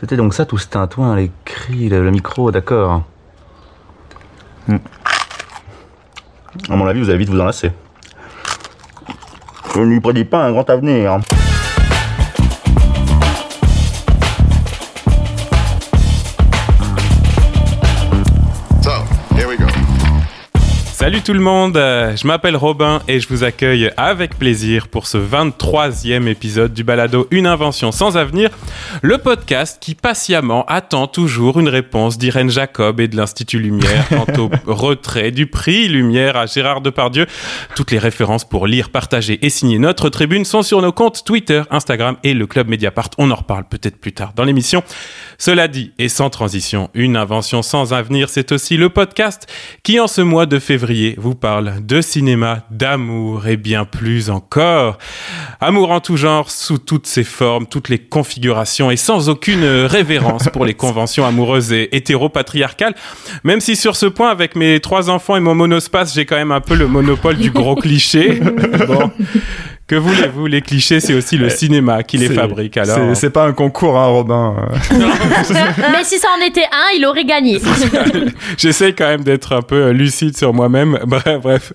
C'était donc ça tout ce tintouin, les cris, le, micro, d'accord. Hmm. À mon avis, vous allez vite vous en lasser. Je ne lui prédis pas un grand avenir. Salut tout le monde, euh, je m'appelle Robin et je vous accueille avec plaisir pour ce 23e épisode du balado Une invention sans avenir, le podcast qui patiemment attend toujours une réponse d'Irène Jacob et de l'Institut Lumière quant au retrait du prix Lumière à Gérard Depardieu. Toutes les références pour lire, partager et signer notre tribune sont sur nos comptes Twitter, Instagram et le Club Mediapart. On en reparle peut-être plus tard dans l'émission. Cela dit, et sans transition, Une invention sans avenir, c'est aussi le podcast qui en ce mois de février vous parle de cinéma, d'amour et bien plus encore. Amour en tout genre, sous toutes ses formes, toutes les configurations et sans aucune révérence pour les conventions amoureuses et hétéropatriarcales. Même si sur ce point, avec mes trois enfants et mon monospace, j'ai quand même un peu le monopole du gros cliché. Bon. Que voulez-vous Les clichés, c'est aussi le cinéma qui les fabrique. Alors, c'est pas un concours, hein, Robin. Mais si ça en était un, il aurait gagné. J'essaye quand même d'être un peu lucide sur moi-même. Bref, bref,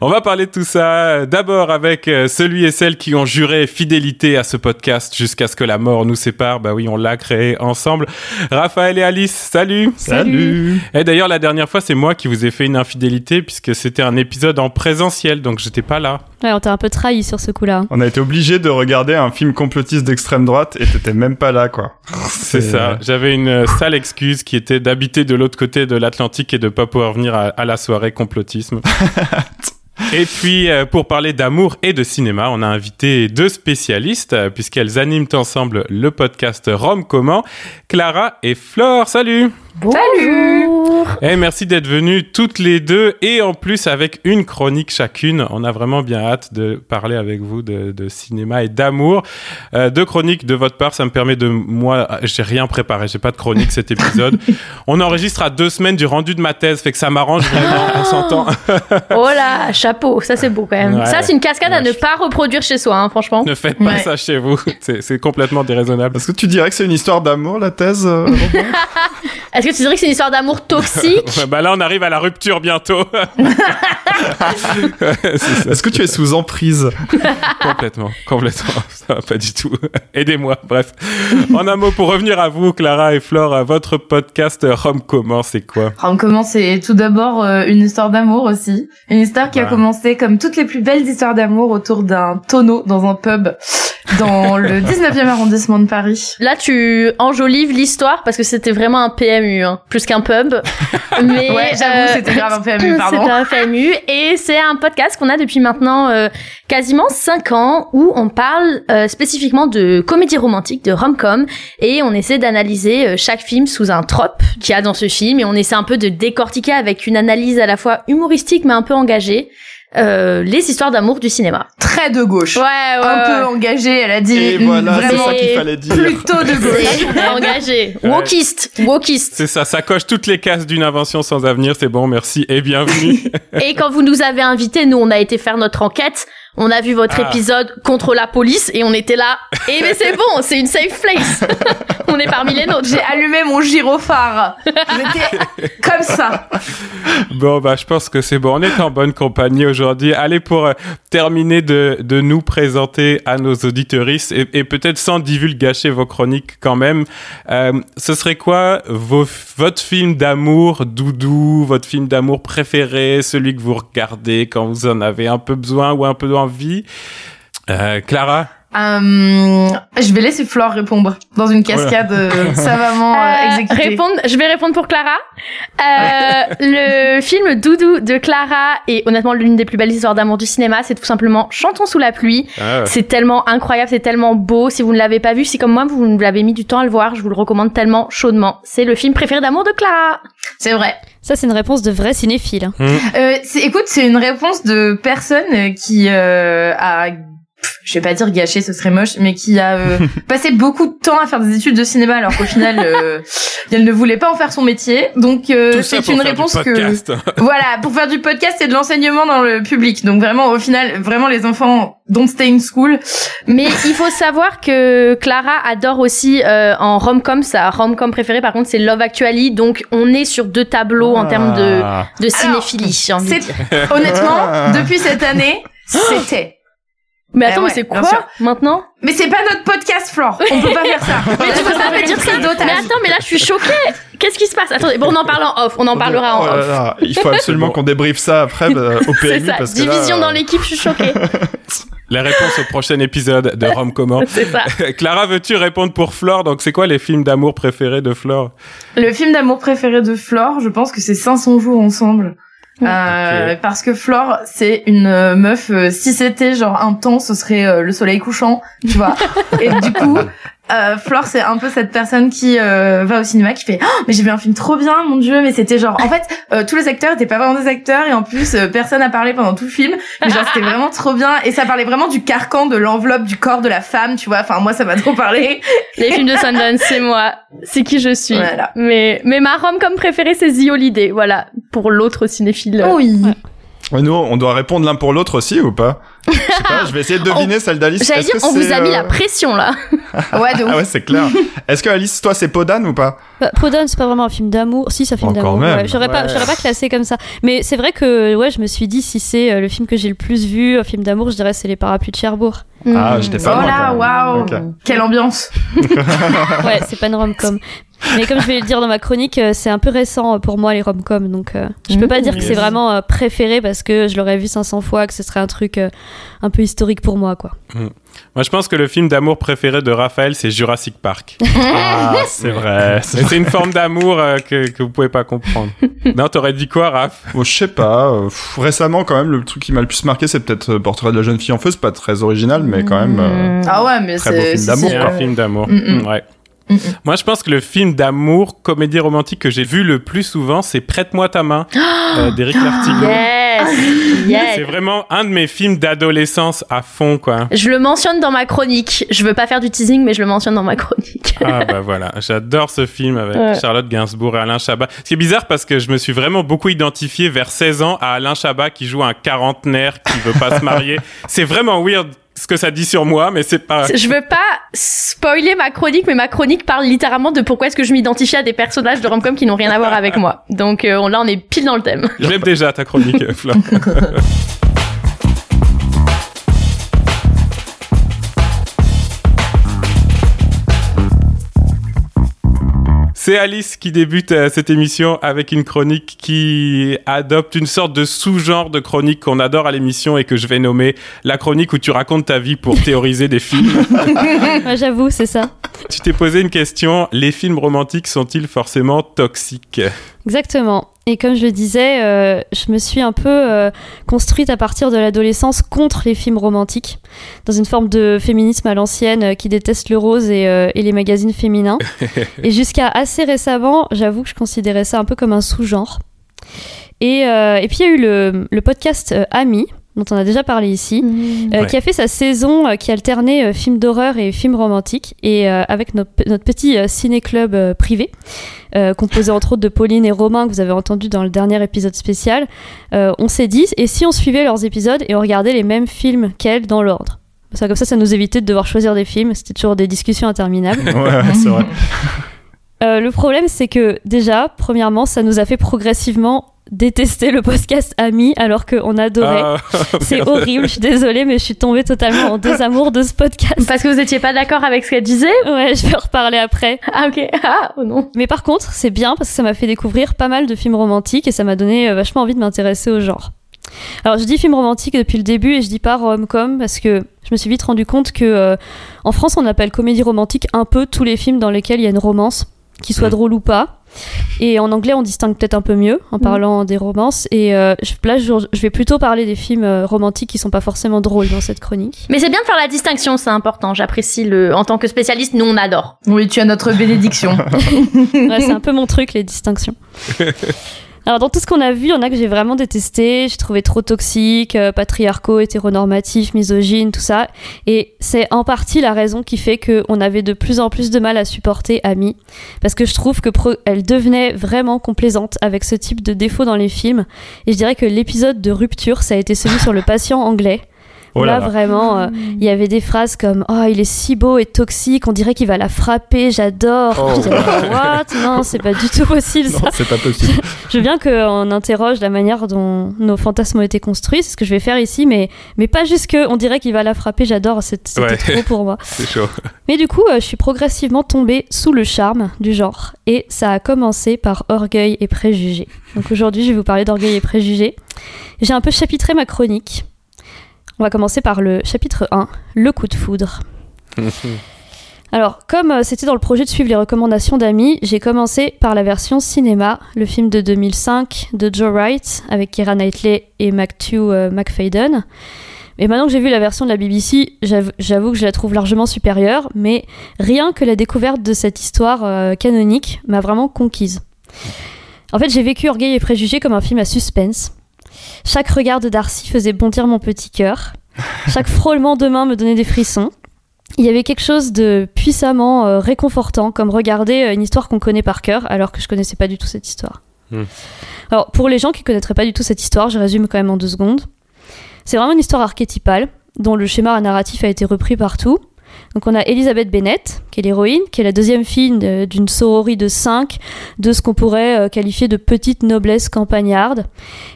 on va parler de tout ça. D'abord avec euh, celui et celle qui ont juré fidélité à ce podcast jusqu'à ce que la mort nous sépare. Bah oui, on l'a créé ensemble. Raphaël et Alice, salut. Salut. Et d'ailleurs, la dernière fois, c'est moi qui vous ai fait une infidélité puisque c'était un épisode en présentiel, donc j'étais pas là. Ouais, on t'a un peu trahi sur ce coup-là. On a été obligé de regarder un film complotiste d'extrême droite et t'étais même pas là, quoi. C'est ça. J'avais une euh, sale excuse qui était d'habiter de l'autre côté de l'Atlantique et de pas pouvoir venir à, à la soirée complotisme. Et puis, euh, pour parler d'amour et de cinéma, on a invité deux spécialistes, euh, puisqu'elles animent ensemble le podcast Rome Comment, Clara et Flore. Salut Bonjour Et merci d'être venues toutes les deux, et en plus avec une chronique chacune. On a vraiment bien hâte de parler avec vous de, de cinéma et d'amour. Euh, deux chroniques de votre part, ça me permet de... Moi, j'ai rien préparé, j'ai pas de chronique cet épisode. on enregistre à deux semaines du rendu de ma thèse, fait que ça m'arrange vraiment, on s'entend. oh là, chapeau, ça c'est beau quand même. Ouais. ça c'est une cascade à ne pas reproduire chez soi, hein, franchement. Ne faites pas Ouais. ça chez vous, c'est complètement déraisonnable. Est-ce que tu dirais que c'est une histoire d'amour, la thèse euh, Est-ce que tu dirais que c'est une histoire d'amour toxique Ouais, bah là, on arrive à la rupture bientôt. Est-ce que tu es sous emprise complètement, complètement. Ça va pas du tout. Aidez-moi. Bref. En un mot, pour revenir à vous, Clara et Flore, à votre podcast Rome Comment, c'est quoi? On commence, c'est tout d'abord euh, une histoire d'amour aussi. Une histoire qui a commencé comme toutes les plus belles histoires d'amour autour d'un tonneau dans un pub dans le 19e arrondissement de Paris. Là, tu enjolives l'histoire parce que c'était vraiment un PMU, hein, plus qu'un pub. Mais Ouais, j'avoue, euh, c'était grave un pardon. C'est un PMU et c'est un podcast qu'on a depuis maintenant euh, quasiment 5 ans où on parle euh, spécifiquement de comédie romantique, de rom-com et on essaie d'analyser chaque film sous un trope qu'il y a dans ce film et on essaie un peu de décortiquer avec une analyse à la fois humoristique mais un peu engagée euh, les histoires d'amour du cinéma. Très de gauche. Ouais, ouais. Un peu engagée, elle a dit. Et voilà, c'est vraiment ça qu'il fallait dire. plutôt de gauche. C'est engagé. Ouais. Wokiste. Wokiste. C'est ça, ça coche toutes les cases d'une invention sans avenir. C'est bon, merci et bienvenue. Et quand vous nous avez invités, nous, on a été faire notre enquête. On a vu votre Ah. épisode contre la police et on était là. Et mais c'est bon, c'est une safe place. on est parmi les nôtres. J'ai allumé mon gyrophare. J'étais comme ça. Bon, bah, je pense que c'est bon. On est en bonne compagnie aujourd'hui. Allez, pour euh, terminer de, de nous présenter à nos auditeuristes et, et peut-être sans divulgacher vos chroniques quand même, euh, ce serait quoi vos, votre film d'amour doudou, votre film d'amour préféré, celui que vous regardez quand vous en avez un peu besoin ou un peu envie. Euh, Clara? Euh, je vais laisser Flore répondre dans une cascade euh, savamment euh, exécutée. répondre, je vais répondre pour Clara. Euh, le film Doudou de Clara est honnêtement l'une des plus belles histoires d'amour du cinéma. C'est tout simplement Chantons sous la pluie. Ah, C'est tellement incroyable, c'est tellement beau. Si vous ne l'avez pas vu, si comme moi vous l'avez mis du temps à le voir, je vous le recommande tellement chaudement. C'est le film préféré d'amour de Clara. C'est vrai. Ça, c'est une réponse de vrai cinéphile. Euh, c'est- écoute, c'est une réponse de personne qui euh, a je vais pas dire gâché, ce serait moche, mais qui a euh, passé beaucoup de temps à faire des études de cinéma alors qu'au final, euh, elle ne voulait pas en faire son métier. Donc euh, c'est pour une faire du réponse que podcast. voilà pour faire du podcast et de l'enseignement dans le public. Donc vraiment au final, vraiment les enfants don't stay in school. Mais il faut savoir que Clara adore aussi euh, en rom-com, sa rom-com préférée par contre c'est Love Actually, donc on est sur deux tableaux en termes de, Ah. de cinéphilie, j'ai envie de C'est dire. honnêtement depuis cette année, c'était. Mais Eh attends, ouais, mais c'est quoi maintenant? Mais c'est pas notre podcast, Flore. On peut pas faire ça. Mais tu peux pas me dire ça Mais attends, mais là je suis choquée Qu'est-ce qui se passe? Attendez, bon on en parle en off, on en parlera en Oh off. là, Il faut absolument Bon. qu'on débriefe ça après bah, au C'est PMI ça, parce que là, division euh, dans l'équipe, je suis choquée. Les réponses au prochain épisode de Rome Comment. C'est ça. Clara, veux-tu répondre pour Flore? Donc, c'est quoi les films d'amour préférés de Flore? Le film d'amour préféré de Flore, je pense que c'est 500 jours ensemble. Euh, Parce que Flore, c'est une euh, meuf. euh, si c'était genre un temps, ce serait euh, le soleil couchant, tu vois. Et du coup, euh, Flore, c'est un peu cette personne qui euh, va au cinéma, qui fait oh, mais j'ai vu un film trop bien, mon dieu. Mais c'était genre, en fait, euh, tous les acteurs étaient pas vraiment des acteurs et en plus, euh, personne n'a parlé pendant tout le film. Mais genre, c'était vraiment trop bien et ça parlait vraiment du carcan de l'enveloppe du corps de la femme, tu vois. Enfin, moi, ça m'a trop parlé. Les films de Sundance, c'est moi. C'est qui je suis. Voilà. Mais, mais ma rom-com préférée, c'est The Holiday. Voilà. Pour l'autre cinéphile. Oui. Ouais, Nous, on doit répondre l'un pour l'autre aussi ou pas? Je sais pas, je vais essayer de deviner celle d'Alice. J'allais dire, que on vous a mis euh, la pression, là. Ouais, ouf. Ah ouais, c'est clair. Est-ce que Alice, toi, c'est Podane ou pas? Bah, Podane, c'est pas vraiment un film d'amour. Si, c'est un film Encore d'amour. même. Ouais, j'aurais pas, Ouais. j'aurais pas classé comme ça. Mais c'est vrai que, ouais, je me suis dit, si c'est euh, le film que j'ai le plus vu, un film d'amour, je dirais c'est Les Parapluies de Cherbourg. Ah, j'étais Oh pas loin. là, quand même. waouh. Ok. Quelle ambiance. Ouais, c'est pas une rom-com. Mais comme je vais le dire dans ma chronique, euh, c'est un peu récent euh, pour moi les rom-com, donc euh, je peux pas Mmh. dire que c'est vraiment euh, préféré parce que je l'aurais vu 500 fois, que ce serait un truc euh, un peu historique pour moi, quoi. Moi, je pense que le film d'amour préféré de Raphaël, c'est Jurassic Park. Ah, c'est vrai. C'est une forme d'amour euh, que, que vous pouvez pas comprendre. Non, t'aurais dit quoi, Raph? Bon, je sais pas. euh, récemment, quand même, le truc qui m'a le plus marqué, c'est peut-être Portrait de la jeune fille en feu. C'est pas très original, mais quand même. euh, Ah ouais, mais c'est film si, d'amour, C'est un film d'amour. Ouais. Mm, mm. Moi, je pense que le film d'amour, comédie romantique que j'ai vu le plus souvent, c'est Prête-moi ta main euh, d'Éric Lartigot. Yes. C'est Yes. vraiment un de mes films d'adolescence à fond, quoi. Je le mentionne dans ma chronique. Je veux pas faire du teasing, mais je le mentionne dans ma chronique. Ah bah voilà, j'adore ce film avec Ouais. Charlotte Gainsbourg et Alain Chabat. Ce qui est bizarre parce que je me suis vraiment beaucoup identifié vers 16 ans à Alain Chabat qui joue un quarantenaire qui veut pas se marier. C'est vraiment weird ce que ça dit sur moi, mais c'est pas... Je veux pas spoiler ma chronique, mais ma chronique parle littéralement de pourquoi est-ce que je m'identifie à des personnages de rom-com qui n'ont rien à voir avec moi. Donc euh, on- là, on est pile dans le thème. Je l'aime déjà ta chronique, Flo. C'est Alice qui débute euh, cette émission avec une chronique qui adopte une sorte de sous-genre de chronique qu'on adore à l'émission et que je vais nommer la chronique où tu racontes ta vie pour théoriser des films. J'avoue, c'est ça. tu t'es posé une question, les films romantiques sont-ils forcément toxiques? Exactement. Et comme je le disais, euh, je me suis un peu euh, construite à partir de l'adolescence contre les films romantiques, dans une forme de féminisme à l'ancienne euh, qui déteste le rose et, et les magazines féminins. et jusqu'à assez récemment, j'avoue que je considérais ça un peu comme un sous-genre. Et, et puis il y a eu le, le podcast Ami, dont on a déjà parlé ici, euh, Ouais. qui a fait sa saison euh, qui alternait euh, films d'horreur et films romantiques, et euh, avec notre, notre petit euh, ciné-club euh, privé, euh, composé entre autres de Pauline et Romain, que vous avez entendu dans le dernier épisode spécial, euh, on s'est dit, et si on suivait leurs épisodes et on regardait les mêmes films qu'elles dans l'ordre? Ça, comme ça, ça nous évitait de devoir choisir des films. C'était toujours des discussions interminables. ouais, ouais, c'est vrai. Euh, le problème, c'est que déjà, premièrement, ça nous a fait progressivement détester le podcast Ami alors qu'on adorait. Ah, C'est horrible, je suis désolée, mais je suis tombée totalement en désamour de ce podcast. Parce que vous étiez pas d'accord avec ce qu'elle disait Ouais, je vais en reparler après. Ah ok. Ah oh non. Mais par contre, c'est bien parce que ça m'a fait découvrir pas mal de films romantiques et ça m'a donné euh, vachement envie de m'intéresser au genre. Alors, je dis film romantique depuis le début et je dis pas rom-com parce que je me suis vite rendu compte que euh, en France, on appelle comédie romantique un peu tous les films dans lesquels il y a une romance, qui soit Mm. drôle ou pas. Et en anglais, on distingue peut-être un peu mieux en parlant des romances. Et euh, là, je, je vais plutôt parler des films euh, romantiques qui sont pas forcément drôles dans cette chronique. Mais c'est bien de faire la distinction, c'est important. J'apprécie le. En tant que spécialiste, nous on adore. Oui, tu as notre bénédiction. Ouais, c'est un peu mon truc, les distinctions. Alors dans tout ce qu'on a vu, il y en a que j'ai vraiment détesté, j'ai trouvé trop toxique, euh, patriarcaux, hétéronormatif, misogyne, tout ça. Et c'est en partie la raison qui fait qu'on avait de plus en plus de mal à supporter Amy. Parce que je trouve que elle devenait vraiment complaisante avec ce type de défauts dans les films. Et je dirais que l'épisode de rupture, ça a été celui sur le patient anglais. Oh là, vraiment, euh, il y avait des phrases comme Oh, il est si beau et toxique, on dirait qu'il va la frapper, j'adore. Oh. What? Non, c'est pas du tout possible ça. c'est pas possible. je veux bien qu'on interroge la manière dont nos fantasmes ont été construits, c'est ce que je vais faire ici, mais, mais pas juste que on dirait qu'il va la frapper, j'adore, c'était trop pour moi. c'est chaud. Mais du coup, euh, je suis progressivement tombée sous le charme du genre, et ça a commencé par Orgueil et Préjugés. Donc aujourd'hui, je vais vous parler d'Orgueil et Préjugés. J'ai un peu chapitré ma chronique on va commencer par le chapitre 1, le coup de foudre. Alors, comme euh, c'était dans le projet de suivre les recommandations d'amis, j'ai commencé par la version cinéma, le film de 2005 de Joe Wright avec Keira Knightley et Matthew euh, McFadden. Et maintenant que j'ai vu la version de la BBC, j'avoue que je la trouve largement supérieure, mais rien que la découverte de cette histoire euh, canonique m'a vraiment conquise. En fait, j'ai vécu Orgueil et Préjugés comme un film à suspense, chaque regard de Darcy faisait bondir mon petit cœur. Chaque frôlement de main me donnait des frissons. Il y avait quelque chose de puissamment euh, réconfortant, comme regarder euh, une histoire qu'on connaît par cœur, alors que je connaissais pas du tout cette histoire. Hmm. Alors, pour les gens qui connaîtraient pas du tout cette histoire, je résume quand même en deux secondes. C'est vraiment une histoire archétypale, dont le schéma narratif a été repris partout. Donc on a Elisabeth Bennett, qui est l'héroïne, qui est la deuxième fille d'une sororie de cinq, de ce qu'on pourrait euh, qualifier de petite noblesse campagnarde,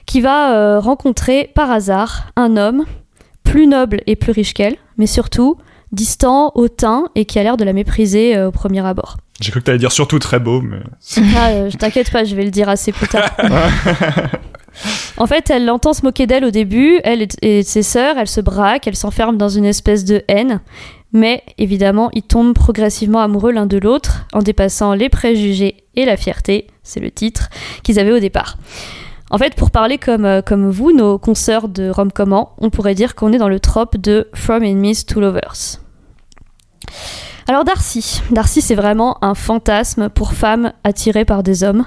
qui va euh, rencontrer par hasard un homme plus noble et plus riche qu'elle, mais surtout distant, hautain et qui a l'air de la mépriser euh, au premier abord. J'ai cru que tu allais dire surtout très beau, mais... Ah, je t'inquiète pas, je vais le dire assez plus tard. En fait, elle entend se moquer d'elle au début, elle et ses sœurs, elle se braquent, elle s'enferme dans une espèce de haine, mais évidemment, ils tombent progressivement amoureux l'un de l'autre en dépassant les préjugés et la fierté, c'est le titre, qu'ils avaient au départ. En fait, pour parler comme, euh, comme vous, nos consoeurs de rom on pourrait dire qu'on est dans le trope de From Enemies to Lovers. Alors Darcy, Darcy c'est vraiment un fantasme pour femmes attirées par des hommes.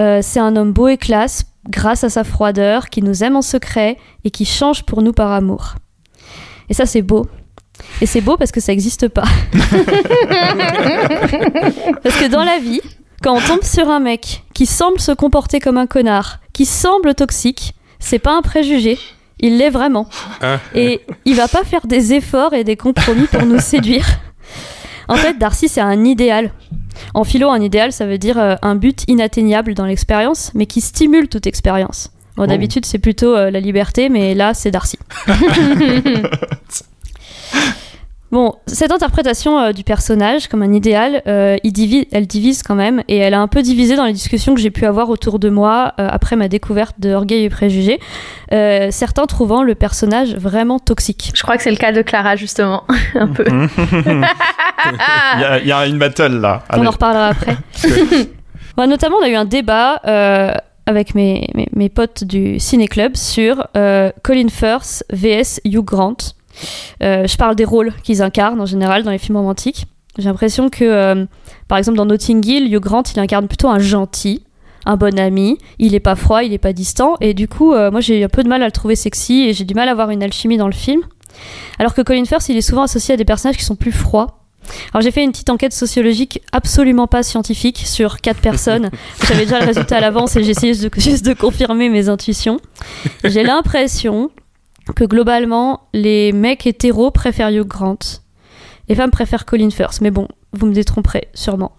Euh, c'est un homme beau et classe grâce à sa froideur, qui nous aime en secret et qui change pour nous par amour. Et ça c'est beau, et c'est beau parce que ça n'existe pas. parce que dans la vie, quand on tombe sur un mec qui semble se comporter comme un connard, qui semble toxique, c'est pas un préjugé. Il l'est vraiment. Ah. Et il va pas faire des efforts et des compromis pour nous séduire. En fait, Darcy, c'est un idéal. En philo, un idéal, ça veut dire euh, un but inatteignable dans l'expérience, mais qui stimule toute expérience. Oh. D'habitude, c'est plutôt euh, la liberté, mais là, c'est Darcy. Bon, cette interprétation euh, du personnage comme un idéal, euh, il elle divise quand même, et elle a un peu divisé dans les discussions que j'ai pu avoir autour de moi euh, après ma découverte de Orgueil et Préjugés, certains trouvant le personnage vraiment toxique. Je crois que c'est le cas de Clara, justement, un peu. il, y a, une battle là. On en reparlera après. notamment, on a eu un débat avec mes, mes, mes, potes du Ciné Club sur Colin Firth vs Hugh Grant. Euh, je parle des rôles qu'ils incarnent en général dans les films romantiques. J'ai l'impression que, euh, par exemple, dans Notting Hill, Hugh Grant, il incarne plutôt un gentil, un bon ami. Il est pas froid, il est pas distant. Et du coup, euh, moi, j'ai un peu de mal à le trouver sexy et j'ai du mal à avoir une alchimie dans le film. Alors que Colin Firth, il est souvent associé à des personnages qui sont plus froids. Alors j'ai fait une petite enquête sociologique absolument pas scientifique sur quatre personnes. J'avais déjà le résultat à l'avance et j'ai essayé juste de confirmer mes intuitions. J'ai l'impression que globalement, les mecs hétéros préfèrent Hugh Grant. Les femmes préfèrent Colin Firth. Mais bon, vous me détromperez, sûrement.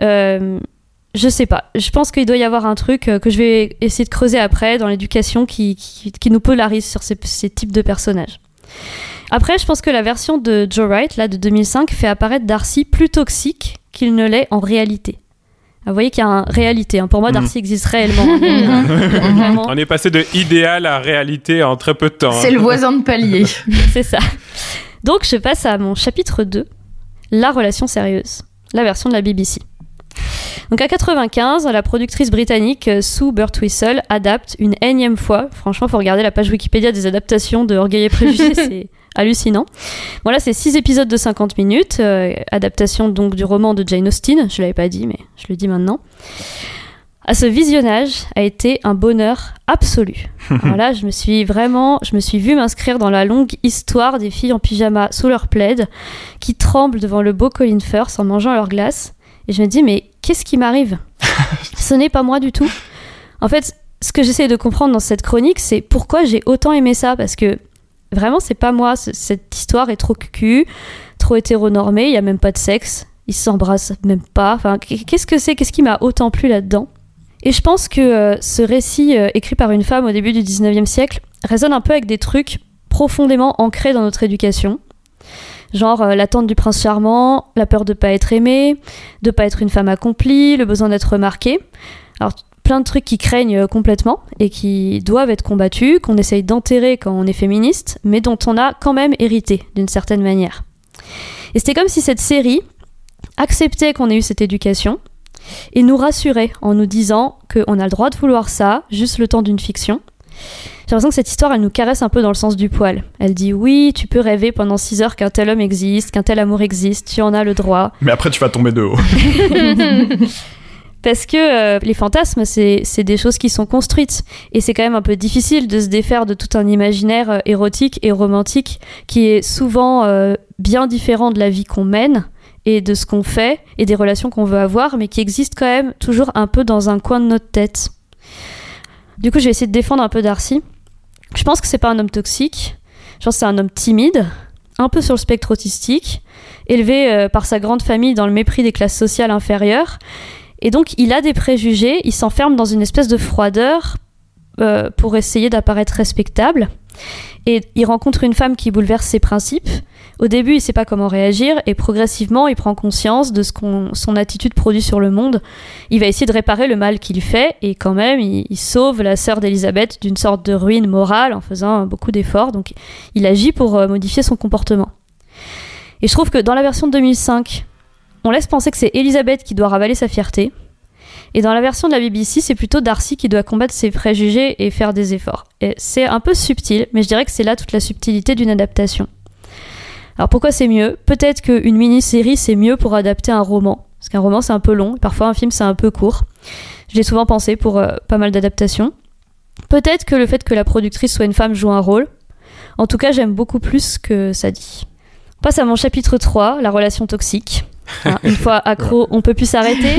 Euh, je sais pas. Je pense qu'il doit y avoir un truc euh, que je vais essayer de creuser après dans l'éducation qui, qui, nous polarise sur ces, ces, types de personnages. Après, je pense que la version de Joe Wright, là, de 2005, fait apparaître Darcy plus toxique qu'il ne l'est en réalité. Vous voyez qu'il y a une réalité. Hein. Pour moi, Darcy mm. existe réellement. On est passé de idéal à réalité en très peu de temps. C'est le voisin de palier. C'est ça. Donc, je passe à mon chapitre 2, la relation sérieuse, la version de la BBC. Donc à 95, la productrice britannique euh, Sue Birtwistle adapte une énième fois. Franchement, faut regarder la page Wikipédia des adaptations de Orgueil et Préjugés, c'est hallucinant. Voilà, c'est six épisodes de 50 minutes, euh, adaptation donc du roman de Jane Austen. Je l'avais pas dit, mais je le dis maintenant. à ce visionnage a été un bonheur absolu. voilà, je me suis vraiment, je me suis vue m'inscrire dans la longue histoire des filles en pyjama sous leur plaid qui tremblent devant le beau Colin Firth en mangeant leur glace. Et je me dis, mais qu'est-ce qui m'arrive? Ce n'est pas moi du tout. En fait, ce que j'essaie de comprendre dans cette chronique, c'est pourquoi j'ai autant aimé ça. Parce que vraiment, c'est pas moi. Cette histoire est trop cucu, trop hétéronormée, il y a même pas de sexe. Ils s'embrassent même pas. Enfin, qu'est-ce que c'est? Qu'est-ce qui m'a autant plu là-dedans? Et je pense que euh, ce récit euh, écrit par une femme au début du 19e siècle résonne un peu avec des trucs profondément ancrés dans notre éducation. Genre euh, l'attente du prince charmant, la peur de pas être aimée, de pas être une femme accomplie, le besoin d'être remarquée. Plein de trucs qui craignent complètement et qui doivent être combattus, qu'on essaye d'enterrer quand on est féministe, mais dont on a quand même hérité d'une certaine manière. Et c'était comme si cette série acceptait qu'on ait eu cette éducation, et nous rassurer en nous disant qu'on a le droit de vouloir ça, juste le temps d'une fiction. J'ai l'impression que cette histoire, elle nous caresse un peu dans le sens du poil. Elle dit oui, tu peux rêver pendant 6 heures qu'un tel homme existe, qu'un tel amour existe, tu en as le droit. Mais après, tu vas tomber de haut. Parce que euh, les fantasmes, c'est des choses qui sont construites. Et c'est quand même un peu difficile de se défaire de tout un imaginaire euh, érotique et romantique qui est souvent euh, bien différent de la vie qu'on mène et de ce qu'on fait et des relations qu'on veut avoir, mais qui existent quand même toujours un peu dans un coin de notre tête. Du coup, je vais essayer de défendre un peu Darcy. Je pense que c'est pas un homme toxique. Je pense que c'est un homme timide, un peu sur le spectre autistique, élevé par sa grande famille dans le mépris des classes sociales inférieures. Et donc, il a des préjugés, il s'enferme dans une espèce de froideur euh, pour essayer d'apparaître respectable. Et il rencontre une femme qui bouleverse ses principes. Au début, il sait pas comment réagir et progressivement, il prend conscience de ce qu'on son attitude produit sur le monde. Il va essayer de réparer le mal qu'il fait et quand même, il, sauve la sœur d'Elisabeth d'une sorte de ruine morale en faisant beaucoup d'efforts. Donc, il agit pour euh, modifier son comportement. Et je trouve que dans la version de 2005, on laisse penser que c'est Elisabeth qui doit ravaler sa fierté. Et dans la version de la BBC, c'est plutôt Darcy qui doit combattre ses préjugés et faire des efforts. Et c'est un peu subtil, mais je dirais que c'est là toute la subtilité d'une adaptation. Alors pourquoi c'est mieux? Peut-être qu'une mini-série c'est mieux pour adapter un roman, parce qu'un roman c'est un peu long, parfois un film c'est un peu court. Je l'ai souvent pensé pour euh, pas mal d'adaptations. Peut-être que le fait que la productrice soit une femme joue un rôle. En tout cas, j'aime beaucoup plus que ça dit. On passe à mon chapitre 3, la relation toxique. Hein, une fois accro, on peut plus s'arrêter.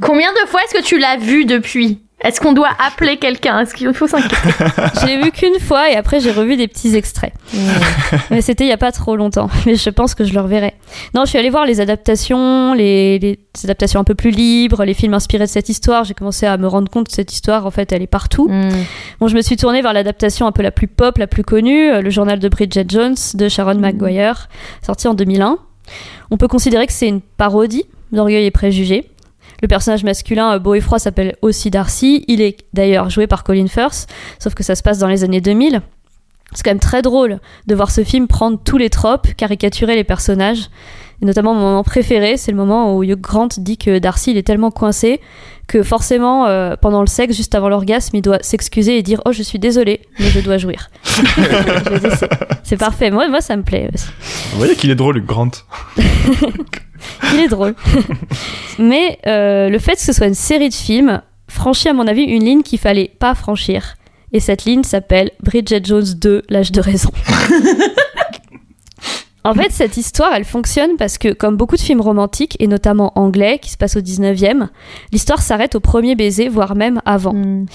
Combien de fois est-ce que tu l'as vu depuis? Est-ce qu'on doit appeler quelqu'un? Est-ce qu'il faut s'inquiéter? Je l'ai vu qu'une fois et après j'ai revu des petits extraits. Mais c'était il y a pas trop longtemps. Mais je pense que je le reverrai. Non, je suis allée voir les adaptations, les, adaptations un peu plus libres, les films inspirés de cette histoire. J'ai commencé à me rendre compte que cette histoire, en fait, elle est partout. Mm. Bon, je me suis tournée vers l'adaptation un peu la plus pop, la plus connue, euh, le journal de Bridget Jones de Sharon McGuire, sorti en 2001. On peut considérer que c'est une parodie d'Orgueil et Préjugés. Le personnage masculin euh, beau et froid s'appelle aussi Darcy. Il est d'ailleurs joué par Colin Firth, sauf que ça se passe dans les années 2000. C'est quand même très drôle de voir ce film prendre tous les tropes, caricaturer les personnages. Et notamment mon moment préféré, c'est le moment où Hugh Grant dit que Darcy il est tellement coincé que forcément euh, pendant le sexe, juste avant l'orgasme, il doit s'excuser et dire oh je suis désolé, mais je dois jouir. c'est parfait. Moi, moi ça me plaît aussi. Vous voyez qu'il est drôle Hugh Grant. il est drôle. mais euh, le fait que ce soit une série de films franchit à mon avis une ligne qu'il fallait pas franchir. Et cette ligne s'appelle Bridget Jones 2, l'âge de raison. En fait, cette histoire, elle fonctionne parce que, comme beaucoup de films romantiques, et notamment anglais, qui se passent au 19e, l'histoire s'arrête au premier baiser, voire même avant. Hmm.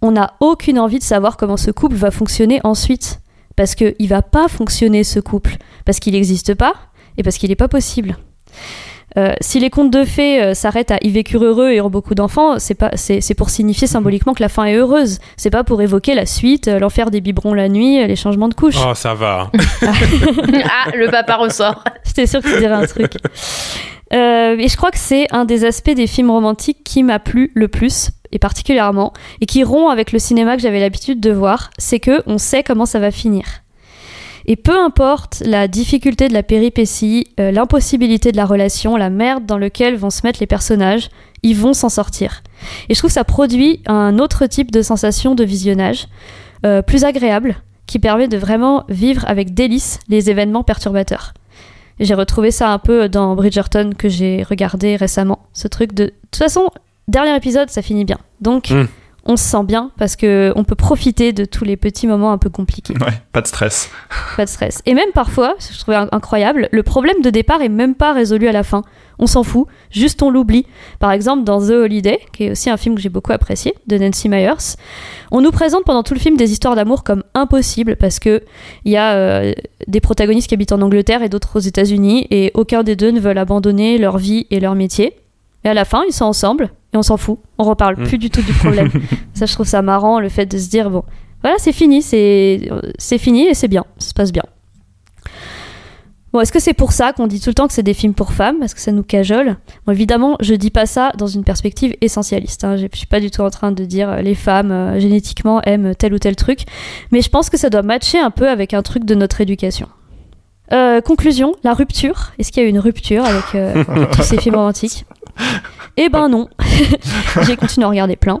On n'a aucune envie de savoir comment ce couple va fonctionner ensuite. Parce qu'il va pas fonctionner, ce couple. Parce qu'il n'existe pas, et parce qu'il n'est pas possible. Euh, si les contes de fées euh, s'arrêtent à y vécurent heureux et eurent beaucoup d'enfants, c'est pas c'est pour signifier symboliquement que la fin est heureuse. C'est pas pour évoquer la suite, euh, l'enfer des biberons la nuit, les changements de couche. Oh, ça va. ah, le papa ressort. J'étais sûre que tu dirais un truc. et je crois que c'est un des aspects des films romantiques qui m'a plu le plus et particulièrement et qui rompt avec le cinéma que j'avais l'habitude de voir, c'est que on sait comment ça va finir. Et peu importe la difficulté de la péripétie, euh, l'impossibilité de la relation, la merde dans laquelle vont se mettre les personnages, ils vont s'en sortir. Et je trouve que ça produit un autre type de sensation de visionnage, euh, plus agréable, qui permet de vraiment vivre avec délice les événements perturbateurs. J'ai retrouvé ça un peu dans Bridgerton que j'ai regardé récemment. Ce truc de. De toute façon, dernier épisode, ça finit bien. Donc, Mm. On se sent bien parce que on peut profiter de tous les petits moments un peu compliqués. Ouais, pas de stress. Pas de stress. Et même parfois, ce que je trouvais in- incroyable, le problème de départ est même pas résolu à la fin. On s'en fout, juste on l'oublie. Par exemple, dans The Holiday, qui est aussi un film que j'ai beaucoup apprécié, de Nancy Myers, on nous présente pendant tout le film des histoires d'amour comme impossibles parce que il y a euh, des protagonistes qui habitent en Angleterre et d'autres aux États-Unis et aucun des deux ne veulent abandonner leur vie et leur métier. Et à la fin, ils sont ensemble et on s'en fout. On reparle Mm. plus du tout du problème. ça, je trouve ça marrant, le fait de se dire bon, voilà, c'est fini, c'est c'est fini et c'est bien, ça se passe bien. Bon, est-ce que c'est pour ça qu'on dit tout le temps que c'est des films pour femmes? Est-ce que ça nous cajole? Bon, évidemment, je dis pas ça dans une perspective essentialiste. Hein. Je suis pas du tout en train de dire euh, les femmes euh, génétiquement aiment tel ou tel truc, mais je pense que ça doit matcher un peu avec un truc de notre éducation. Euh, conclusion, la rupture. Est-ce qu'il y a eu une rupture avec euh, tous ces films romantiques? Eh ben non. J'ai continué à regarder plein.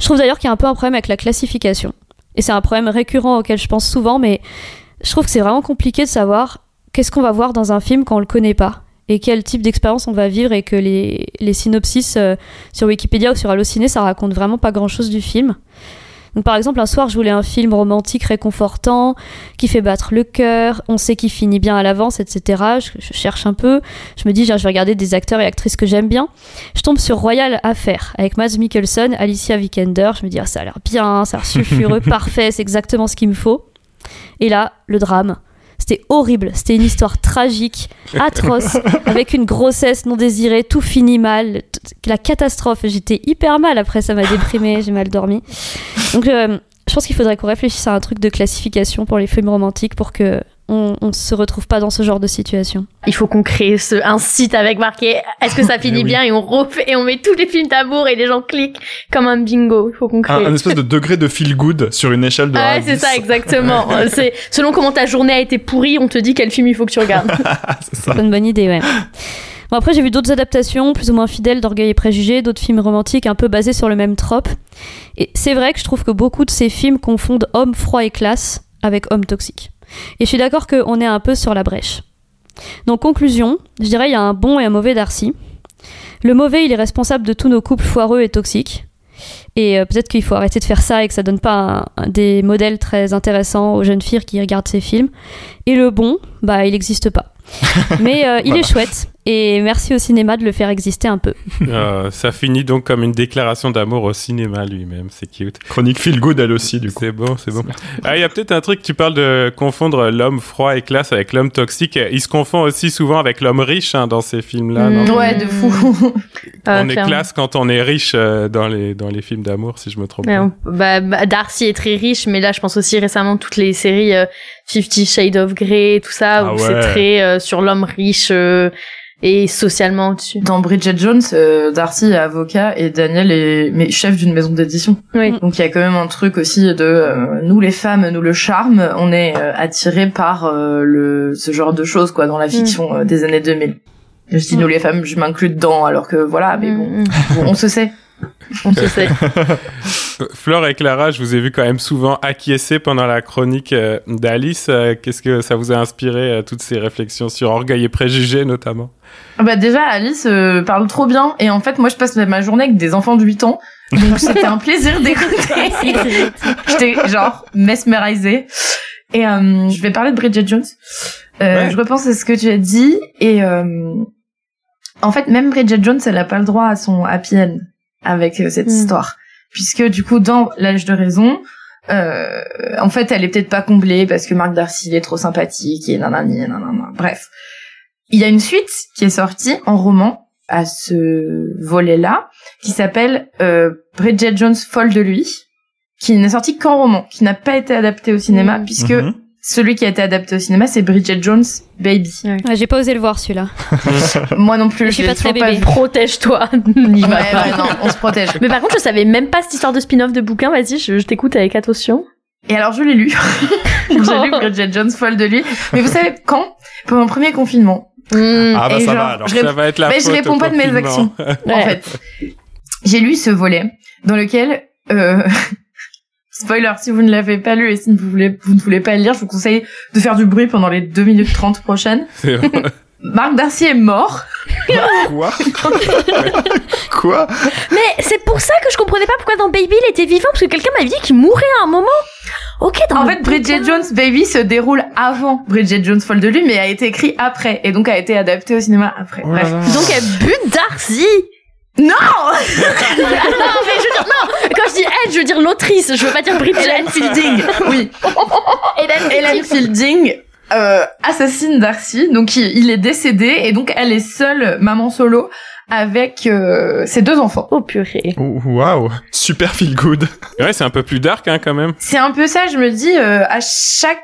Je trouve d'ailleurs qu'il y a un peu un problème avec la classification. Et c'est un problème récurrent auquel je pense souvent, mais je trouve que c'est vraiment compliqué de savoir qu'est-ce qu'on va voir dans un film quand on le connaît pas et quel type d'expérience on va vivre et que les, les synopsis euh, sur Wikipédia ou sur Allociné ça raconte vraiment pas grand chose du film. Donc par exemple un soir je voulais un film romantique réconfortant qui fait battre le cœur, on sait qu'il finit bien à l'avance etc. Je, cherche un peu, je me dis je vais regarder des acteurs et actrices que j'aime bien. Je tombe sur Royal Affair avec Mads Mikkelsen, Alicia Vikander, je me dis ah, ça a l'air bien, ça a l'air sulfureux, parfait, c'est exactement ce qu'il me faut. Et là le drame. C'était horrible, c'était une histoire tragique, atroce, avec une grossesse non désirée, tout finit mal, la catastrophe. J'étais hyper mal après, ça m'a déprimé, j'ai mal dormi. Donc euh, je pense qu'il faudrait qu'on réfléchisse à un truc de classification pour les films romantiques pour que on, on se retrouve pas dans ce genre de situation. Il faut qu'on crée ce, un site avec marqué est-ce que ça finit oui. bien et on refait et on met tous les films d'amour et les gens cliquent comme un bingo. Il faut qu'on crée. Un, un espèce de degré de feel good sur une échelle de 1 Ah ouais, c'est 10. ça exactement. Euh, c'est selon comment ta journée a été pourrie, on te dit quel film il faut que tu regardes. c'est ça. C'est une bonne idée, ouais. Bon, après, j'ai vu d'autres adaptations, plus ou moins fidèles d'Orgueil et Préjugés, d'autres films romantiques un peu basés sur le même trope. Et c'est vrai que je trouve que beaucoup de ces films confondent homme froid et classe avec homme toxique. Et je suis d'accord qu'on est un peu sur la brèche. Donc, conclusion, je dirais il y a un bon et un mauvais Darcy. Le mauvais, il est responsable de tous nos couples foireux et toxiques. Et euh, peut-être qu'il faut arrêter de faire ça et que ça donne pas des modèles très intéressants aux jeunes filles qui regardent ces films. Et le bon, bah, il n'existe pas. Mais euh, il Voilà. est chouette. Et merci au cinéma de le faire exister un peu. Euh, ça finit donc comme une déclaration d'amour au cinéma lui-même, c'est cute. Chronique feel good elle aussi du coup. C'est bon, c'est bon. Ah, il y a peut-être un truc, tu parles de confondre l'homme froid et classe avec l'homme toxique. Il se confond aussi souvent avec l'homme riche hein, dans ces films-là, Mm. Ouais, de fou. Ah, On est classe quand on est riche euh, dans, les, dans les films d'amour, si je me trompe pas. on- bah, bah, Darcy est très riche, mais là, je pense aussi récemment toutes les séries euh, Fifty Shades of Grey, tout ça, Ah où ouais. c'est très euh, sur l'homme riche euh, et socialement au-dessus. Dans Bridget Jones, euh, Darcy est avocat et Daniel est mais chef d'une maison d'édition. Oui. Donc il y a quand même un truc aussi de euh, nous les femmes, nous le charme, on est euh, attirés par euh, le ce genre de choses quoi dans la fiction euh, des années 2000. Je dis Mm. nous les femmes, je m'inclus dedans alors que voilà, mais bon, Mm, mm. bon, on se sait. On se sait. Euh, Flore et Clara, je vous ai vu quand même souvent acquiescer pendant la chronique euh, d'Alice. Euh, Qu'est-ce que ça vous a inspiré, toutes ces réflexions sur orgueil et préjugés notamment? Ah Bah déjà Alice euh, parle trop bien et en fait moi je passe ma journée avec des enfants de 8 ans. Donc c'était un plaisir d'écouter. J'étais genre mesmerisée. Et euh, je vais parler de Bridget Jones. Euh, Ouais. Je repense à ce que tu as dit et euh, en fait même Bridget Jones elle a pas le droit à son happy end avec euh, cette Mm. histoire puisque du coup dans l'âge de raison euh, en fait elle est peut-être pas comblée parce que Mark Darcy il est trop sympathique et nanani nanana bref il y a une suite qui est sortie en roman à ce volet-là, qui s'appelle euh, Bridget Jones folle de lui, qui n'est sorti qu'en roman, qui n'a pas été adapté au cinéma, Mhm. puisque Mhm. Celui qui a été adapté au cinéma, c'est Bridget Jones Baby. Ouais, J'ai pas osé le voir celui-là. Moi non plus, Je suis pas très bébé. Protège-toi. N'y Ouais, pas. non, on se protège. Mais par contre, je savais même pas cette histoire de spin-off de bouquin. Vas-y, je, je t'écoute avec attention. Et alors je l'ai lu. J'ai lu Bridget Jones folle de lui. Mais vous savez quand? Pour mon premier confinement. Mm. Ah bah Et ça genre, va alors. je Ça va être la Mais je faute réponds au pas de mes actions. En fait, j'ai lu ce volet dans lequel, euh, spoiler, si vous ne l'avez pas lu et si vous, voulez, vous ne voulez pas le lire, je vous conseille de faire du bruit pendant les 2 minutes 30 prochaines. C'est vrai. Marc Darcy est mort. Quoi Quoi Mais c'est pour ça que je comprenais pas pourquoi dans Baby il était vivant, parce que quelqu'un m'avait dit qu'il mourrait à un moment. Ok, dans En le fait, Bridget bouquin. Jones Baby se déroule avant Bridget Jones folle de lui, mais a été écrit après, et donc a été adapté au cinéma après. Oh là Bref. là. Donc elle bute Darcy. Non non, mais je veux dire, non, quand je dis elle, je veux dire l'autrice, je veux pas dire Bridget. Hélène Fielding, oui. Hélène Hélène Fielding euh, assassine Darcy, donc il, il est décédé, et donc elle est seule maman solo avec euh, ses deux enfants. Oh purée. Oh, Waouh, super feel good. Ouais, c'est un peu plus dark hein, quand même. C'est un peu ça, je me dis, euh, à chaque...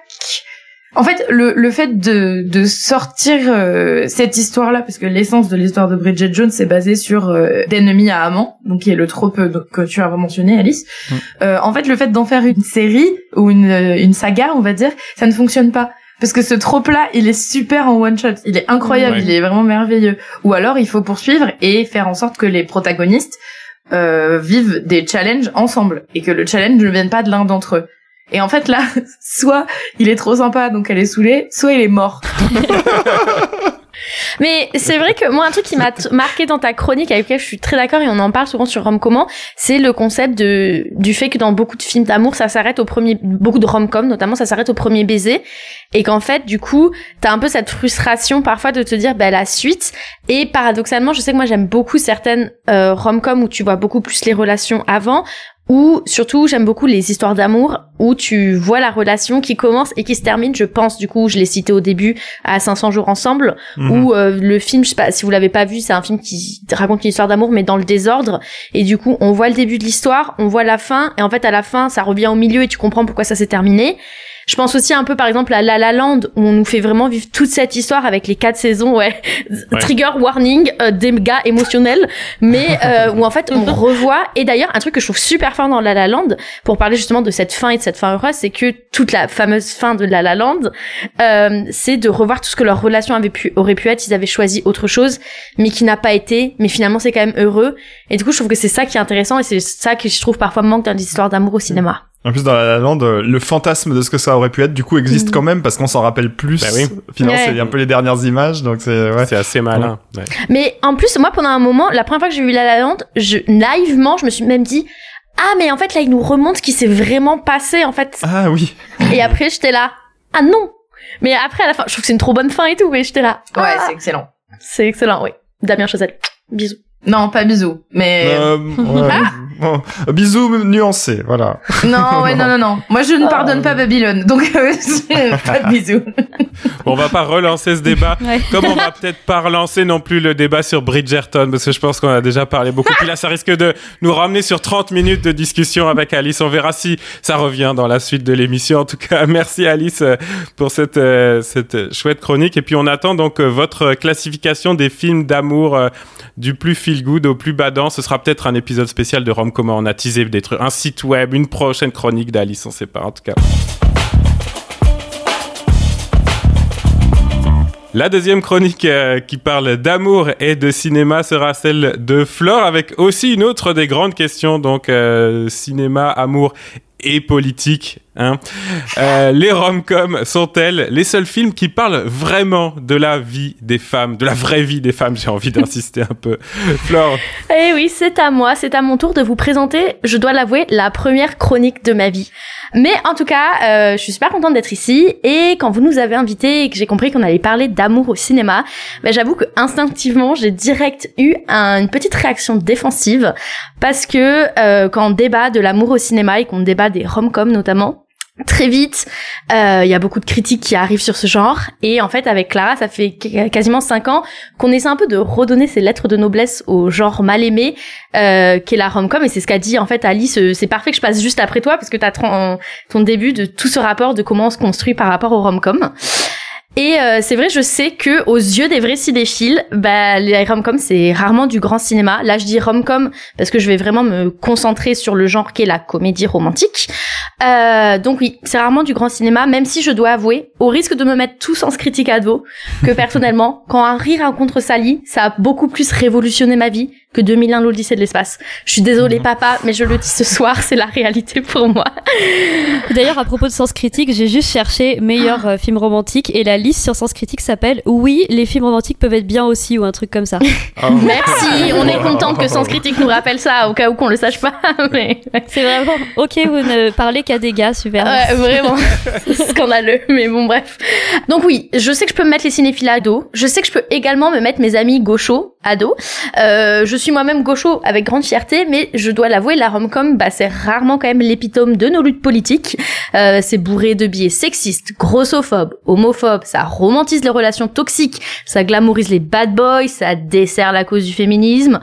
En fait, le, le fait de, de sortir euh, cette histoire-là, parce que l'essence de l'histoire de Bridget Jones est basée sur euh, d'ennemis à amants, donc qui est le trope euh, donc, que tu as mentionné, Alice. Mm. Euh, en fait, le fait d'en faire une série ou une, euh, une saga, on va dire, ça ne fonctionne pas. Parce que ce trope-là, il est super en one shot. Il est incroyable, Ouais. il est vraiment merveilleux. Ou alors, il faut poursuivre et faire en sorte que les protagonistes euh, vivent des challenges ensemble et que le challenge ne vienne pas de l'un d'entre eux. Et en fait là, soit il est trop sympa donc elle est saoulée, soit il est mort. Mais c'est vrai que moi, un truc qui m'a marqué dans ta chronique, avec lequel je suis très d'accord et on en parle souvent sur Rom-Comment, c'est le concept de, du fait que dans beaucoup de films d'amour, ça s'arrête au premier, beaucoup de rom-com notamment, ça s'arrête au premier baiser. Et qu'en fait, du coup, t'as un peu cette frustration parfois de te dire, bah, la suite. Et paradoxalement, je sais que moi, j'aime beaucoup certaines euh, rom-com où tu vois beaucoup plus les relations avant. Ou surtout, j'aime beaucoup les histoires d'amour où tu vois la relation qui commence et qui se termine. Je pense, du coup, je l'ai cité au début, à 500 jours ensemble, Mhm. où euh, le film, je sais pas si vous l'avez pas vu, c'est un film qui raconte une histoire d'amour mais dans le désordre et du coup on voit le début de l'histoire, on voit la fin et en fait à la fin ça revient au milieu et tu comprends pourquoi ça s'est terminé. Je pense aussi un peu par exemple à La La Land où on nous fait vraiment vivre toute cette histoire avec les quatre saisons, ouais, Ouais. trigger warning, euh, des gars émotionnels, mais euh, où en fait on revoit et d'ailleurs un truc que je trouve super fort dans La La Land pour parler justement de cette fin et de cette fin heureuse, c'est que toute la fameuse fin de La La Land, euh, c'est de revoir tout ce que leur relation avait pu aurait pu être, ils avaient choisi autre chose, mais qui n'a pas été, mais finalement c'est quand même heureux. Et du coup je trouve que c'est ça qui est intéressant et c'est ça que je trouve parfois manque dans les histoires d'amour au cinéma. En plus, dans La La Land, euh, le fantasme de ce que ça aurait pu être, du coup, existe Mhm. quand même parce qu'on s'en rappelle plus. Bah oui. Finalement, Ouais. c'est un peu les dernières images, donc c'est ouais. C'est assez malin. ouais. Mais en plus, moi, pendant un moment, la première fois que j'ai vu La La Land, je, naïvement, je me suis même dit, ah, mais en fait, là, il nous remonte ce qui s'est vraiment passé, en fait. Ah oui. Et après, j'étais là, ah non. Mais après, à la fin, je trouve que c'est une trop bonne fin et tout, mais j'étais là. Ouais, ah, c'est excellent. c'est excellent, oui. Damien Chazelle. Bisous. Non, pas bisous, mais Euh, ouais. Bon, bisous nuancés, voilà. non, ouais, non, non, non. Moi, je ne Oh. pardonne pas Babylone, donc euh, pas de bisous. Bon, on va pas relancer ce débat, Ouais. comme on va peut-être pas relancer non plus le débat sur Bridgerton, parce que je pense qu'on a déjà parlé beaucoup. Puis là, ça risque de nous ramener sur 30 minutes de discussion avec Alice. On verra si ça revient dans la suite de l'émission. En tout cas, merci Alice euh, pour cette, euh, cette chouette chronique. Et puis, on attend donc euh, votre classification des films d'amour euh, du plus feel good au plus badant. Ce sera peut-être un épisode spécial de Comment on a teasé des un site web, une prochaine chronique d'Alice, on sait pas en tout cas. La deuxième chronique euh, qui parle d'amour et de cinéma sera celle de Flore avec aussi une autre des grandes questions, donc euh, cinéma, amour et politique. Hein. Euh, les rom-coms sont-elles les seuls films qui parlent vraiment de la vie des femmes, de la vraie vie des femmes J'ai envie d'insister un peu. Flore, Eh oui, c'est à moi, c'est à mon tour de vous présenter, je dois l'avouer, la première chronique de ma vie. Mais en tout cas, euh, je suis super contente d'être ici et quand vous nous avez invités et que j'ai compris qu'on allait parler d'amour au cinéma, ben j'avoue que instinctivement, j'ai direct eu un- une petite réaction défensive parce que euh, quand on débat de l'amour au cinéma et qu'on débat des rom-coms notamment, Très vite, euh, il y a beaucoup de critiques qui arrivent sur ce genre. Et en fait avec Clara, ça fait qu- quasiment cinq ans qu'on essaie un peu de redonner ces lettres de noblesse au genre mal aimé euh, qu'est la rom-com. Et c'est ce qu'a dit en fait Alice euh, c'est parfait que je passe juste après toi parce que t'as ton, ton début de tout ce rapport de comment on se construit par rapport au rom-com et euh, c'est vrai je sais que aux yeux des vrais cinéphiles bah les rom-com c'est rarement du grand cinéma. Là je dis rom-com parce que je vais vraiment me concentrer sur le genre qu'est la comédie romantique. Euh, donc oui c'est rarement du grand cinéma même si je dois avouer au risque de me mettre tout sens critique à dos que personnellement, quand un rire rencontre Sally, ça a beaucoup plus révolutionné ma vie que 2001 l'Odyssée de l'espace. Je suis désolée papa, mais je le dis ce soir, c'est la réalité pour moi. D'ailleurs, à propos de Sens Critique, j'ai juste cherché meilleur euh, film romantique et la liste sur Sens Critique s'appelle Oui, les films romantiques peuvent être bien aussi ou un truc comme ça. Oh. Merci, on est contente que Sens Critique nous rappelle ça, au cas où qu'on le sache pas. mais... C'est vraiment ok, vous ne parlez qu'à des gars, super. Ouais, vraiment. Scandaleux, mais bon, bref. Donc oui, je sais que je peux me mettre les cinéphiles à dos. Je sais que je peux également me mettre mes amis gauchos à dos. Euh, je suis moi-même gaucho avec grande fierté, mais je dois l'avouer, la rom-com, bah, c'est rarement quand même l'épitome de nos luttes politiques. Euh, c'est bourré de biais sexistes, grossophobes, homophobes, ça romantise les relations toxiques, ça glamourise les bad boys, ça dessert la cause du féminisme.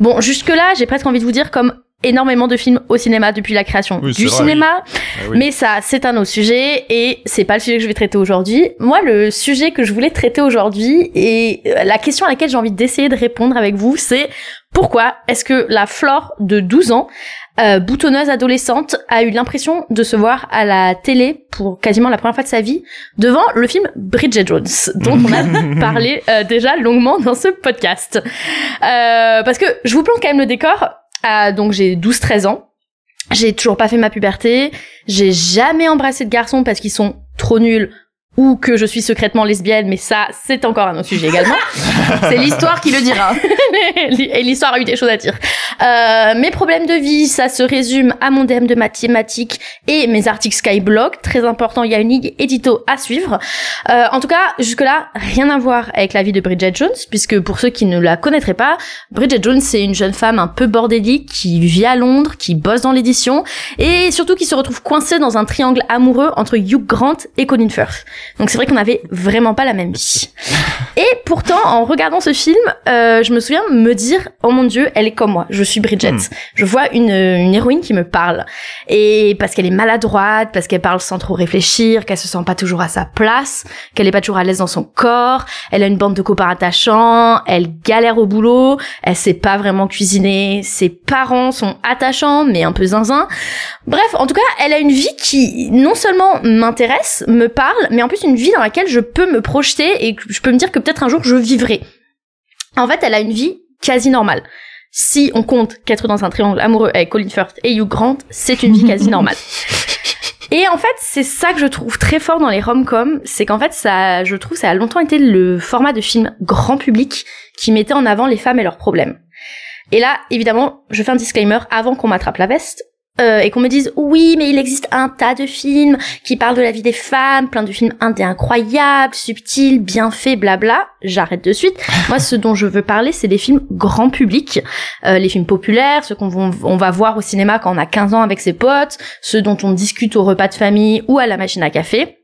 Bon, jusque-là, j'ai presque envie de vous dire comme énormément de films au cinéma depuis la création Oui, du vrai, cinéma. Ah oui. Mais ça, c'est un autre sujet et c'est pas le sujet que je vais traiter aujourd'hui. Moi, le sujet que je voulais traiter aujourd'hui et euh, la question à laquelle j'ai envie d'essayer de répondre avec vous, c'est pourquoi est-ce que la Flore de 12 ans, euh, boutonneuse adolescente, a eu l'impression de se voir à la télé pour quasiment la première fois de sa vie devant le film Bridget Jones, dont on a parlé euh, déjà longuement dans ce podcast. Euh, parce que je vous plante quand même le décor. Euh, donc j'ai 12-13 ans. J'ai toujours pas fait ma puberté. J'ai jamais embrassé de garçons parce qu'ils sont trop nuls ou que je suis secrètement lesbienne, mais ça, c'est encore un autre sujet également. C'est l'histoire qui le dira. et l'histoire a eu des choses à dire. Euh, mes problèmes de vie, ça se résume à mon DM de mathématiques et mes articles Skyblog. Très important, il y a une ligne édito à suivre. Euh, en tout cas, jusque-là, rien à voir avec la vie de Bridget Jones, puisque pour ceux qui ne la connaîtraient pas, Bridget Jones, c'est une jeune femme un peu bordélique qui vit à Londres, qui bosse dans l'édition, et surtout qui se retrouve coincée dans un triangle amoureux entre Hugh Grant et Colin Firth. Donc c'est vrai qu'on avait vraiment pas la même vie. Et pourtant, en regardant ce film, euh, je me souviens me dire, oh mon dieu, elle est comme moi. Je suis Bridget. Hmm. Je vois une, une héroïne qui me parle. Et parce qu'elle est maladroite, parce qu'elle parle sans trop réfléchir, qu'elle se sent pas toujours à sa place, qu'elle est pas toujours à l'aise dans son corps, elle a une bande de copains attachants, elle galère au boulot, elle sait pas vraiment cuisiner, ses parents sont attachants mais un peu zinzin. Bref, en tout cas, elle a une vie qui non seulement m'intéresse, me parle, mais en plus une vie dans laquelle je peux me projeter et je peux me dire que peut-être un jour je vivrai. En fait, elle a une vie quasi normale. Si on compte qu'être dans un triangle amoureux avec Colin Firth et Hugh Grant, c'est une vie quasi normale. Et en fait, c'est ça que je trouve très fort dans les rom-coms, c'est qu'en fait, ça, je trouve, ça a longtemps été le format de film grand public qui mettait en avant les femmes et leurs problèmes. Et là, évidemment, je fais un disclaimer avant qu'on m'attrape la veste. Euh, et qu'on me dise oui mais il existe un tas de films qui parlent de la vie des femmes, plein de films indés incroyables, subtils, bien faits, blabla. J'arrête de suite. Moi ce dont je veux parler c'est des films grand public, euh, les films populaires, ceux qu'on va- on va voir au cinéma quand on a 15 ans avec ses potes, ceux dont on discute au repas de famille ou à la machine à café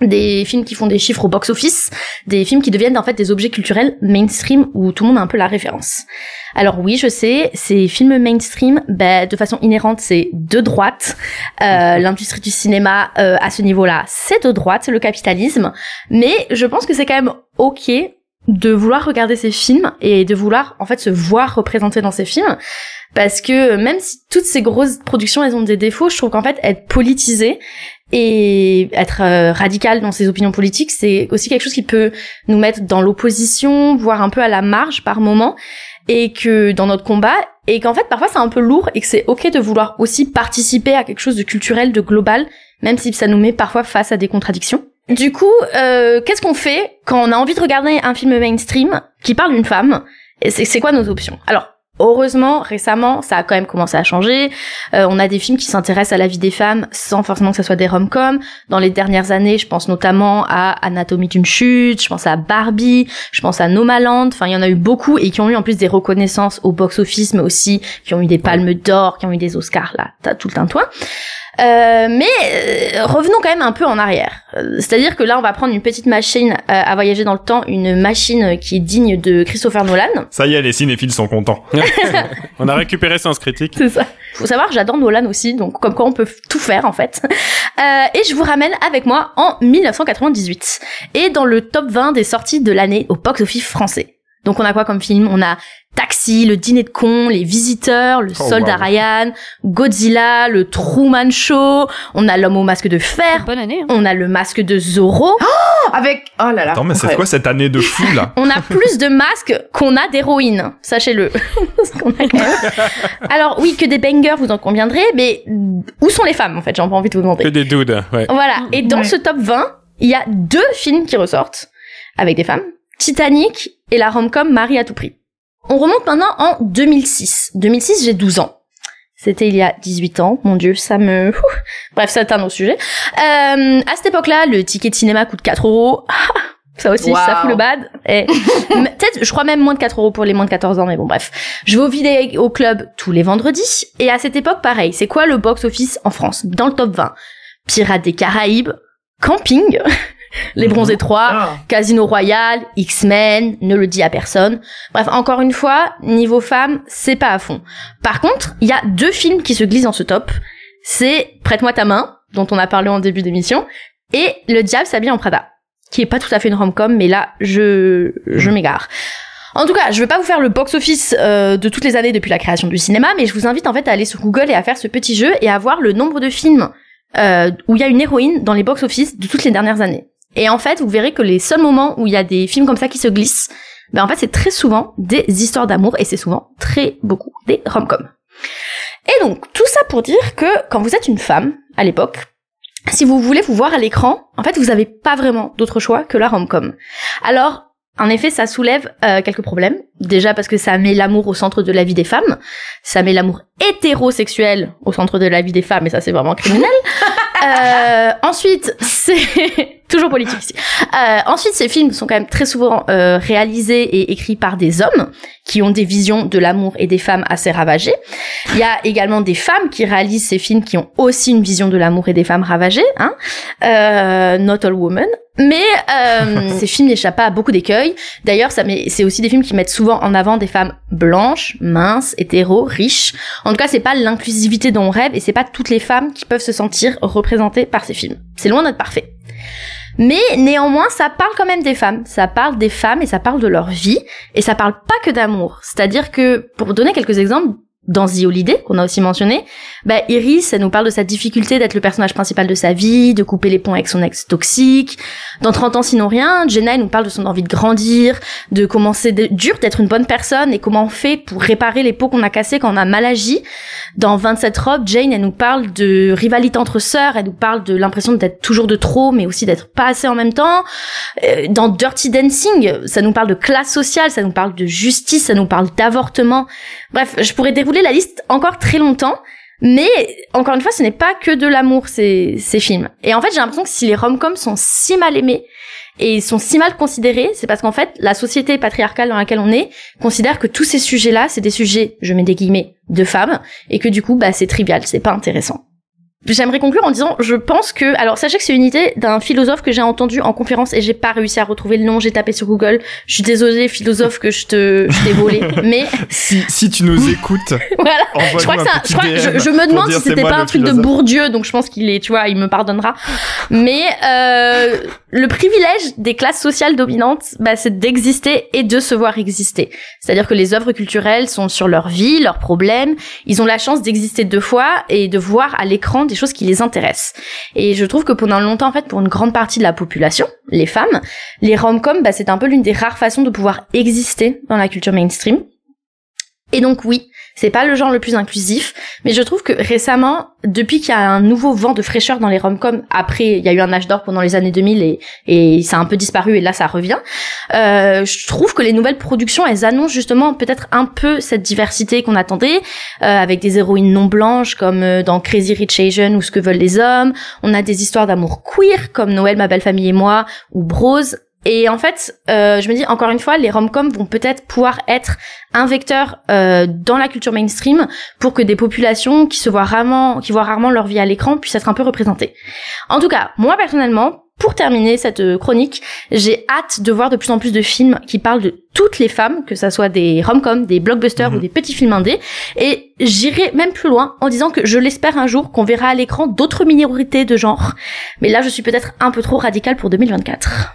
des films qui font des chiffres au box-office, des films qui deviennent en fait des objets culturels mainstream où tout le monde a un peu la référence. Alors oui, je sais, ces films mainstream, bah, de façon inhérente, c'est de droite. Euh, L'industrie du cinéma euh, à ce niveau-là, c'est de droite, c'est le capitalisme. Mais je pense que c'est quand même ok de vouloir regarder ces films et de vouloir en fait se voir représenté dans ces films. Parce que même si toutes ces grosses productions elles ont des défauts je trouve qu'en fait être politisé et être euh, radical dans ses opinions politiques c'est aussi quelque chose qui peut nous mettre dans l'opposition voire un peu à la marge par moment et que dans notre combat et qu'en fait parfois c'est un peu lourd et que c'est ok de vouloir aussi participer à quelque chose de culturel de global même si ça nous met parfois face à des contradictions du coup, euh, qu'est-ce qu'on fait quand on a envie de regarder un film mainstream qui parle d'une femme Et c'est quoi nos options? Alors, heureusement, récemment, ça a quand même commencé à changer. Euh, on a des films qui s'intéressent à la vie des femmes sans forcément que ça soit des rom-coms. Dans les dernières années, je pense notamment à Anatomie d'une chute, je pense à Barbie, je pense à Nomaland. Enfin, il y en a eu beaucoup et qui ont eu en plus des reconnaissances au box-office, mais aussi qui ont eu des palmes d'or, qui ont eu des Oscars. Là, t'as tout le tintouin. Euh, mais euh, revenons quand même un peu en arrière. Euh, C'est-à-dire que là, on va prendre une petite machine euh, à voyager dans le temps, une machine qui est digne de Christopher Nolan. Ça y est, les cinéphiles sont contents. On a récupéré Sens Critique. C'est ça. Faut savoir, j'adore Nolan aussi, donc comme quoi on peut tout faire en fait. Euh, et je vous ramène avec moi en 1998 et dans le top 20 des sorties de l'année au box-office français. Donc on a quoi comme film? On a Taxi, Le Dîner de cons, Les Visiteurs, Le Oh, Soldat wow. Ryan, Godzilla, Le Truman Show, on a L'Homme au masque de fer, Bonne année. hein. on a Le Masque de Zorro, Avec oh là là. Attends, mais c'est quoi cette année de fou là? On a plus de masques qu'on a d'héroïnes, sachez-le. Alors oui, que des bangers, vous en conviendrez, mais où sont les femmes en fait? J'ai pas envie de vous demander. Que des dudes, ouais. Voilà. Et dans Ouais. ce top 20, il y a deux films qui ressortent avec des femmes. Titanic et la rom-com Marie à tout prix. On remonte maintenant en 2006. 2006, j'ai 12 ans. C'était il y a 18 ans. Mon dieu, ça me... Bref, c'est un autre sujet. Euh, à cette époque-là, le ticket de cinéma coûte 4 euros. Ça aussi, Wow. ça fout le bad. Et peut-être, je crois même moins de 4 euros pour les moins de 14 ans, mais bon, bref. Je vais au vidéo au club tous les vendredis. Et à cette époque, pareil. C'est quoi le box-office en France? Dans le top 20. Pirates des Caraïbes, Camping, Les Bronzés 3, Ah. Casino Royale, X-Men, ne le dis à personne. Bref, encore une fois, niveau femme, c'est pas à fond. Par contre, il y a deux films qui se glissent dans ce top. C'est Prête-moi ta main, dont on a parlé en début d'émission, et Le Diable s'habille en Prada, qui est pas tout à fait une rom-com, mais là, je, je m'égare. En tout cas, je veux pas vous faire le box-office euh, de toutes les années depuis la création du cinéma, mais je vous invite en fait à aller sur Google et à faire ce petit jeu et à voir le nombre de films euh, où il y a une héroïne dans les box-office de toutes les dernières années. Et en fait, vous verrez que les seuls moments où il y a des films comme ça qui se glissent, ben en fait, c'est très souvent des histoires d'amour et c'est souvent très beaucoup des rom-coms. Et donc, tout ça pour dire que quand vous êtes une femme, à l'époque, si vous voulez vous voir à l'écran, en fait, vous avez pas vraiment d'autre choix que la rom-com. Alors, en effet, ça soulève euh, quelques problèmes. Déjà parce que ça met l'amour au centre de la vie des femmes. Ça met l'amour hétérosexuel au centre de la vie des femmes, et ça, c'est vraiment criminel. Euh, ensuite, c'est toujours politique ici. Euh, ensuite, ces films sont quand même très souvent euh, réalisés et écrits par des hommes qui ont des visions de l'amour et des femmes assez ravagées. Il y a également des femmes qui réalisent ces films qui ont aussi une vision de l'amour et des femmes ravagées. Hein euh, Not All Women. Mais euh, ces films n'échappent pas à beaucoup d'écueils. D'ailleurs, ça met- c'est aussi des films qui mettent souvent en avant des femmes blanches, minces, hétéros, riches. En tout cas, c'est pas l'inclusivité dont on rêve et c'est pas toutes les femmes qui peuvent se sentir représentées par ces films. C'est loin d'être parfait. Mais néanmoins, ça parle quand même des femmes. Ça parle des femmes et ça parle de leur vie. Et ça parle pas que d'amour. C'est-à-dire que, pour donner quelques exemples, dans The Holiday, qu'on a aussi mentionné, bah, Iris, elle nous parle de sa difficulté d'être le personnage principal de sa vie, de couper les ponts avec son ex toxique. Dans 30 ans sinon rien, Jenna, elle nous parle de son envie de grandir, de comment c'est dur d'être une bonne personne et comment on fait pour réparer les pots qu'on a cassés quand on a mal agi. Dans 27 robes, Jane, elle nous parle de rivalité entre sœurs, elle nous parle de l'impression d'être toujours de trop, mais aussi d'être pas assez en même temps. Euh, Dans Dirty Dancing, ça nous parle de classe sociale, ça nous parle de justice, ça nous parle d'avortement. Bref, je pourrais dérouler la liste encore très longtemps. Mais encore une fois, ce n'est pas que de l'amour ces, ces films. Et en fait, j'ai l'impression que si les rom-coms sont si mal aimés et sont si mal considérés, c'est parce qu'en fait, la société patriarcale dans laquelle on est considère que tous ces sujets-là, c'est des sujets, je mets des guillemets, de femmes, et que du coup, bah, c'est trivial, c'est pas intéressant. J'aimerais conclure en disant, je pense que, alors sachez que c'est une idée d'un philosophe que j'ai entendu en conférence et j'ai pas réussi à retrouver le nom, j'ai tapé sur Google. Je suis désolée, philosophe, que je te, je t'ai volé. Mais Si, si tu nous écoutes, voilà. Je crois que petit je, crois je, je me demande si c'était pas un truc de. Bourdieu, donc je pense qu'il est, tu vois, il me pardonnera. Mais euh, le privilège des classes sociales dominantes, bah, c'est d'exister et de se voir exister. C'est-à-dire que les œuvres culturelles sont sur leur vie, leurs problèmes. Ils ont la chance d'exister deux fois et de voir à l'écran des choses qui les intéressent. Et je trouve que pendant longtemps, en fait, pour une grande partie de la population, les femmes, les rom-coms, bah, c'est un peu l'une des rares façons de pouvoir exister dans la culture mainstream. Et donc oui, c'est pas le genre le plus inclusif, mais je trouve que récemment, depuis qu'il y a un nouveau vent de fraîcheur dans les rom-coms, après il y a eu un âge d'or pendant les années 2000 et, et ça a un peu disparu et là ça revient, euh, je trouve que les nouvelles productions, elles annoncent justement peut-être un peu cette diversité qu'on attendait, euh, avec des héroïnes non blanches comme euh, dans Crazy Rich Asian ou Ce que veulent les hommes, on a des histoires d'amour queer comme Noël, ma belle famille et moi, ou Bros, et en fait, euh, je me dis encore une fois, les rom-coms vont peut-être pouvoir être un vecteur euh, dans la culture mainstream pour que des populations qui se voient rarement, qui voient rarement leur vie à l'écran puissent être un peu représentées. En tout cas, moi personnellement, pour terminer cette euh, chronique, j'ai hâte de voir de plus en plus de films qui parlent de toutes les femmes, que ça soit des rom-coms, des blockbusters Mhm. ou des petits films indés. Et j'irai même plus loin en disant que je l'espère un jour qu'on verra à l'écran d'autres minorités de genre. Mais là, je suis peut-être un peu trop radicale pour 2024.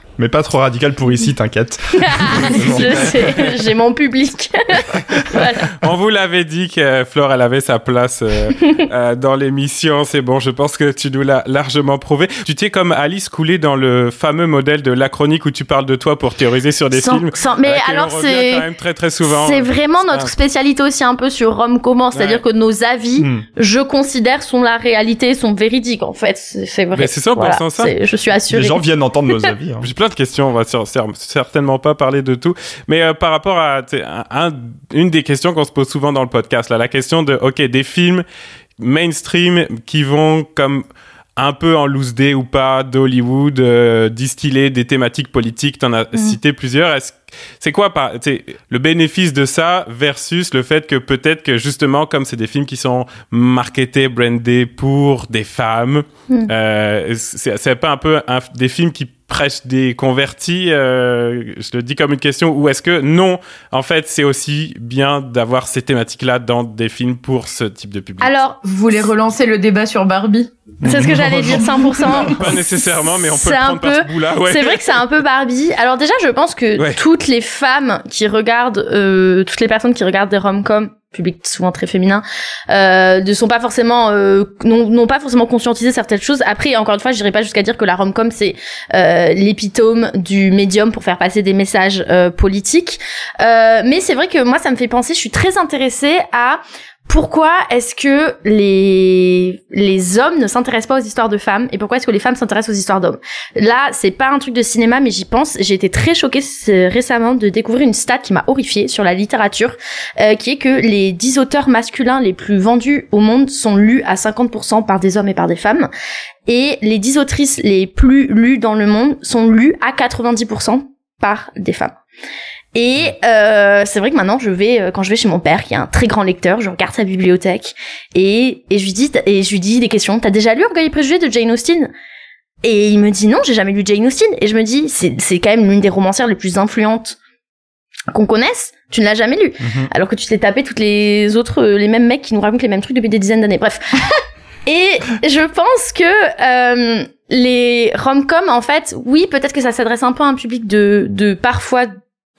Mais pas trop radical pour ici, t'inquiète. je sais, j'ai mon public. voilà. On vous l'avait dit que Flore, elle avait sa place euh, euh, dans l'émission. C'est bon, je pense que tu nous l'as largement prouvé. Tu t'es comme Alice coulé dans le fameux modèle de la chronique où tu parles de toi pour théoriser sur des sans, films. Sans, mais alors c'est quand même très très souvent. C'est vraiment notre spécialité aussi un peu sur Rome comment, c'est-à-dire ouais. que nos avis, mm. je considère sont la réalité, sont véridiques en fait. C'est vrai. Mais c'est ça, voilà, ça. Je suis assurée. Les gens viennent entendre nos avis. Hein. J'ai plein de questions. On va certainement pas parler de tout, mais euh, par rapport à un, une des questions qu'on se pose souvent dans le podcast, là, la question de ok des films mainstream qui vont comme un peu en loose day ou pas d'Hollywood, euh, distiller des thématiques politiques, t'en as mmh. cité plusieurs. Est-ce c'est quoi par, le bénéfice de ça versus le fait que peut-être que justement comme c'est des films qui sont marketés, brandés pour des femmes, mmh. euh, c'est pas un peu un, des films qui prêchent des convertis, euh, je le dis comme une question, ou est-ce que non, en fait c'est aussi bien d'avoir ces thématiques-là dans des films pour ce type de public? Alors, vous voulez relancer le débat sur Barbie? C'est ce que j'allais dire, 100%. Pas nécessairement, mais on peut le prendre peu, par ce bout-là. Ouais. C'est vrai que c'est un peu Barbie. Alors déjà, je pense que ouais. toutes les femmes qui regardent, euh, toutes les personnes qui regardent des rom-coms, public souvent très féminin, euh, ne sont pas forcément, euh, n'ont pas forcément conscientisé certaines choses. Après, encore une fois, je dirais pas jusqu'à dire que la rom-com c'est euh, l'épitome du médium pour faire passer des messages euh, politiques. Euh, mais c'est vrai que moi, ça me fait penser. Je suis très intéressée à pourquoi est-ce que les les hommes ne s'intéressent pas aux histoires de femmes et pourquoi est-ce que les femmes s'intéressent aux histoires d'hommes? Là, c'est pas un truc de cinéma, mais j'y pense. J'ai été très choquée récemment de découvrir une stat qui m'a horrifiée sur la littérature, euh, qui est que les 10 auteurs masculins les plus vendus au monde sont lus à 50% par des hommes et par des femmes, et les 10 autrices les plus lues dans le monde sont lues à 90% par des femmes. Et euh, c'est vrai que maintenant je vais euh, quand je vais chez mon père qui est un très grand lecteur, je regarde sa bibliothèque et et je lui dis et je lui dis des questions. T'as déjà lu Orgueil et préjugés de Jane Austen? Et il me dit non, j'ai jamais lu Jane Austen. Et je me dis c'est c'est quand même l'une des romancières les plus influentes qu'on connaisse. Tu ne l'as jamais lu, mm -hmm. alors que tu t'es tapé toutes les autres les mêmes mecs qui nous racontent les mêmes trucs depuis des dizaines d'années. Bref. et je pense que euh, les rom-com en fait, oui, peut-être que ça s'adresse un peu à un public de de parfois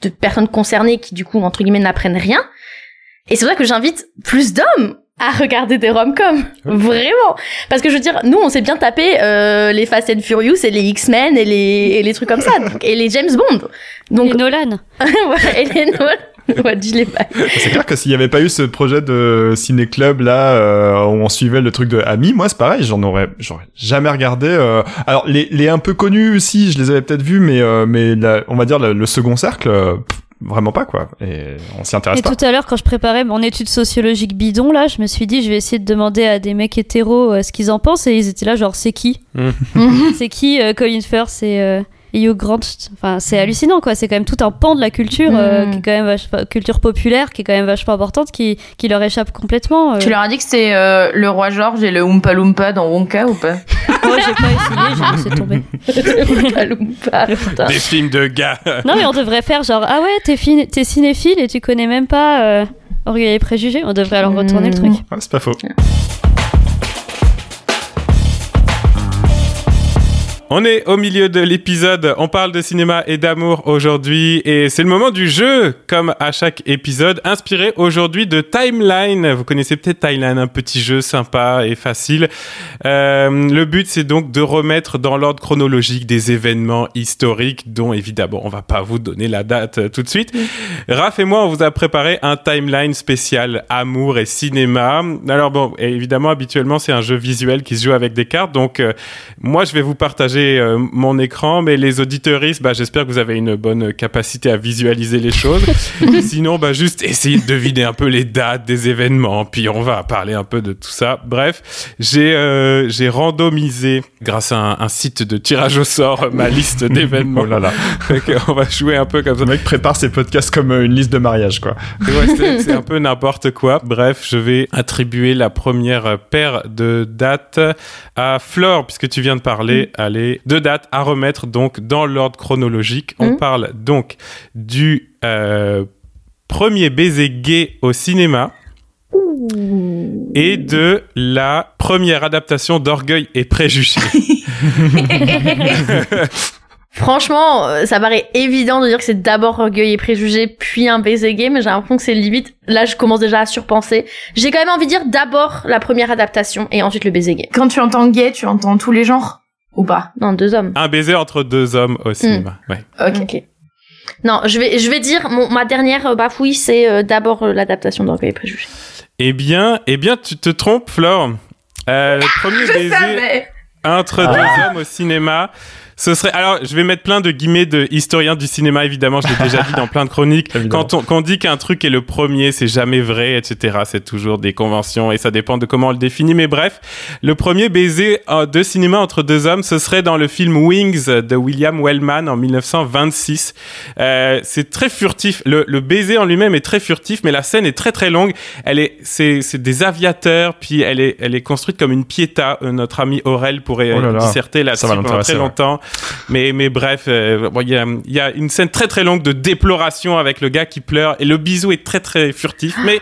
de personnes concernées qui du coup entre guillemets n'apprennent rien. Et c'est vrai que j'invite plus d'hommes à regarder des rom-coms, vraiment. Parce que je veux dire, nous on s'est bien tapé euh, les Fast and Furious et les X-Men et les et les trucs comme ça, donc, et les James Bond. Donc et Nolan. ouais, et les Nolan. Ouais. C'est clair que s'il n'y avait pas eu ce projet de ciné-club là euh, où on suivait le truc de Ami, moi c'est pareil, j'en aurais, j'aurais jamais regardé. Euh... Alors les, les un peu connus aussi, je les avais peut-être vus, mais euh, mais la, on va dire le, le second cercle. Pff, vraiment pas quoi et on s'y intéresse et pas. tout à l'heure quand je préparais mon étude sociologique bidon là je me suis dit je vais essayer de demander à des mecs hétéros euh, ce qu'ils en pensent et ils étaient là genre c'est qui? C'est qui euh, Colin Firth c'est euh, Hugh Grant enfin c'est hallucinant quoi c'est quand même tout un pan de la culture euh, Mm. qui est quand même vachement, culture populaire qui est quand même vachement importante qui, qui leur échappe complètement euh. Tu leur as dit que c'est euh, le roi George et le Oompa Loompa dans Wonka ou pas? Moi j'ai pas essayé j'ai laissé tomber Oompa Loompa, putain. Des films de gars. non mais on devrait faire genre ah ouais t'es, fin- t'es cinéphile et tu connais même pas euh, Orgueil et préjugés on devrait alors retourner le Mm. truc Ouais, c'est pas faux. On est au milieu de l'épisode, on parle de cinéma et d'amour aujourd'hui et c'est le moment du jeu comme à chaque épisode inspiré aujourd'hui de Timeline. Vous connaissez peut-être Timeline, un petit jeu sympa et facile. Euh, le but c'est donc de remettre dans l'ordre chronologique des événements historiques dont évidemment on va pas vous donner la date euh, tout de suite. Raph et moi on vous a préparé un Timeline spécial amour et cinéma. Alors bon, évidemment habituellement c'est un jeu visuel qui se joue avec des cartes donc euh, moi je vais vous partager euh, mon écran, mais les auditeuristes, bah, j'espère que vous avez une bonne capacité à visualiser les choses. Sinon, bah, juste essayez de deviner un peu les dates des événements, puis on va parler un peu de tout ça. Bref, j'ai euh, j'ai randomisé, grâce à un, un, site de tirage au sort, ma liste d'événements. Oh là là. on va jouer un peu comme ça. Le mec prépare ses podcasts comme euh, une liste de mariage, quoi. Ouais, c'est un peu n'importe quoi. Bref, je vais attribuer la première paire de dates à Flore, puisque tu viens de parler. Mm. Allez, deux dates à remettre donc dans l'ordre chronologique. On Mm. parle donc du euh, premier baiser gay au cinéma et de la première adaptation d'Orgueil et Préjugés. Franchement, euh, ça paraît évident de dire que c'est d'abord Orgueil et Préjugés, puis un baiser gay, mais j'ai l'impression que c'est limite. Là, je commence déjà à surpenser. J'ai quand même envie de dire d'abord la première adaptation et ensuite le baiser gay. Quand tu entends gay, tu entends tous les genres? Ou pas Non, deux hommes. Un baiser entre deux hommes au cinéma. Ouais. Ok. Ok. Non, je vais, je vais dire, mon, ma dernière euh, bafouille, c'est euh, d'abord euh, l'adaptation d'Orgueil et Préjugés. Eh bien, eh bien, tu te trompes, Flore. Euh, le premier Je baiser savais. entre deux hommes au cinéma. Ce serait alors je vais mettre plein de guillemets de historien du cinéma évidemment je l'ai déjà dit dans plein de chroniques. Quand on, quand on dit qu'un truc est le premier c'est jamais vrai etc c'est toujours des conventions et ça dépend de comment on le définit. Mais bref le premier baiser euh, de cinéma entre deux hommes ce serait dans le film Wings de William Wellman en 1926 euh, c'est très furtif. Le, le baiser en lui-même est très furtif mais la scène est très très longue. Elle est c'est c'est des aviateurs puis elle est elle est construite comme une pieta Euh, notre ami Aurel pourrait Oh là euh, là. disserter là-dessus pendant très ouais. Mais mais bref euh, il y a y a une scène très très longue de déploration avec le gars qui pleure et le bisou est très très furtif. Mais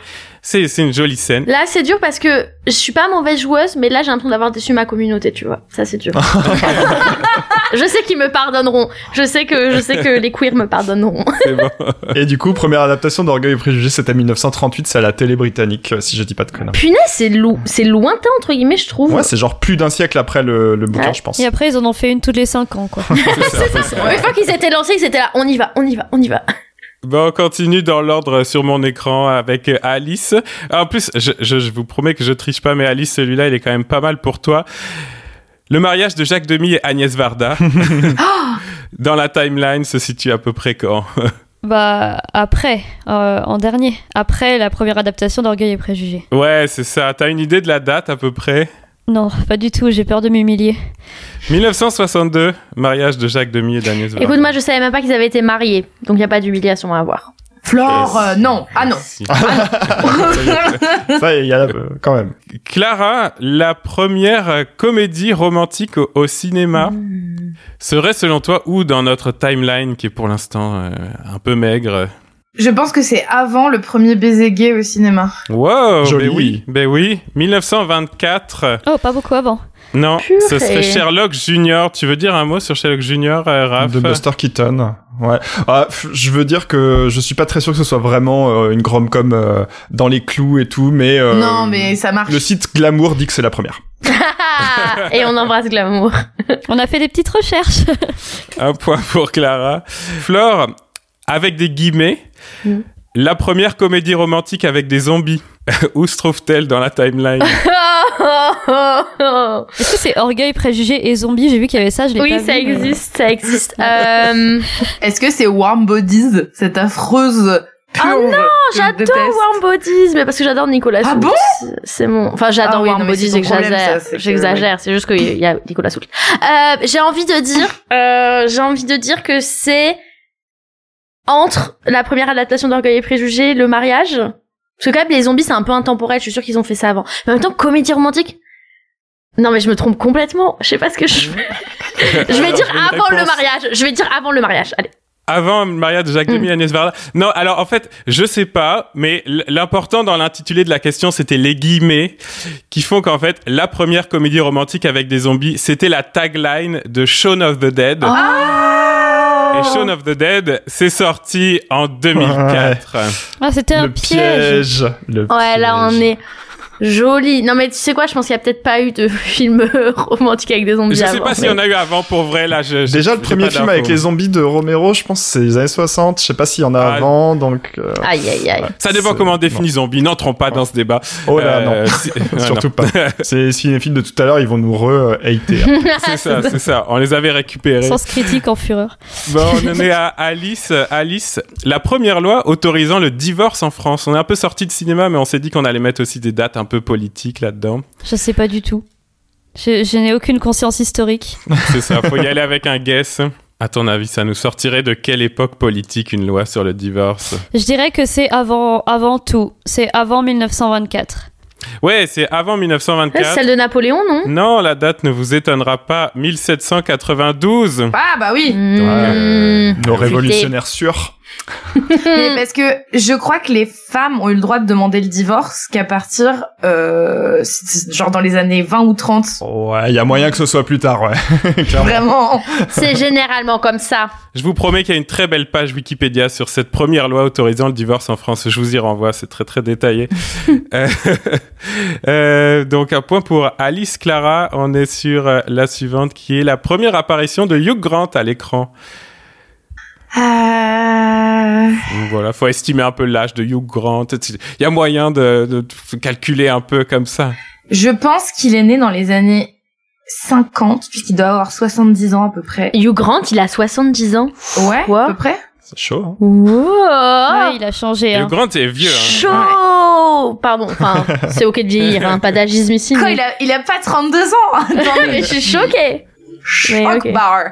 c'est une jolie scène Là, c'est dur parce que je suis pas mauvaise joueuse, mais là, j'ai l'impression d'avoir déçu ma communauté, tu vois. Ça, c'est dur. je sais qu'ils me pardonneront. Je sais que, je sais que les queers me pardonneront. bon Et du coup, première adaptation d'Orgueil et Préjugés, c'était 1938, c'est à la télé britannique, euh, si je dis pas de conneries. Punaise, c'est lou, c'est lointain, entre guillemets, je trouve. Ouais, c'est genre plus d'un siècle après le, le bouquin, Ouais. je pense. Et après, ils en ont fait une toutes les 5 ans, quoi. C'est ça. Une fois qu'ils étaient lancés, ils étaient là, on y va, on y va, on y va. Bon, on continue dans l'ordre sur mon écran avec euh, Alice. En plus, je, je, je vous promets que je triche pas, mais Alice, celui-là, il est quand même pas mal pour toi. Le mariage de Jacques Demy et Agnès Varda dans la timeline se situe à peu près quand? Bah, après, euh, en dernier. Après la première adaptation d'Orgueil et Préjugés. Ouais, c'est ça. T'as une idée de la date à peu près? Non, pas du tout, j'ai peur de m'humilier. 1962, mariage de Jacques Demy et d'Agnès Varda. Écoute, moi, je savais même pas qu'ils avaient été mariés, donc il y a pas d'humiliation à avoir. Flore, euh, non. Ah non. Si. Ça, il y a euh, quand même. Clara, la première comédie romantique au, au cinéma serait selon toi où dans notre timeline qui est pour l'instant euh, un peu maigre Je pense que c'est avant le premier baiser gay au cinéma. Wow, Joli. ben oui, ben oui, 1924. Oh, pas beaucoup avant. Non, Purée. ce serait Sherlock Junior. Tu veux dire un mot sur Sherlock Junior, euh, Raph De Buster Keaton. Ouais. Ah, je veux dire que je suis pas très sûr que ce soit vraiment euh, une rom-com euh, dans les clous et tout, mais euh, non, mais ça marche. le site Glamour dit que c'est la première. Et on embrasse Glamour. On a fait des petites recherches. Un point pour Clara. Flore, avec des guillemets, Mm. la première comédie romantique avec des zombies. où se trouve-t-elle dans la timeline? Est-ce que c'est Orgueil, Préjugés et Zombies? J'ai vu qu'il y avait ça, je l'ai pas oui, vu. ça mais- existe, ça existe. Euh, Est-ce que c'est Warm Bodies, cette affreuse Ah non, que je j'adore Warm Bodies, mais parce que j'adore Nicolas Ah Soult. bon? C'est mon. Enfin, j'adore Ah oui, Warm non, Bodies j'exagère. que- J'exagère, c'est juste qu'il y a Nicolas Soult. Euh, j'ai envie de dire, euh, j'ai envie de dire que c'est entre la première adaptation d'Orgueil et Préjugés, le mariage. Parce que quand même, les zombies, c'est un peu intemporel. Je suis sûre qu'ils ont fait ça avant. Mais en même temps, comédie romantique. Non, mais je me trompe complètement. Je sais pas ce que je fais. je vais Alors, dire avant le mariage. Je vais dire avant le mariage. Allez. Avant le mariage de Jacques Demy et Agnès Varda. Non, alors en fait, je sais pas, mais l'important dans l'intitulé de la question, c'était les guillemets qui font qu'en fait, la première comédie romantique avec des zombies, c'était la tagline de Shaun of the Dead. Et Shaun of the Dead, c'est sorti en 2004. Ah, c'était un le piège. piège. Le Ouais, là, on est joli. Non, mais tu sais quoi, je pense qu'il y a peut-être pas eu de film romantique avec des zombies Je sais avant, pas s'il mais- y en a eu avant pour vrai, là. Je, je- Déjà, le premier film avec les zombies de Romero, je pense que c'est les années 60. Je sais pas s'il y en a Ah, avant, donc. euh, Aïe, aïe, aïe. Ça dépend comment on définit zombie. N'entrons pas dans ce débat. Oh là, Euh, non. Surtout non. pas. C'est si les films de tout à l'heure, ils vont nous re-hater. hein. C'est ça, c'est ça. On les avait récupérés. Sens critique en fureur. Bon, on en est à Alice. Alice, la première loi autorisant le divorce en France. On est un peu sorti de cinéma, mais on s'est dit qu'on allait mettre aussi des dates un peu politiques là-dedans. Je sais pas du tout. Je, je n'ai aucune conscience historique. C'est ça, faut y aller avec un guess. À ton avis, ça nous sortirait de quelle époque politique une loi sur le divorce? Je dirais que c'est avant, avant tout. C'est avant 1924. Ouais, c'est avant Ouais, 1924. Celle de Napoléon, non? Non, la date ne vous étonnera pas. 1792. Ah bah oui Mmh. Ouais, Nos Flûté. révolutionnaires sûrs. Mais parce que je crois que les femmes ont eu le droit de demander le divorce qu'à partir, euh, genre dans les années 20 ou 30. Ouais, il y a moyen que ce soit plus tard, ouais. Vraiment. C'est généralement comme ça. Je vous promets qu'il y a une très belle page Wikipédia sur cette première loi autorisant le divorce en France. Je vous y renvoie, c'est très très détaillé. Euh, euh, donc un point pour Alice Clara. On est sur euh, la suivante qui est la première apparition de Hugh Grant à l'écran. Euh... Donc Voilà, faut estimer un peu l'âge de Hugh Grant. Il y a moyen de, de calculer un peu comme ça. Je pense qu'il est né dans les années 50, puisqu'il doit avoir 70 ans à peu près. Hugh Grant, il a 70 ans. Ouais, Quoi à peu près. C'est chaud, hein. Wow. Ouais, il a changé. Hugh Hein. Grant est vieux. Hein. Chaud Pardon, enfin, c'est ok de vieillir, hein, pas d'agisme ici. Quoi, mais- il a, il a pas 32 ans Attends, mais je suis choquée. Ok. bar.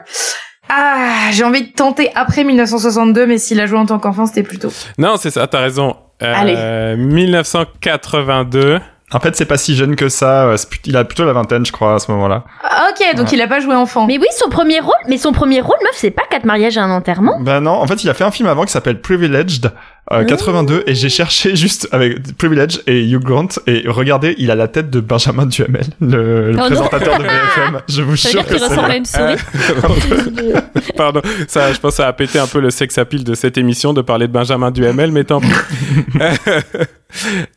Ah, j'ai envie de tenter après 1962, mais s'il a joué en tant qu'enfant, c'était plus tôt. Non, c'est ça, t'as raison. Euh, Allez. 1982. En fait, c'est pas si jeune que ça. euh, Il a plutôt la vingtaine, je crois, à ce moment-là. Ok, donc Ouais. il a pas joué enfant. Mais oui, son premier rôle, mais son premier rôle, meuf, c'est pas quatre mariages et un enterrement. Ben non, en fait, il a fait un film avant qui s'appelle Privileged, euh, 82, et j'ai cherché juste avec Privileged et Hugh Grant, et regardez, il a la tête de Benjamin Duhamel, le, le non. présentateur de BFM. Je vous Ça jure dire que qu'il ressemble à c'est... une souris. Pardon, ça, je pense que ça a pété un peu le sex appeal de cette émission de parler de Benjamin Duhamel, mais tant pis.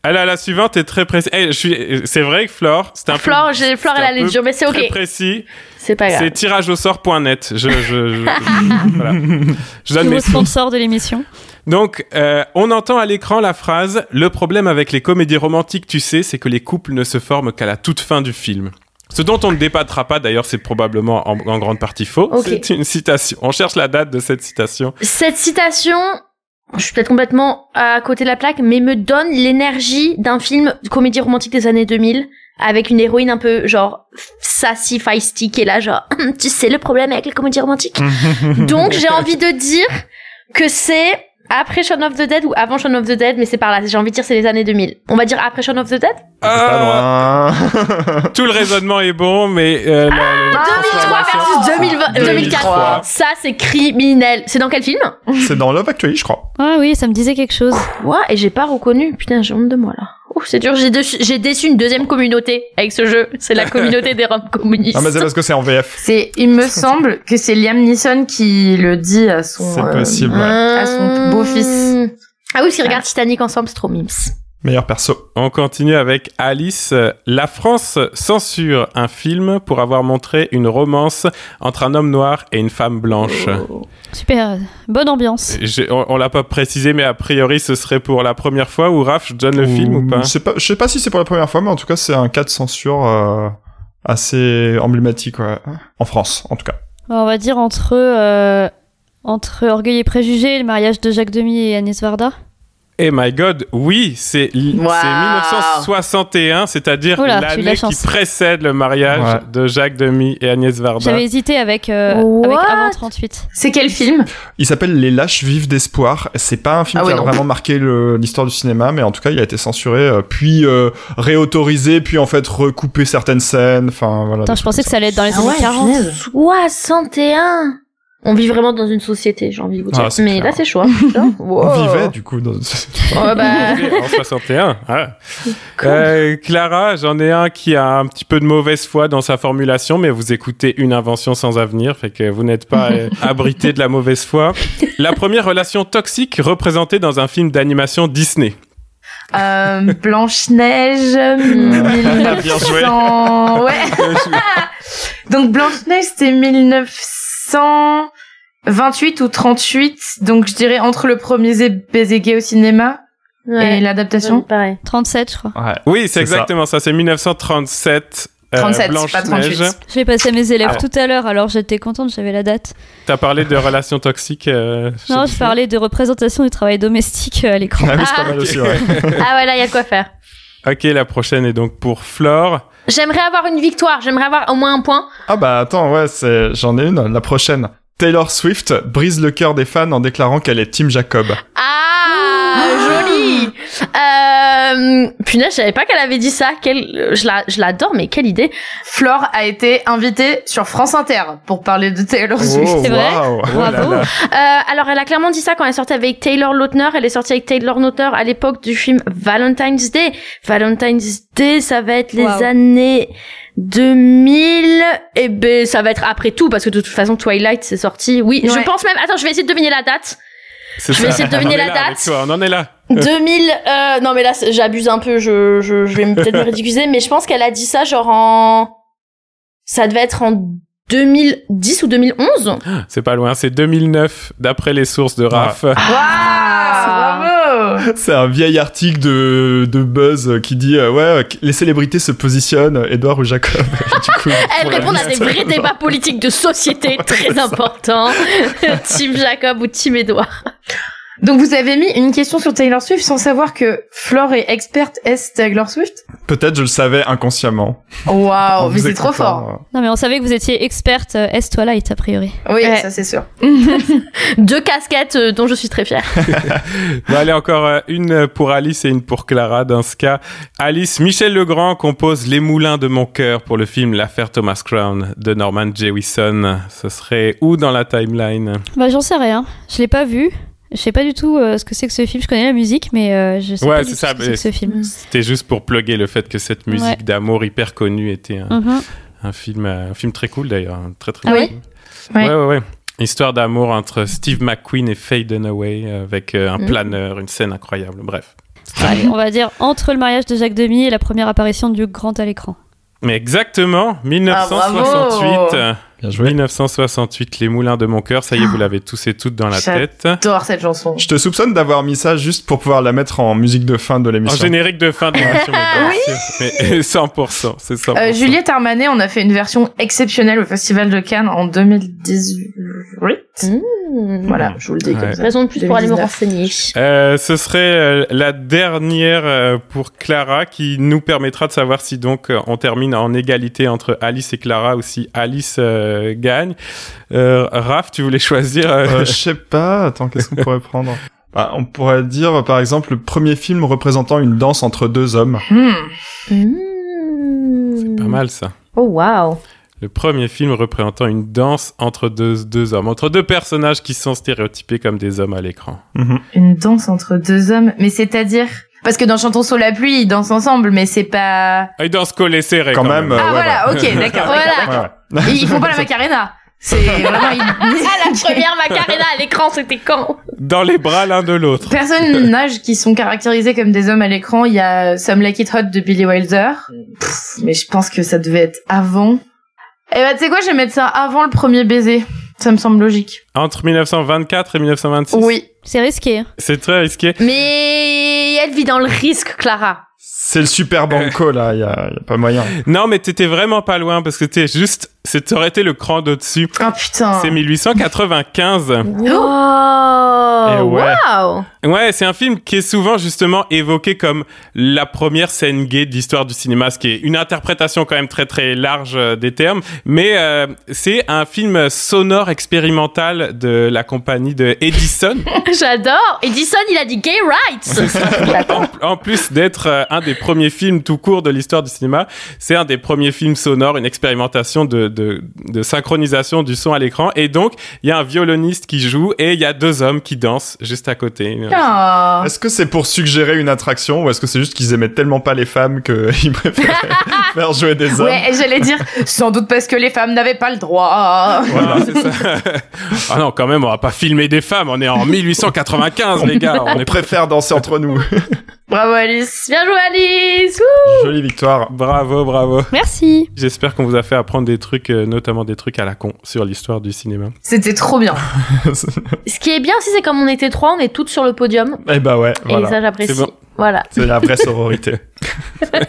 Alors, la suivante est très précise. Eh, je suis... C'est vrai que Flore, c'est un peu- Flore, j'ai, Flore, c'est elle un a les peu jours, mais c'est très ok. précis. C'est pas grave. C'est tirageaussort.net. Je, je, je, voilà. je donne mes sources. sponsor de l'émission. Donc, euh, on entend à l'écran la phrase Le problème avec les comédies romantiques, tu sais, c'est que les couples ne se forment qu'à la toute fin du film. Ce dont on ne débattra pas, d'ailleurs, c'est probablement en, en grande partie faux. C'est une citation. On cherche la date de cette citation. Cette citation, je suis peut-être complètement à côté de la plaque, mais me donne l'énergie d'un film de comédie romantique des années 2000 avec une héroïne un peu genre sassy, feisty qui est là genre tu sais le problème avec les comédies romantiques. Donc j'ai envie de dire que c'est après Shaun of the Dead ou avant Shaun of the Dead, mais c'est par là. J'ai envie de dire c'est les années 2000. On va dire après Shaun of the Dead? Pas loin. Tout le raisonnement est bon, mais euh, la- la 2003 transformation- versus 2020, 2004. 2003. Ça c'est criminel. C'est dans quel film? C'est dans Love Actually, je crois. Ah oui, ça me disait quelque chose. Ouais, et j'ai pas reconnu. Putain, j'ai honte de moi là. Ouf, c'est dur. J'ai déçu, j'ai déçu une deuxième communauté avec ce jeu. C'est la communauté des Roms communistes. Ah, mais c'est parce que c'est en VF. C'est, il me semble que c'est Liam Neeson qui le dit à son, euh, possible, ouais. à son beau-fils. Ah oui, qu'ils regardent Titanic ensemble, c'est trop mims. Meilleur perso. On continue avec Alice. La France censure un film pour avoir montré une romance entre un homme noir et une femme blanche. Super, bonne ambiance. On, on l'a pas précisé, mais a priori, ce serait pour la première fois. Ou Raph, je donne le film ou pas? Je sais pas, je sais pas si c'est pour la première fois, mais en tout cas, c'est un cas de censure euh, assez emblématique, ouais. En France, en tout cas. On va dire entre, euh, entre Orgueil et Préjugés, le mariage de Jacques Demy et Agnès Varda? Eh my god, oui, c'est Wow. c'est 1961, c'est-à-dire l'année la qui précède le mariage Ouais. de Jacques Demy et Agnès Varda. J'avais hésité avec, euh, avec avant 38. C'est quel film? Il s'appelle Les Lâches Vives d'Espoir. C'est pas un film Ah qui ouais, a non. vraiment marqué l'histoire du cinéma, mais en tout cas, il a été censuré, euh, puis euh, réautorisé, puis en fait recoupé certaines scènes. Enfin voilà. Attends, je pensais que ça allait être dans les Ah années ouais, 40. punaise. 61 on vit vraiment dans une société, j'ai envie de vous dire. Ah, mais là, c'est chaud. Hein. On vivait, du coup, dans une société. Oh, bah... en 61. Ah. Euh, Clara, j'en ai un qui a un petit peu de mauvaise foi dans sa formulation, mais vous écoutez une invention sans avenir, fait que vous n'êtes pas euh, abrité de la mauvaise foi. La première relation toxique représentée dans un film d'animation Disney. Euh, Blanche-Neige, ah, 1900... Ouais. Donc Blanche-Neige, c'est 1900... 128 ou 38, donc je dirais entre le premier baiser gay au cinéma et l'adaptation. pareil. 37, je crois. Oui, c'est exactement ça. C'est 1937. 37, euh, pas 38. J'ai passé mes élèves tout à l'heure, alors j'étais contente, j'avais la date. T'as parlé de relations toxiques euh, Non, je parlais de représentation du travail domestique euh, à l'écran. Ah, oui, ah, okay. ouais. ah ouais, là, il y a quoi faire. Ok, la prochaine est donc pour Flore. J'aimerais avoir une victoire, j'aimerais avoir au moins un point. Ah bah attends, ouais, c'est j'en ai une, la prochaine. Taylor Swift brise le cœur des fans en déclarant qu'elle est Team Jacob. Ah, joli. Euh, punaise, je savais pas qu'elle avait dit ça. Quelle, je la, je l'adore, mais quelle idée. Flore a été invitée sur France Inter pour parler de Taylor Swift. C'est vrai. Bravo. là là. Euh, alors, elle a clairement dit ça quand elle sortait avec Taylor Lautner. Elle est sortie avec Taylor Lautner à l'époque du film Valentine's Day. Valentine's Day, ça va être les Wow. années 2000. Et ben, ça va être après tout, parce que de toute façon, Twilight, c'est sorti. Oui, je pense même. Attends, je vais essayer de deviner la date. Je vais ça. essayer de deviner la date. toi, on en est là. 2000. Euh, non, mais là, j'abuse un peu. Je, je, je vais peut-être me ridiculiser, mais je pense qu'elle a dit ça genre en. Ça devait être en 2010 ou 2011. C'est pas loin, c'est 2009 d'après les sources de Raph. Ah, bravo C'est un vieil article de, de Buzz qui dit euh, ouais euh, les célébrités se positionnent Edouard ou Jacob. du coup, Elle pour la répond à des vrais débats politiques de société très importants. Team Jacob ou Team Edouard. Donc vous avez mis une question sur Taylor Swift sans savoir que Flore est experte S Taylor Swift? Peut-être je le savais inconsciemment. En Waouh, mais vous c'est trop fort. euh. Non, mais on savait que vous étiez experte euh, S Twilight, a priori. Oui, Ouais. ça c'est sûr. Deux casquettes euh, dont je suis très fière. Bon, allez, encore euh, une pour Alice et une pour Clara. Dans ce cas, Alice, Michel Legrand compose Les Moulins de mon cœur pour le film L'affaire Thomas Crown de Norman Jewison. Ce serait où dans la timeline? Bah, j'en sais rien. Je l'ai pas vu. Je sais pas du tout euh, ce que c'est que ce film. Je connais la musique, mais euh, je sais Ouais, pas du c'est tout ça, ce que c'est que ce film. C'était juste pour plugger le fait que cette musique Ouais. d'amour hyper connue était un, Mhm. un film, euh, un film très cool d'ailleurs, un très très Ah cool oui. Ouais. Ouais, ouais, ouais. Histoire d'amour entre Steve McQueen et Faye Dunaway avec euh, un Mhm. planeur, une scène incroyable. Bref. Allez, on va dire entre le mariage de Jacques Demy et la première apparition du grand à l'écran. Mais exactement, Ah, 1968. bravo euh, Bien joué. 1968, Les Moulins de mon cœur. Ça y est, vous l'avez tous et toutes dans la J'adore. tête. J'adore cette chanson. Je te soupçonne d'avoir mis ça juste pour pouvoir la mettre en musique de fin de En l'émission. générique de fin de l'émission, sûr. Mais 100%, c'est 100%. Euh, Juliette Armanet, on a fait une version exceptionnelle au Festival de Cannes en 2018. Mmh. Voilà, je vous le dis Ouais. Raison de plus pour aller me 2019. renseigner. Euh, ce serait euh, la dernière euh, pour Clara qui nous permettra de savoir si donc euh, on termine en égalité entre Alice et Clara ou si Alice euh, gagne. Euh, Raph, tu voulais choisir euh, Euh, je sais pas. Attends, qu'est-ce qu'on pourrait prendre? Bah, On pourrait dire, par exemple, le premier film représentant une danse entre deux hommes. Mmh. Pas mal ça. Oh wow. Le premier film représentant une danse entre deux, deux hommes, entre deux personnages qui sont stéréotypés comme des hommes à l'écran. Mhm. Une danse entre deux hommes, mais c'est-à-dire parce que dans Chantons sous la pluie, ils dansent ensemble, mais c'est pas. Ah, ils dansent collés serrés Quand quand, même, même. euh, ah ouais, voilà, ok, d'accord. Voilà. Ouais. Et ils font pas la Macarena. C'est vraiment. ils- Ah, la première Macarena à l'écran, c'était quand? Dans les bras l'un de l'autre. Personnages qui sont caractérisés comme des hommes à l'écran, il y a Some Like It Hot de Billy Wilder. Pff, mais je pense que ça devait être avant. Eh ben, tu sais quoi, je vais mettre ça avant le premier baiser. Ça me semble logique. Entre 1924 et 1926. Oui. C'est risqué. hein. C'est très risqué. Mais elle vit dans le risque, Clara. C'est le super banco, là. Il y y a pas moyen. Non, mais t'étais vraiment pas loin parce que t'es juste, c'est, t'aurais été le cran d'au-dessus. Oh putain. C'est 1895. Wow. Et ouais. Wow. Ouais, c'est un film qui est souvent justement évoqué comme la première scène gay de l'histoire du cinéma, ce qui est une interprétation quand même très très large euh, des termes. Mais euh, c'est un film sonore expérimental de la compagnie de Edison. J'adore. Edison, il a dit gay rights. en, en plus d'être euh, un des premiers films tout court de l'histoire du cinéma, c'est un des premiers films sonores, une expérimentation de, de, de synchronisation du son à l'écran. Et donc, il y a un violoniste qui joue et il y a deux hommes qui dansent juste à côté. Ah. Est-ce que c'est pour suggérer une attraction ou est-ce que c'est juste qu'ils aimaient tellement pas les femmes qu'ils préféraient faire jouer des hommes Ouais, j'allais dire, sans doute parce que les femmes n'avaient pas le droit. Voilà, c'est ça. ah non, quand même, on va pas filmer des femmes. On est en 1895, les gars. On On est préfère danser entre nous. Bravo Alice. Bien joué, Alice. Wouh. Jolie victoire. Bravo, bravo. Merci. J'espère qu'on vous a fait apprendre des trucs, euh, notamment des trucs à la con sur l'histoire du cinéma. C'était trop bien. Ce qui est bien aussi, c'est comme on était trois, on est toutes sur le podium. Eh bah ouais, Et voilà. ça, j'apprécie. C'est bon. Voilà. C'est la vraie sororité.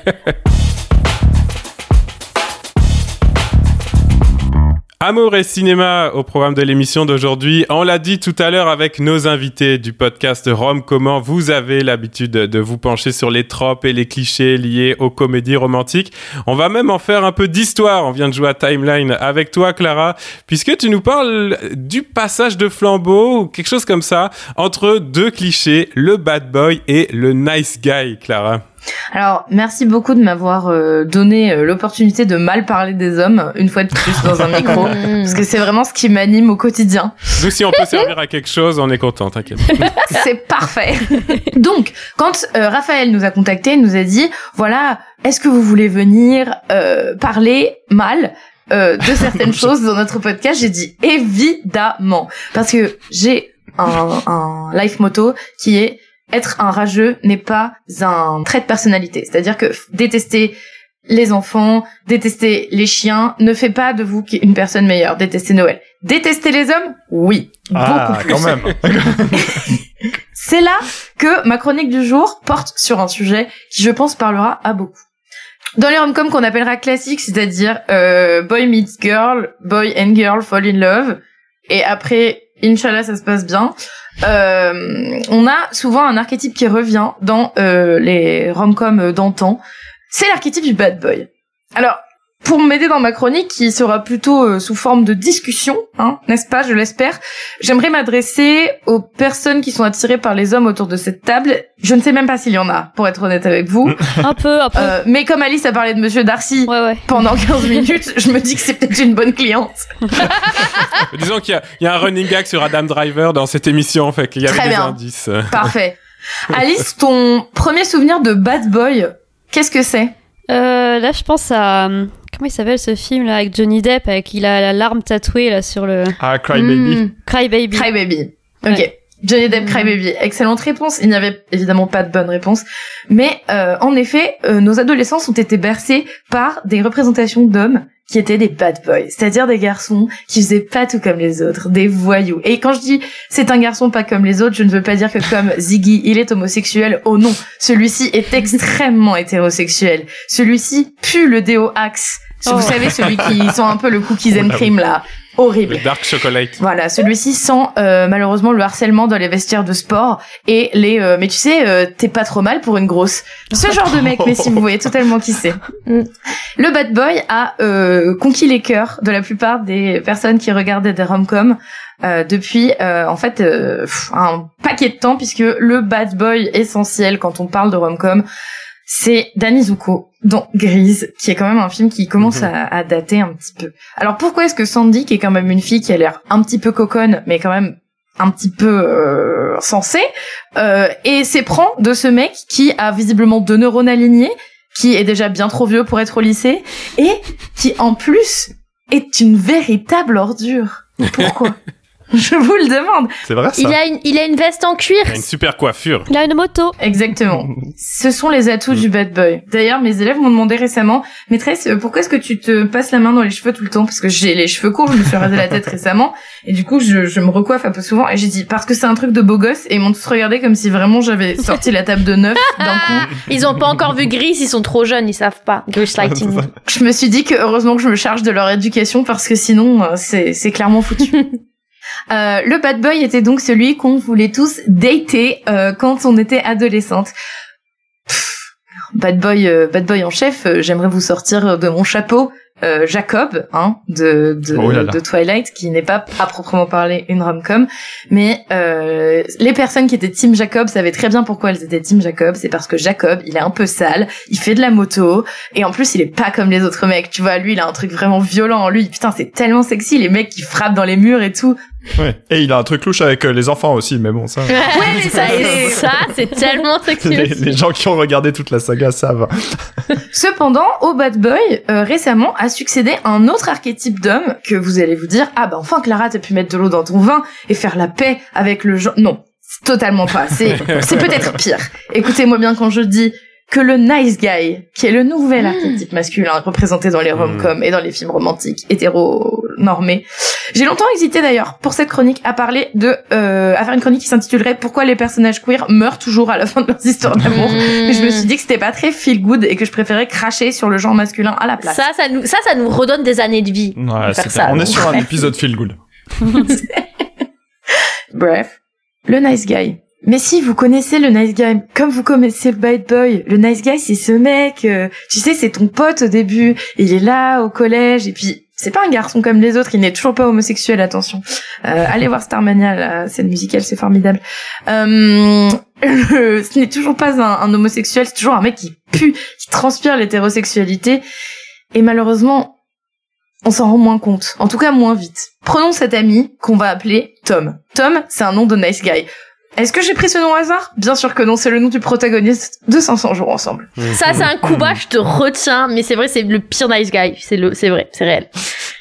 Amour et cinéma au programme de l'émission d'aujourd'hui. On l'a dit tout à l'heure avec nos invités du podcast Rome Comment. Vous avez l'habitude de vous pencher sur les tropes et les clichés liés aux comédies romantiques. On va même en faire un peu d'histoire. On vient de jouer à Timeline avec toi, Clara, puisque tu nous parles du passage de flambeau ou quelque chose comme ça entre deux clichés, le bad boy et le nice guy, Clara. Alors, merci beaucoup de m'avoir euh, donné euh, l'opportunité de mal parler des hommes une fois de plus dans un micro, parce que c'est vraiment ce qui m'anime au quotidien. Nous, si on peut servir à quelque chose, on est content, t'inquiète. c'est parfait. Donc, quand euh, Raphaël nous a contacté, il nous a dit, voilà, est-ce que vous voulez venir euh, parler mal euh, de certaines choses dans notre podcast? J'ai dit évidemment, parce que j'ai un, un life motto qui est être un rageux n'est pas un trait de personnalité. C'est-à-dire que détester les enfants, détester les chiens ne fait pas de vous une personne meilleure. Détester Noël. Détester les hommes, oui, Ah, beaucoup plus. quand même. C'est là que ma chronique du jour porte sur un sujet qui, je pense, parlera à beaucoup. Dans les rom-coms qu'on appellera classiques, c'est-à-dire euh, boy meets girl, boy and girl fall in love, et après, Inch'Allah, ça se passe bien. Euh, on a souvent un archétype qui revient dans euh, les rom-coms d'antan. C'est l'archétype du bad boy. Alors, pour m'aider dans ma chronique, qui sera plutôt euh, sous forme de discussion, hein, n'est-ce pas, je l'espère, j'aimerais m'adresser aux personnes qui sont attirées par les hommes autour de cette table. Je ne sais même pas s'il y en a, pour être honnête avec vous. Un peu, un peu. Euh, mais comme Alice a parlé de Monsieur Darcy ouais, ouais. pendant 15 minutes, je me dis que c'est peut-être une bonne cliente. Disons qu'il y, a- il y a un running gag sur Adam Driver dans cette émission, fait qu'il y avait Très des bien. indices. Parfait. Alice, ton premier souvenir de bad boy, qu'est-ce que c'est? Euh, là, je pense à. Comment il s'appelle ce film là avec Johnny Depp avec il a la larme tatouée là sur le Ah, Cry Baby. Hmm, Cry Baby. Cry Baby. Ok. Ouais. Johnny Depp, Cry Baby. Excellente réponse. Il n'y avait évidemment pas de bonne réponse. Mais euh, en effet, euh, nos adolescents ont été bercés par des représentations d'hommes qui étaient des bad boys, c'est-à-dire des garçons qui faisaient pas tout comme les autres, des voyous. Et quand je dis c'est un garçon pas comme les autres, je ne veux pas dire que comme Ziggy, il est homosexuel. Oh non, celui-ci est extrêmement hétérosexuel. Celui-ci pue le déo Axe. Oh. Vous savez, celui qui sent un peu le cookies and Oh là cream là. Horrible. Le Dark Chocolate. Voilà, celui-ci sent euh, malheureusement le harcèlement dans les vestiaires de sport et les euh, mais tu sais euh, t'es pas trop mal pour une grosse. Ce genre de mec, mais si vous voyez totalement qui c'est. Mm. Le bad boy a euh, conquis les cœurs de la plupart des personnes qui regardaient des rom-coms euh, depuis euh, en fait euh, un paquet de temps puisque le bad boy essentiel quand on parle de rom-com c'est Danny Zuko dans Grise, qui est quand même un film qui commence Mhm. à, à dater un petit peu. Alors pourquoi est-ce que Sandy, qui est quand même une fille qui a l'air un petit peu coconne, mais quand même un petit peu euh, sensée, euh, et s'éprend de ce mec qui a visiblement deux neurones alignés, qui est déjà bien trop vieux pour être au lycée, et qui en plus est une véritable ordure. Pourquoi? Je vous le demande. C'est vrai, ça Il a une, il a une veste en cuir. Il a une super coiffure. Il a une moto. Exactement. Ce sont les atouts du bad boy. D'ailleurs, mes élèves m'ont demandé récemment, maîtresse, euh, pourquoi est-ce que tu te passes la main dans les cheveux tout le temps? Parce que j'ai les cheveux courts, je me suis rasé la tête récemment, et du coup, je, je me recoiffe un peu souvent. Et j'ai dit, parce que c'est un truc de beau gosse, et ils m'ont tous regardé comme si vraiment j'avais sorti la table de neuf d'un coup. Ils ont pas encore vu Gris, ils sont trop jeunes, ils savent pas. Gris Lighting. Je me suis dit que heureusement que je me charge de leur éducation, parce que sinon, euh, c'est c'est clairement foutu. Euh, le bad boy était donc celui qu'on voulait tous dater euh, quand on était adolescente. Pff, bad boy, euh, bad boy en chef. euh, J'aimerais vous sortir de mon chapeau. euh, Jacob, hein, de de, Oh là là. de Twilight, qui n'est pas à proprement parler une rom-com, mais euh, les personnes qui étaient Team Jacob savaient très bien pourquoi elles étaient Team Jacob. C'est parce que Jacob, il est un peu sale, il fait de la moto, et en plus il est pas comme les autres mecs. Tu vois, lui, il a un truc vraiment violent en lui. Putain, c'est tellement sexy, les mecs qui frappent dans les murs et tout. Ouais. Et il a un truc louche avec euh, les enfants aussi, mais bon, ça. Ouais, mais ça, c'est- ça, c'est tellement sexy. les, les gens qui ont regardé toute la saga savent. Cependant, au bad boy, euh, récemment, a succédé un autre archétype d'homme que vous allez vous dire, ah bah enfin Clara, t'as pu mettre de l'eau dans ton vin et faire la paix avec le genre. Non, c'est totalement pas. C'est, c'est peut-être pire. Écoutez-moi bien quand je dis que le nice guy, qui est le nouvel archétype masculin représenté dans les rom-coms et dans les films romantiques hétéro-normés. J'ai longtemps hésité d'ailleurs pour cette chronique à parler de, euh, à faire une chronique qui s'intitulerait Pourquoi les personnages queer meurent toujours à la fin de leurs histoires d'amour. Mais je me suis dit que c'était pas très feel good et que je préférais cracher sur le genre masculin à la place. Ça, ça nous, ça, ça nous redonne des années de vie. Ouais, de ça, on est sur un épisode feel good. Bref. Le nice guy. Mais si, vous connaissez le nice guy, comme vous connaissez le bad boy, le nice guy, c'est ce mec, euh, tu sais, c'est ton pote au début, il est là au collège, et puis c'est pas un garçon comme les autres, il n'est toujours pas homosexuel, attention. Euh, allez voir Starmania, la scène musicale, c'est formidable. Euh, ce n'est toujours pas un, un homosexuel, c'est toujours un mec qui pue, qui transpire l'hétérosexualité. Et malheureusement, on s'en rend moins compte. En tout cas, moins vite. Prenons cet ami qu'on va appeler Tom. Tom, c'est un nom de nice guy. Est-ce que j'ai pris ce nom au hasard? Bien sûr que non, c'est le nom du protagoniste de 500 jours ensemble. Ça, c'est un coup bas, je te retiens, mais c'est vrai, c'est le pire nice guy. C'est le, c'est vrai, c'est réel.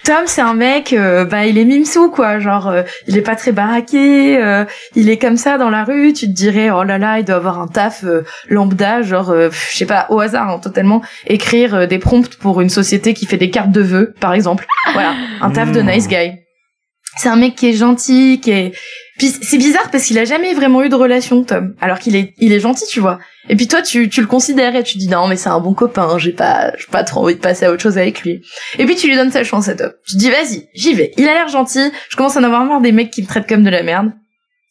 Tom, c'est un mec, euh, bah il est mimsou quoi, genre euh, il est pas très baraqué, euh, il est comme ça dans la rue, tu te dirais oh là là, il doit avoir un taf lambda, genre je sais pas au hasard hein, totalement, écrire des prompts pour une société qui fait des cartes de vœux par exemple. Voilà, un taf de nice guy. C'est un mec qui est gentil, qui est puis c'est bizarre parce qu'il a jamais vraiment eu de relation, Tom. Alors qu'il est, il est gentil, tu vois. Et puis toi, tu, tu le considères et tu dis non, mais c'est un bon copain. J'ai pas, j'ai pas trop envie de passer à autre chose avec lui. Et puis tu lui donnes sa chance à Tom. Tu dis vas-y, j'y vais. Il a l'air gentil. Je commence à en avoir marre des mecs qui me traitent comme de la merde.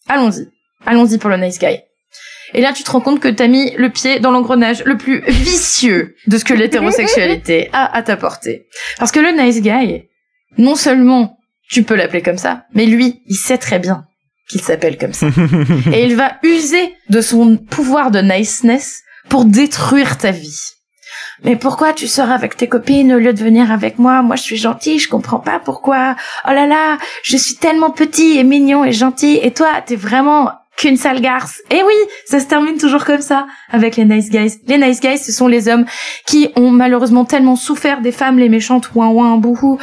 Allons-y, allons-y pour le nice guy. Et là, tu te rends compte que t'as mis le pied dans l'engrenage le plus vicieux de ce que l'hétérosexualité a à t'apporter. Parce que le nice guy, non seulement tu peux l'appeler comme ça, mais lui, il sait très bien qu'il s'appelle comme ça. et il va user de son pouvoir de niceness pour détruire ta vie. Mais pourquoi tu sors avec tes copines au lieu de venir avec moi? Moi, je suis gentil, je comprends pas pourquoi. Oh là là, je suis tellement petit et mignon et gentil, et toi, t'es vraiment qu'une sale garce. Et oui, ça se termine toujours comme ça avec les nice guys. Les nice guys, ce sont les hommes qui ont malheureusement tellement souffert des femmes, les méchantes, ouin ouin, bouhou,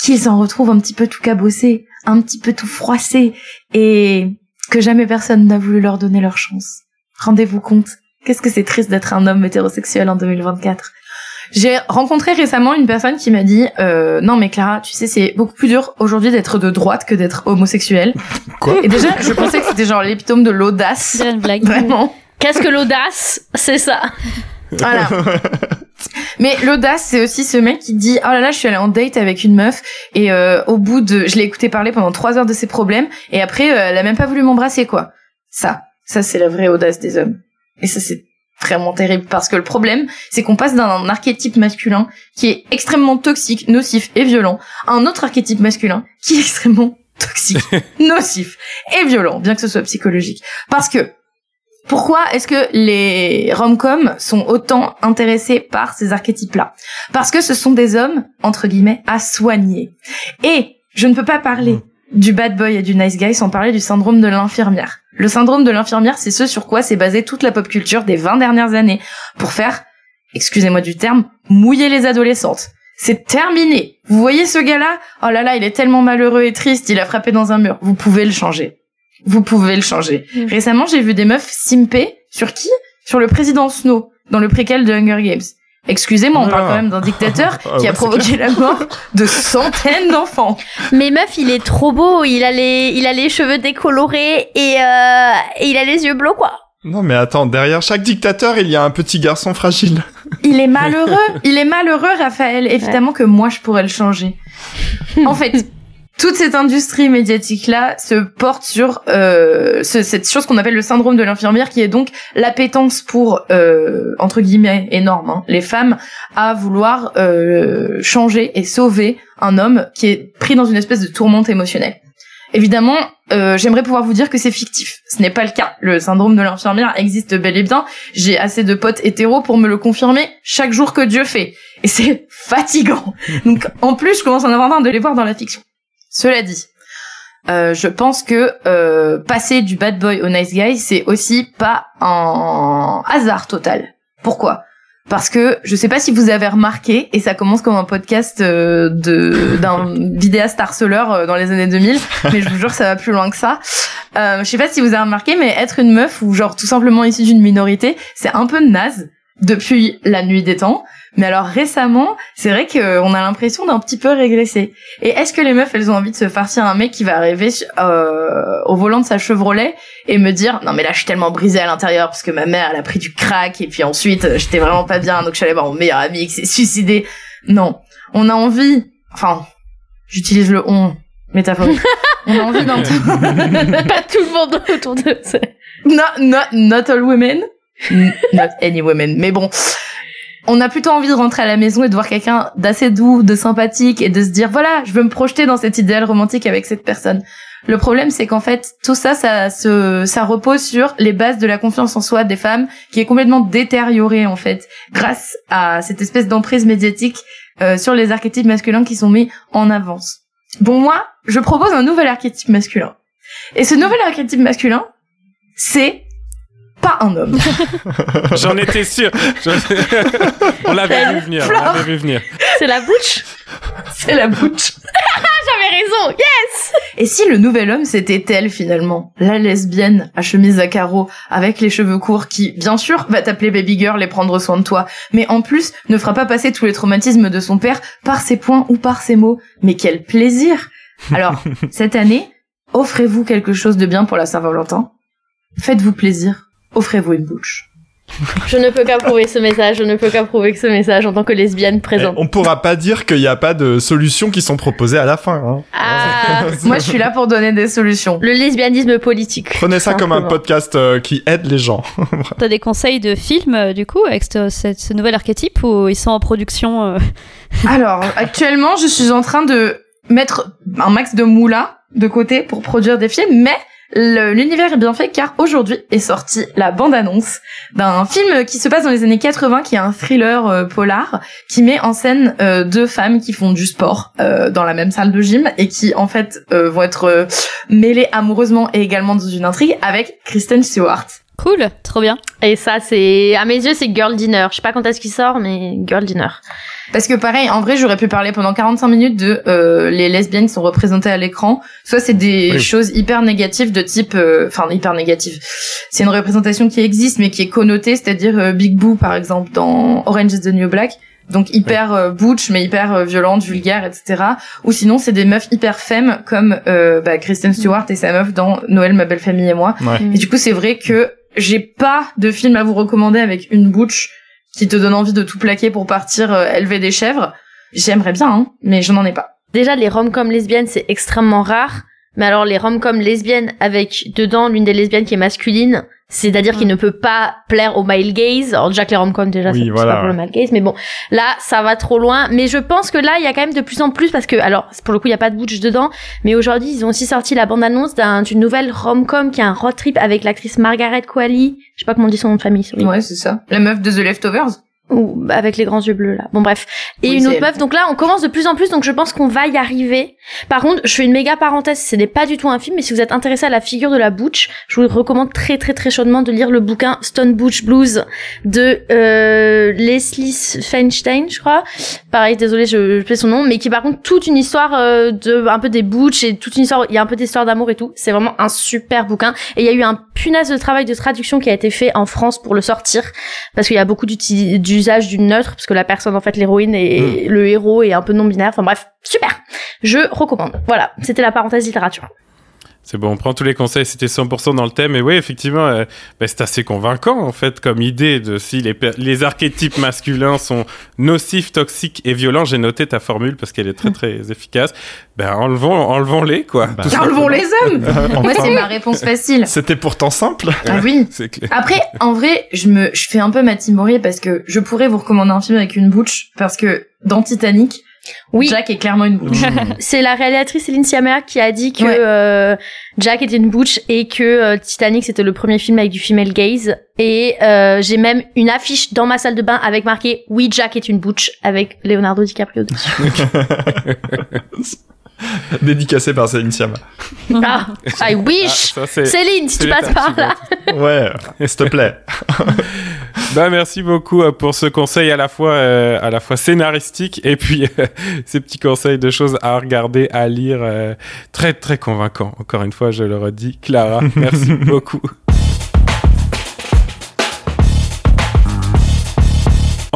qu'ils en retrouvent un petit peu tout cabossé, un petit peu tout froissé, et que jamais personne n'a voulu leur donner leur chance. Rendez-vous compte, qu'est-ce que c'est triste d'être un homme hétérosexuel en 2024 j'ai rencontré récemment une personne qui m'a dit euh, non mais Clara tu sais c'est beaucoup plus dur aujourd'hui d'être de droite que d'être homosexuel Quoi et déjà je pensais que c'était genre l'épitome de l'audace C'est une blague. vraiment Qu'est-ce que l'audace? C'est ça. Voilà. Mais l'audace, c'est aussi ce mec qui dit oh là là, je suis allé en date avec une meuf et euh, au bout de, je l'ai écouté parler pendant trois heures de ses problèmes et après euh, elle a même pas voulu m'embrasser quoi. Ça, ça c'est la vraie audace des hommes. Et ça c'est vraiment terrible parce que le problème, c'est qu'on passe d'un archétype masculin qui est extrêmement toxique, nocif et violent à un autre archétype masculin qui est extrêmement toxique, nocif et violent, bien que ce soit psychologique. Parce que pourquoi est-ce que les rom-coms sont autant intéressés par ces archétypes-là? Parce que ce sont des hommes, entre guillemets, à soigner. Et je ne peux pas parler du bad boy et du nice guy sans parler du syndrome de l'infirmière. Le syndrome de l'infirmière, c'est ce sur quoi s'est basée toute la pop culture des 20 dernières années pour faire, excusez-moi du terme, mouiller les adolescentes. C'est terminé. Vous voyez ce gars-là? Oh là là, il est tellement malheureux et triste, il a frappé dans un mur. Vous pouvez le changer. Vous pouvez le changer. Mm. Récemment, j'ai vu des meufs simper sur qui? Sur le président Snow dans le préquel de Hunger Games. Excusez-moi, on Ah. parle quand même d'un dictateur Ah qui a ouais, provoqué la mort de centaines d'enfants. Mais meuf, il est trop beau. Il a les, il a les cheveux décolorés et, euh, et il a les yeux bleus quoi. Non mais attends, derrière chaque dictateur, il y a un petit garçon fragile. Il est malheureux. Il est malheureux, Raphaël. Évidemment que moi, je pourrais le changer. En fait, toute cette industrie médiatique-là se porte sur euh, ce- cette chose qu'on appelle le syndrome de l'infirmière, qui est donc l'appétence pour, euh, entre guillemets, énorme, hein, les femmes, à vouloir euh, changer et sauver un homme qui est pris dans une espèce de tourmente émotionnelle. Évidemment, euh, j'aimerais pouvoir vous dire que c'est fictif. Ce n'est pas le cas. Le syndrome de l'infirmière existe bel et bien. J'ai assez de potes hétéros pour me le confirmer chaque jour que Dieu fait. Et c'est fatigant. Donc, en plus, je commence à en avoir marre de les voir dans la fiction. Cela dit, euh, je pense que euh, passer du bad boy au nice guy, c'est aussi pas un hasard total. Pourquoi? Parce que je sais pas si vous avez remarqué, et ça commence comme un podcast euh, de d'un vidéaste harceleur dans les années 2000, mais je vous jure ça va plus loin que ça. Euh, je sais pas si vous avez remarqué, mais être une meuf ou genre tout simplement issue d'une minorité, c'est un peu naze depuis la nuit des temps. Mais alors récemment, c'est vrai qu'on a l'impression d'un petit peu régresser. Et est-ce que les meufs, elles ont envie de se farcir un mec qui va arriver euh, au volant de sa Chevrolet et me dire non mais là je suis tellement brisée à l'intérieur parce que ma mère elle a pris du crack et puis ensuite euh, j'étais vraiment pas bien donc je suis allée voir mon meilleur ami qui s'est suicidé. Non, on a envie, enfin j'utilise le on métaphorique. on a envie d'un pas tout le monde autour de ça. not, not, not all women. Not any women. Mais bon. on a plutôt envie de rentrer à la maison et de voir quelqu'un d'assez doux, de sympathique et de se dire voilà, je veux me projeter dans cet idéal romantique avec cette personne. Le problème, c'est qu'en fait, tout ça, ça, se, ça repose sur les bases de la confiance en soi des femmes, qui est complètement détériorée en fait, grâce à cette espèce d'emprise médiatique euh, sur les archétypes masculins qui sont mis en avance. Bon, moi, je propose un nouvel archétype masculin. Et ce nouvel archétype masculin, c'est pas un homme. J'en étais sûr. on l'avait vu venir. On l'avait vu venir. C'est la bouche? C'est la bouche. J'avais raison. Yes. Et si le nouvel homme c'était elle finalement, la lesbienne à chemise à carreaux avec les cheveux courts qui, bien sûr, va t'appeler baby girl et prendre soin de toi, mais en plus ne fera pas passer tous les traumatismes de son père par ses points ou par ses mots. Mais quel plaisir Alors, cette année, offrez-vous quelque chose de bien pour la Saint-Valentin? Faites-vous plaisir. Offrez-vous une bouche. Je ne peux qu'approuver ce message, je ne peux qu'approuver ce message en tant que lesbienne présente. On pourra pas dire qu'il n'y a pas de solutions qui sont proposées à la fin. Hein. Ah, Moi, je suis là pour donner des solutions. le lesbianisme politique. Prenez ça comme un podcast euh, qui aide les gens. T'as des conseils de films, euh, du coup, avec ce, ce- ce nouvel archétype ou ils sont en production euh, Alors, actuellement, je suis en train de mettre un max de moula de côté pour produire des films, mais l'univers est bien fait car aujourd'hui est sortie la bande-annonce d'un film qui se passe dans les années 80, qui est un thriller euh, polar, qui met en scène euh, deux femmes qui font du sport euh, dans la même salle de gym et qui en fait euh, vont être mêlées amoureusement et également dans une intrigue avec Kristen Stewart. Cool, trop bien. Et ça, c'est à mes yeux, c'est Girl Dinner. Je sais pas quand est-ce qu'il sort, mais Girl Dinner. Parce que pareil, en vrai, j'aurais pu parler pendant 45 minutes de euh, les lesbiennes qui sont représentées à l'écran. Soit c'est des Oui. choses hyper négatives de type, euh, enfin hyper négatives. C'est une représentation qui existe mais qui est connotée, c'est-à-dire euh, Big Boo par exemple dans Orange is the New Black. Donc hyper euh, butch mais hyper euh, violente, vulgaire, etc. Ou sinon c'est des meufs hyper femmes comme euh, bah, Kristen Stewart et sa meuf dans Noël, ma belle famille et moi. Ouais. Et du coup, c'est vrai que j'ai pas de film à vous recommander avec une bouche qui te donne envie de tout plaquer pour partir euh, élever des chèvres. J'aimerais bien, hein, mais je n'en ai pas. Déjà, les rom-coms lesbiennes, c'est extrêmement rare. Mais alors, les rom-coms lesbiennes avec dedans l'une des lesbiennes qui est masculine, c'est-à-dire qu'il ne peut pas plaire au male gaze. Alors déjà que les rom-coms, déjà, Oui, c'est voilà, pas pour le male gaze. Mais bon, là, ça va trop loin. Mais je pense que là, il y a quand même de plus en plus parce que, alors, pour le coup, il y a pas de butch dedans. Mais aujourd'hui, ils ont aussi sorti la bande-annonce d'un- d'une nouvelle rom-com qui a un road trip avec l'actrice Margaret Qualley. Je sais pas comment on dit son nom de famille. sorry. Ouais, c'est ça. La meuf de The Leftovers. Ou avec les grands yeux bleus là. Bon bref. Et Oui, une autre elle. meuf. Donc là, on commence de plus en plus. Donc je pense qu'on va y arriver. Par contre, je fais une méga parenthèse. Ce n'est pas du tout un film, mais si vous êtes intéressé à la figure de la Butch, je vous recommande très très très chaudement de lire le bouquin Stone Butch Blues de euh, Leslie Feinstein, je crois. Pareil, désolé, je, je fais son nom, mais qui par contre toute une histoire euh, de un peu des Butch et toute une histoire. Il y a un peu d'histoire d'amour et tout. C'est vraiment un super bouquin. Et il y a eu un punaise de travail de traduction qui a été fait en France pour le sortir parce qu'il y a beaucoup d'uti- d'usage du neutre parce que la personne en fait l'héroïne et le héros est un peu non binaire enfin bref super. Je recommande. Voilà. C'était la parenthèse littérature C'est bon, on prend tous les conseils, c'était 100% dans le thème. Et oui, effectivement, euh, bah, c'est assez convaincant, en fait, comme idée de si les, archétypes masculins sont nocifs, toxiques et violents. J'ai noté ta formule parce qu'elle est très, très efficace. Ben, enlevons, enlevons-les, quoi. Bah, Enlevons les hommes Enfin, Moi, c'est ma réponse facile. C'était pourtant simple. Ah oui. C'est clair. Après, en vrai, je me, je fais un peu ma timorie parce que je pourrais vous recommander un film avec une butch parce que dans Titanic, oui Jack est clairement une butch. c'est la réalisatrice Céline Sciamma qui a dit que Ouais. euh, Jack était une butch et que euh, Titanic c'était le premier film avec du female gaze et euh, j'ai même une affiche dans ma salle de bain avec marqué oui Jack est une butch avec Leonardo DiCaprio dessus. Dédicacé par Céline Sciamma. ah, I wish Ah, ça, c'est- Céline si tu passes par là Ouais, s'il te plaît. Bah, merci beaucoup euh, pour ce conseil à la fois, euh, à la fois scénaristique et puis euh, ces petits conseils de choses à regarder, à lire. euh, très, très convaincant. Encore une fois, je le redis. Clara, merci beaucoup.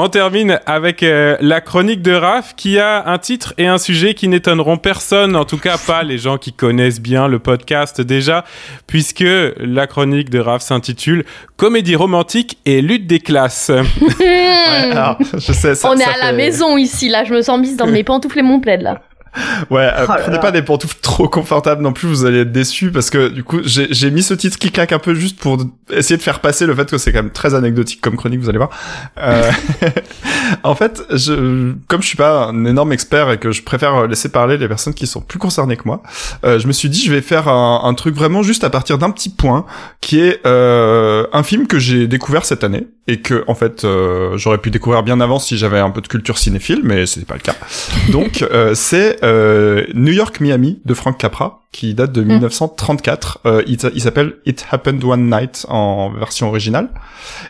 On termine avec euh, la chronique de Raph qui a un titre et un sujet qui n'étonneront personne, en tout cas pas les gens qui connaissent bien le podcast déjà, puisque la chronique de Raph s'intitule Comédie romantique et lutte des classes. Ouais, alors, je sais, ça, on est à la maison ici là je me sens mise dans mes pantoufles et mon plaid là Ouais, euh, Oh prenez là. pas des pantoufles trop confortables non plus, vous allez être déçus parce que du coup, j'ai j'ai mis ce titre qui claque un peu juste pour essayer de faire passer le fait que c'est quand même très anecdotique comme chronique, vous allez voir. Euh, en fait, je, comme je suis pas un énorme expert et que je préfère laisser parler les personnes qui sont plus concernées que moi, euh, je me suis dit je vais faire un, un truc vraiment juste à partir d'un petit point qui est euh, un film que j'ai découvert cette année et que en fait euh, j'aurais pu découvrir bien avant si j'avais un peu de culture cinéphile, mais c'est pas le cas. Donc euh, c'est euh, New York Miami de Frank Capra qui date de 1934. Euh, il il s'appelle It Happened One Night en version originale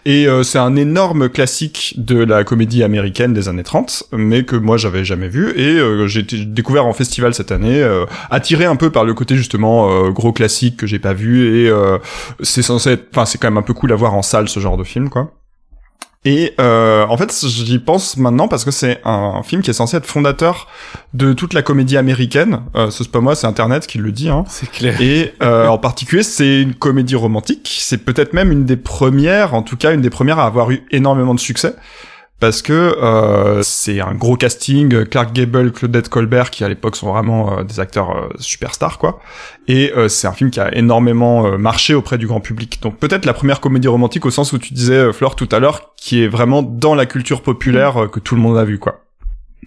et euh, c'est un énorme classique de la comédie américaine des années 30, mais que moi j'avais jamais vu et euh, j'ai été découvert en festival cette année, euh, attiré un peu par le côté justement euh, gros classique que j'ai pas vu et euh, c'est censé être, enfin c'est quand même un peu cool à voir en salle ce genre de film quoi. Et euh, en fait, j'y pense maintenant parce que c'est un film qui est censé être fondateur de toute la comédie américaine. Euh, ce c'est pas moi, c'est Internet qui le dit. Hein. C'est clair. Et euh, en particulier, c'est une comédie romantique. C'est peut-être même une des premières, en tout cas une des premières à avoir eu énormément de succès. Parce que euh, c'est un gros casting, Clark Gable, Claudette Colbert, qui à l'époque sont vraiment euh, des acteurs euh, superstars, quoi. Et euh, c'est un film qui a énormément marché auprès du grand public. Donc peut-être la première comédie romantique au sens où tu disais, Flore, tout à l'heure, qui est vraiment dans la culture populaire que tout le monde a vu, quoi.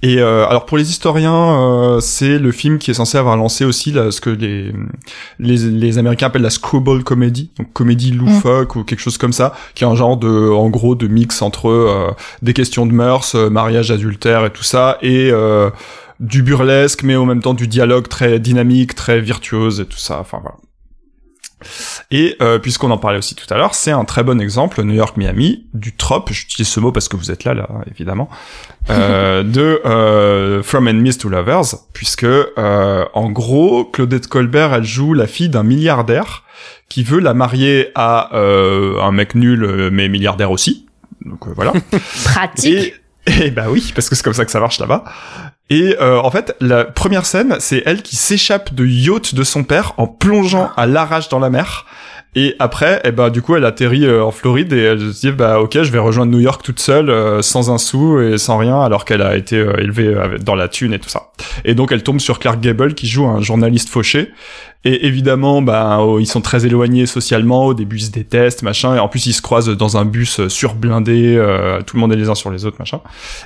Et euh, alors pour les historiens, euh, c'est le film qui est censé avoir lancé aussi là, ce que les, les les Américains appellent la screwball comedy, donc comédie loufoque ou quelque chose comme ça, qui est un genre de en gros de mix entre euh, des questions de mœurs, euh, mariage, adultère et tout ça, et euh, du burlesque, mais en même temps du dialogue très dynamique, très virtuose et tout ça. Enfin voilà. Et euh, puisqu'on en parlait aussi tout à l'heure, c'est un très bon exemple, New York Miami, du trope, j'utilise ce mot parce que vous êtes là, là, évidemment, euh, de euh, From Enemies to Lovers, puisque euh, en gros, Claudette Colbert, elle joue la fille d'un milliardaire qui veut la marier à euh, un mec nul euh, mais milliardaire aussi. Donc euh, voilà. Pratique. Et, et bah oui, parce que c'est comme ça que ça marche là-bas. Et euh, en fait, la première scène, c'est elle qui s'échappe de yacht de son père en plongeant à l'arrache dans la mer. Et après, eh ben du coup, elle atterrit euh, en Floride et elle se dit bah ok, je vais rejoindre New York toute seule, euh, sans un sou et sans rien, alors qu'elle a été euh, élevée dans la thune et tout ça. Et donc elle tombe sur Clark Gable qui joue un journaliste fauché. Et évidemment, bah oh, ils sont très éloignés socialement. Au début, ils se détestent, machin. Et en plus, ils se croisent dans un bus surblindé. euh, tout le monde est les uns sur les autres, machin.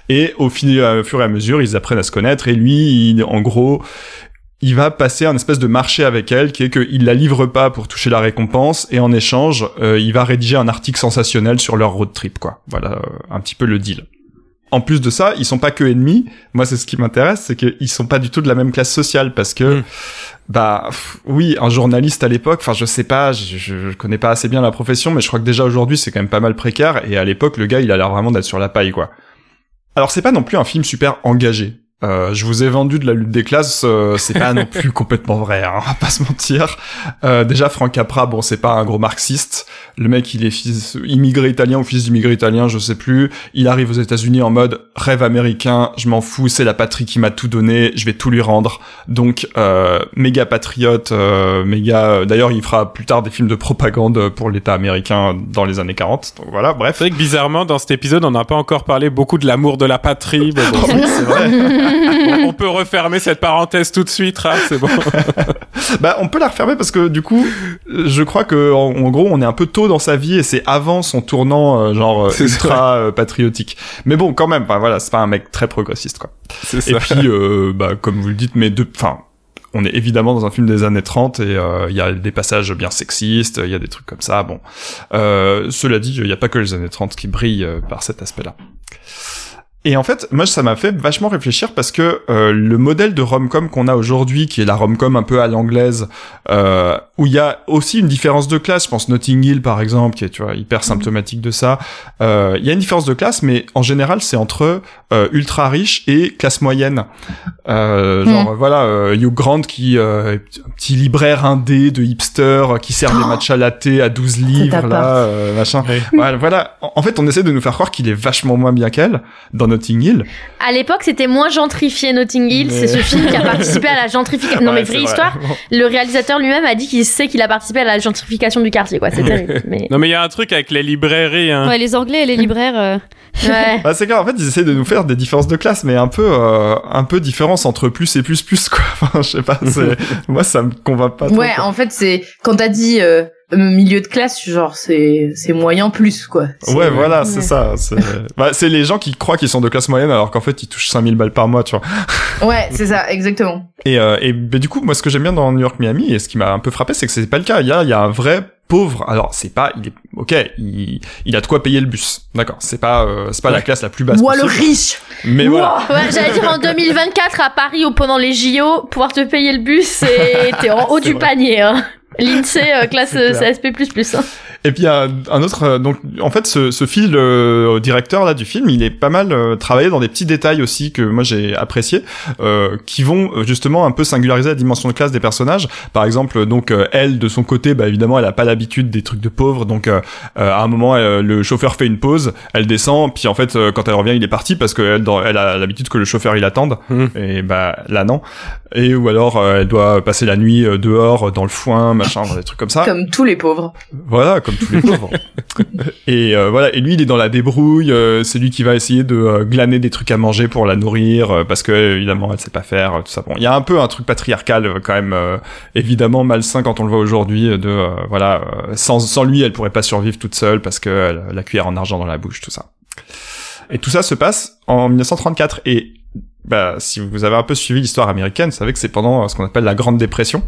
Et au, au fur et à mesure, ils apprennent à se connaître. Et lui, il- en gros, il va passer un espèce de marché avec elle, qui est qu'il la livre pas pour toucher la récompense, et en échange, euh, il va rédiger un article sensationnel sur leur road trip, quoi. Voilà, euh, un petit peu le deal. En plus de ça, ils sont pas que ennemis. Moi, c'est ce qui m'intéresse, c'est qu'ils sont pas du tout de la même classe sociale, parce que, Mm. bah, pff, oui, un journaliste à l'époque, enfin, je sais pas, je, je, je connais pas assez bien la profession, mais je crois que déjà aujourd'hui, c'est quand même pas mal précaire, et à l'époque, le gars, il a l'air vraiment d'être sur la paille, quoi. Alors, c'est pas non plus un film super engagé. Euh, je vous ai vendu de la lutte des classes, euh, c'est pas non plus complètement vrai, hein, on va pas se mentir. Euh, déjà, Frank Capra, bon, c'est pas un gros marxiste. Le mec, il est fils immigré italien ou fils d'immigré italien, je sais plus. Il arrive aux États-Unis en mode rêve américain, je m'en fous, c'est la patrie qui m'a tout donné, je vais tout lui rendre. Donc, euh, méga patriote, euh, méga. D'ailleurs, il fera plus tard des films de propagande pour l'État américain dans les années 40. Donc voilà, bref. C'est vrai que bizarrement, dans cet épisode, on n'a pas encore parlé beaucoup de l'amour de la patrie. mais bon, c'est vrai. On- on peut refermer cette parenthèse tout de suite, Raph, c'est bon. Bah, on peut la refermer parce que du coup, je crois que en, en gros, on est un peu tôt dans sa vie et c'est avant son tournant euh, genre ultra euh, patriotique. Mais bon, quand même, enfin, voilà, c'est pas un mec très progressiste quoi. C'est Et ça. puis, euh, bah, comme vous le dites, mais de, enfin, on est évidemment dans un film des années 30 et euh, il y a des passages bien sexistes, il y a des trucs comme ça. Bon, euh, cela dit, il n'y a pas que les années 30 qui brillent par cet aspect-là. Et en fait, moi, ça m'a fait vachement réfléchir parce que euh, le modèle de rom-com qu'on a aujourd'hui, qui est la rom-com un peu à l'anglaise, euh, où il y a aussi une différence de classe, je pense Notting Hill par exemple, qui est tu vois hyper symptomatique de ça. euh, Il y a une différence de classe, mais en général, c'est entre euh, ultra riche et classe moyenne. Euh, genre voilà, euh, Hugh Grant qui euh, est un petit libraire indé de hipster qui sert des matchs latte à 12 livres là, euh, machin. Ouais. Voilà, en fait, on essaie de nous faire croire qu'il est vachement moins bien qu'elle dans notre Notting Hill. À l'époque, c'était moins gentrifié Notting Hill. C'est ce film qui a participé à la gentrification. Non, mais vraie histoire. Le réalisateur lui-même a dit qu'il sait qu'il a participé à la gentrification du quartier, quoi. C'est terrible. Mais... Non, mais il y a un truc avec les librairies. Hein. Ouais, les Anglais et les libraires. Euh. Ouais. Bah, c'est clair, en fait, ils essaient de nous faire des différences de classe, mais un peu, euh, un peu différence entre plus et plus plus, quoi. Enfin, je sais pas, c'est, moi, ça me convainc pas trop. Ouais, en fait, c'est quand t'as dit euh, milieu de classe, genre c'est c'est moyen plus quoi. Ouais, voilà, c'est ça. C'est bah, c'est les gens qui croient qu'ils sont de classe moyenne alors qu'en fait ils touchent 5000 balles par mois, tu vois. Ouais, c'est ça, exactement. Et, euh, et bah, du coup, moi, ce que j'aime bien dans New York Miami et ce qui m'a un peu frappé, c'est que c'est pas le cas. Il y a, il y a un vrai pauvre. Alors, c'est pas, il est, ok, il, il a de quoi payer le bus. D'accord. C'est pas, euh, c'est pas la classe la plus basse. Ouah, le possible. riche. Mais voilà. Ouais, j'allais dire en 2024 à Paris ou pendant les JO, pouvoir te payer le bus, c'est t'es en haut du vrai. panier. Hein. L'INSEE euh, classe euh. CSP++. Hein. Et puis il y a un autre euh, donc en fait ce, ce fil euh, directeur là du film il est pas mal euh, travaillé dans des petits détails aussi que moi j'ai apprécié euh, qui vont euh, justement un peu singulariser la dimension de classe des personnages. Par exemple donc euh, elle de son côté bah évidemment elle a pas l'habitude des trucs de pauvres. Donc à un moment euh, le chauffeur fait une pause elle descend puis en fait euh, quand elle revient il est parti parce qu'elle elle a l'habitude que le chauffeur il attende. Hmm. et bah là non. Et ou alors euh, elle doit passer la nuit euh, dehors dans le foin machin des trucs comme ça. Comme tous les pauvres. voilà, comme tous les pauvres. et euh, voilà, et lui il est dans la débrouille, euh, c'est lui qui va essayer de euh, glaner des trucs à manger pour la nourrir euh, parce que évidemment elle sait pas faire euh, tout ça. Bon, il y a un peu un truc patriarcal euh, quand même évidemment malsain quand on le voit aujourd'hui de voilà, sans sans lui elle pourrait pas survivre toute seule parce que la cuillère en argent dans la bouche tout ça. Et tout ça se passe en 1934 et bah, si vous avez un peu suivi l'histoire américaine, vous savez que c'est pendant euh, ce qu'on appelle la Grande Dépression.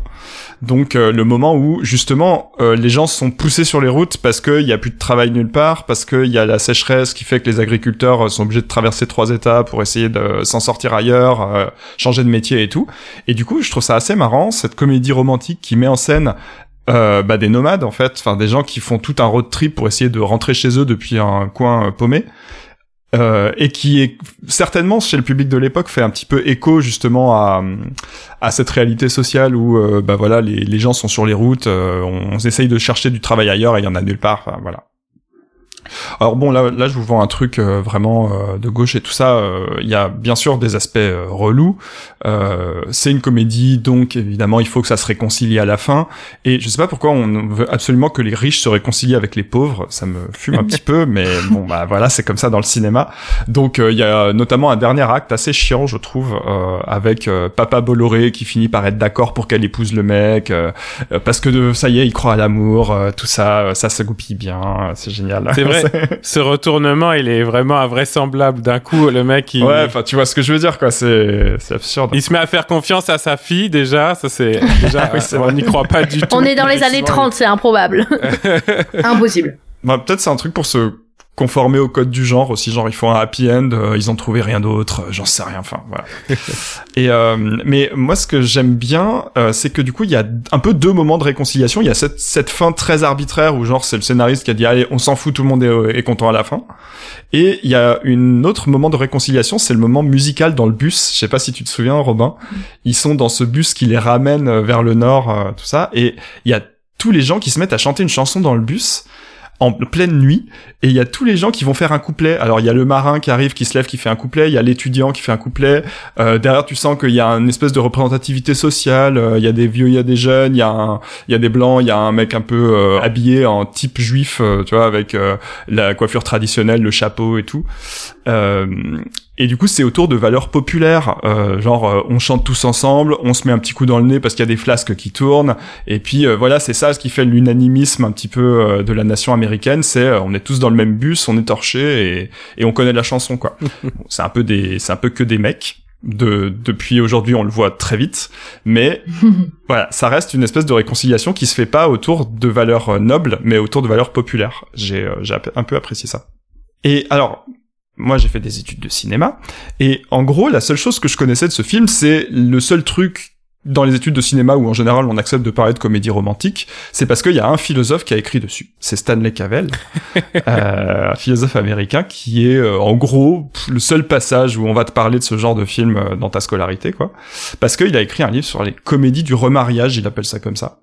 Donc euh, le moment où justement euh, les gens sont poussés sur les routes parce qu'il y a plus de travail nulle part, parce qu'il y a la sécheresse qui fait que les agriculteurs euh, sont obligés de traverser trois états pour essayer de s'en sortir ailleurs, euh, changer de métier et tout. Et du coup, je trouve ça assez marrant cette comédie romantique qui met en scène euh, bah, des nomades en fait, enfin des gens qui font tout un road trip pour essayer de rentrer chez eux depuis un coin euh, paumé. Euh, et qui est certainement chez le public de l'époque fait un petit peu écho justement à, à cette réalité sociale où euh, bah voilà les, gens sont sur les routes, euh, on, on essaye de chercher du travail ailleurs et il y en a nulle part, enfin voilà. Alors bon là là je vous vends un truc euh, vraiment euh, de gauche et tout ça. euh, Il y a bien sûr des aspects euh, relous. Euh, c'est une comédie donc évidemment il faut que ça se réconcilie à la fin. Et je sais pas pourquoi on veut absolument que les riches se réconcilient avec les pauvres. Ça me fume un petit peu, mais bon bah voilà c'est comme ça dans le cinéma. Donc euh, il y a notamment un dernier acte assez chiant je trouve euh, avec euh, Papa Bolloré qui finit par être d'accord pour qu'elle épouse le mec parce que de, ça y est il croit à l'amour, euh, tout ça ça se goupille bien, c'est génial. C'est vrai. Ce retournement, il est vraiment invraisemblable. D'un coup, le mec, il, Ouais, enfin tu vois ce que je veux dire quoi, c'est c'est absurde. il se met à faire confiance à sa fille déjà. Ça, c'est déjà, Oui, c'est on n'y croit pas du tout. On est dans les années 30, c'est improbable. Impossible. Bah, peut-être c'est un truc pour se conformer au code du genre aussi, genre il faut un happy end, euh, ils ont trouvé rien d'autre, euh, j'en sais rien, enfin voilà. Et euh, mais moi ce que j'aime bien, euh, c'est que du coup il y a un peu deux moments de réconciliation. Il y a cette cette fin très arbitraire où genre c'est le scénariste qui a dit allez on s'en fout, tout le monde est, est content à la fin. Et il y a une autre moment de réconciliation, c'est le moment musical dans le bus. Je sais pas si tu te souviens, Robin. Ils sont dans ce bus qui les ramène euh, vers le nord, euh, tout ça, et il y a tous les gens qui se mettent à chanter une chanson dans le bus en pleine nuit et il y a tous les gens qui vont faire un couplet. Alors il y a le marin qui arrive, qui se lève, qui fait un couplet. Il y a l'étudiant qui fait un couplet. Euh, derrière, tu sens qu'il y a une espèce de représentativité sociale. Euh, il y a des vieux, il y a des jeunes, il y a un, y a des blancs, il y a un mec un peu euh, habillé en type juif, euh, tu vois, avec la coiffure traditionnelle, le chapeau et tout. Et du coup, c'est autour de valeurs populaires, euh, genre euh, on chante tous ensemble, on se met un petit coup dans le nez parce qu'il y a des flasques qui tournent, et puis euh, voilà, c'est ça ce qui fait l'unanimisme un petit peu euh, de la nation américaine, c'est euh, on est tous dans le même bus, on est torchés et, et on connaît la chanson quoi. C'est un peu des, c'est un peu que des mecs. De, depuis aujourd'hui, on le voit très vite, mais voilà, ça reste une espèce de réconciliation qui se fait pas autour de valeurs euh, nobles, mais autour de valeurs populaires. J'ai, j'ai un peu apprécié ça. Et alors, moi j'ai fait des études de cinéma et en gros la seule chose que je connaissais de ce film c'est le seul truc dans les études de cinéma où en général on accepte de parler de comédie romantique, c'est parce qu'il y a un philosophe qui a écrit dessus. C'est Stanley Cavell, euh, un philosophe américain qui est euh, en gros le seul passage où on va te parler de ce genre de film euh, dans ta scolarité, quoi. Parce qu'il a écrit un livre sur les comédies du remariage, il appelle ça comme ça.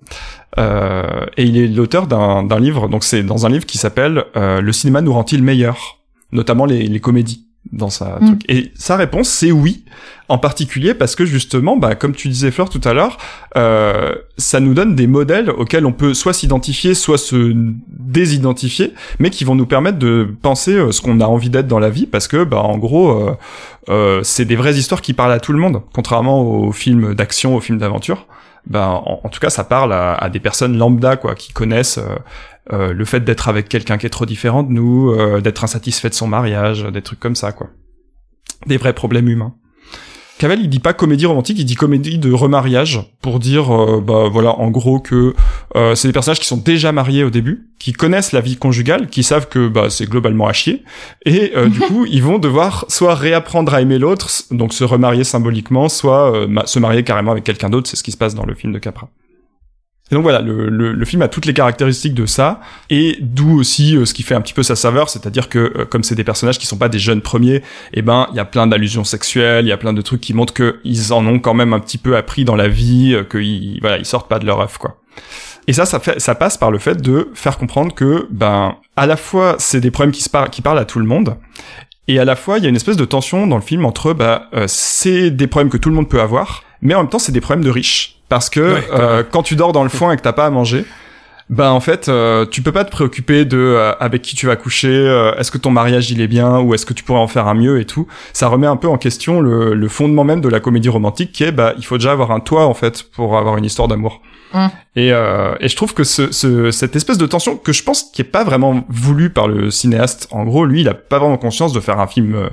Euh, et il est l'auteur d'un d'un livre, donc c'est dans un livre qui s'appelle euh, Le cinéma nous rend-il meilleur notamment les, les comédies dans sa Mm. truc. Et sa réponse, c'est oui. En particulier parce que justement, bah, comme tu disais Fleur tout à l'heure, euh, ça nous donne des modèles auxquels on peut soit s'identifier, soit se désidentifier, mais qui vont nous permettre de penser euh, ce qu'on a envie d'être dans la vie, parce que, bah, en gros, euh, euh, c'est des vraies histoires qui parlent à tout le monde, contrairement aux films d'action, aux films d'aventure. Ben, en, tout cas, ça parle à, à des personnes lambda, quoi, qui connaissent euh, euh, le fait d'être avec quelqu'un qui est trop différent de nous, euh, d'être insatisfait de son mariage, des trucs comme ça, quoi. Des vrais problèmes humains. Cavell, il dit pas comédie romantique, il dit comédie de remariage pour dire, euh, bah voilà, en gros que euh, c'est des personnages qui sont déjà mariés au début, qui connaissent la vie conjugale, qui savent que bah c'est globalement à chier, et euh, du coup ils vont devoir soit réapprendre à aimer l'autre, donc se remarier symboliquement, soit euh, ma- se marier carrément avec quelqu'un d'autre. C'est ce qui se passe dans le film de Capra. Et donc voilà, le, le, le film a toutes les caractéristiques de ça, et d'où aussi euh, ce qui fait un petit peu sa saveur, c'est-à-dire que euh, comme c'est des personnages qui sont pas des jeunes premiers, eh ben il y a plein d'allusions sexuelles, il y a plein de trucs qui montrent que ils en ont quand même un petit peu appris dans la vie, euh, qu'ils voilà ils sortent pas de leur œuf quoi. Et ça, ça, fait, ça passe par le fait de faire comprendre que, ben, à la fois, c'est des problèmes qui, se par- qui parlent à tout le monde, et à la fois, il y a une espèce de tension dans le film entre, bah, euh, c'est des problèmes que tout le monde peut avoir, mais en même temps, c'est des problèmes de riches. Parce que Ouais, euh, quand tu dors dans le foin et que t'as pas à manger, ben en fait, euh, tu peux pas te préoccuper de euh, avec qui tu vas coucher, euh, est-ce que ton mariage il est bien ou est-ce que tu pourrais en faire un mieux et tout. Ça remet un peu en question le, le fondement même de la comédie romantique qui est bah il faut déjà avoir un toit en fait pour avoir une histoire d'amour. Mm. Et, euh, et je trouve que ce, ce, cette espèce de tension que je pense qui est pas vraiment voulu par le cinéaste, en gros lui il a pas vraiment conscience de faire un film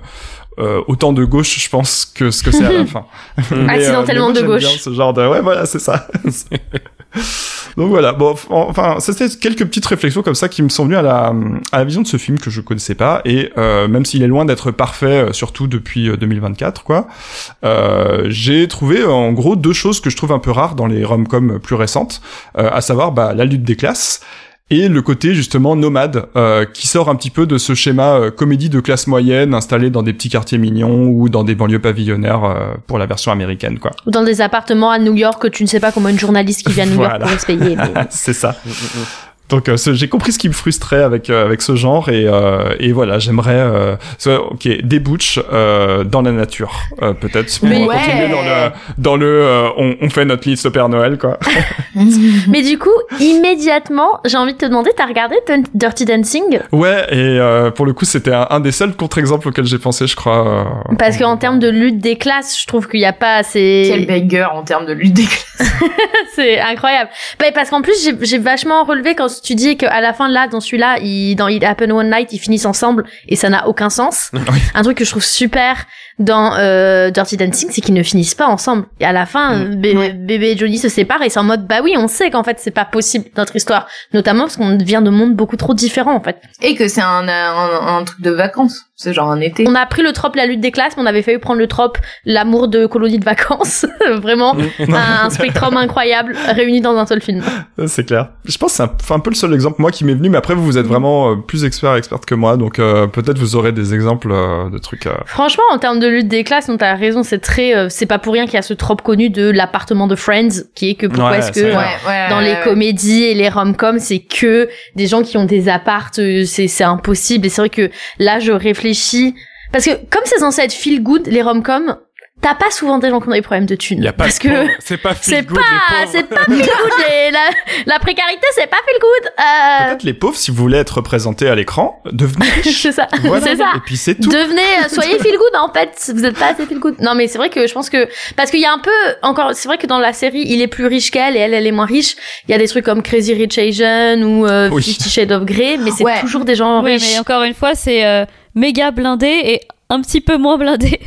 euh, euh, autant de gauche je pense que ce que c'est à la fin. Mais, euh, Accidentellement moi, de gauche. bien ce genre de ouais voilà c'est ça. Donc voilà, bon, enfin, c'était quelques petites réflexions comme ça qui me sont venues à la, à la vision de ce film que je connaissais pas, et euh, même s'il est loin d'être parfait, euh, surtout depuis euh, 2024, quoi, euh, j'ai trouvé euh, en gros deux choses que je trouve un peu rares dans les rom-coms plus récentes, euh, à savoir bah, la lutte des classes, et le côté justement nomade euh, qui sort un petit peu de ce schéma euh, comédie de classe moyenne installée dans des petits quartiers mignons ou dans des banlieues pavillonnaires euh, pour la version américaine quoi. Ou dans des appartements à New York que tu ne sais pas comment une journaliste qui vient à New York Voilà. pourrait se payer. mais- c'est ça. Donc euh, ce- j'ai compris ce qui me frustrait avec euh, avec ce genre et euh, et voilà j'aimerais euh, soit- ok des butch euh, dans la nature euh, peut-être pour Mais continuer ouais. dans le dans le euh, on, on fait notre liste au Père Noël quoi. Mais du coup, immédiatement, j'ai envie de te demander, t'as regardé Dirty Dancing? Ouais et euh, pour le coup c'était un, un des seuls contre-exemples auxquels j'ai pensé je crois. euh, Parce qu'en termes de lutte des classes, je trouve qu'il n'y a pas assez... Quel banger en termes de lutte des classes. C'est incroyable. Bah, parce qu'en plus, j'ai- j'ai vachement relevé quand tu dis qu'à la fin, là, dans celui-là, il, dans It Happened One Night, ils finissent ensemble et ça n'a aucun sens. Oui. Un truc que je trouve super dans euh, Dirty Dancing, c'est qu'ils ne finissent pas ensemble. Et à la fin, Mm. euh, bé- Ouais. bébé et Johnny se séparent et c'est en mode, bah oui, on sait qu'en fait, c'est pas possible notre histoire. Notamment parce qu'on vient de mondes beaucoup trop différents, en fait. Et que c'est un, un, un truc de vacances. C'est genre un été. On a pris le trope la lutte des classes, mais on avait failli prendre le trope l'amour de colonie de vacances. Vraiment, un, un spectrum incroyable réuni dans un seul film. C'est clair. Je pense que c'est un, enfin, un peu le seul exemple moi qui m'est venu, mais après vous vous êtes vraiment euh, plus expert experte que moi, donc euh, peut-être vous aurez des exemples euh, de trucs. euh, Franchement, en termes de lutte des classes, on t'as raison, c'est très, euh, c'est pas pour rien qu'il y a ce trope connu de l'appartement de Friends, qui est que pourquoi Ouais, est-ce que vrai. Ouais, ouais, dans les ouais. comédies et les rom-coms, c'est que des gens qui ont des appartes, euh, c'est c'est impossible. Et c'est vrai que là, je réfléchis parce que comme c'est censé être feel good, les rom-coms, t'as pas souvent des gens qui ont des problèmes de thunes. Y a pas parce que c'est pas feel c'est good, pas, les pauvres. c'est pas feel good. les- la, la précarité, c'est pas feel good. Euh, Peut-être les pauvres, si vous voulez être représentés à l'écran, devenez riches. c'est ça, Voilà. c'est ça. Et puis c'est tout. Devenez, euh, soyez feel good en fait. Vous êtes pas assez feel good. Non mais c'est vrai que je pense que parce qu'il y a un peu encore, c'est vrai que dans la série il est plus riche qu'elle et elle elle est moins riche. Il y a des trucs comme Crazy Rich Asian ou euh, Oui. Fifty Shades of Grey, mais c'est Ouais. toujours des gens Ouais, riches. mais encore une fois, c'est euh, méga blindé et un petit peu moins blindé.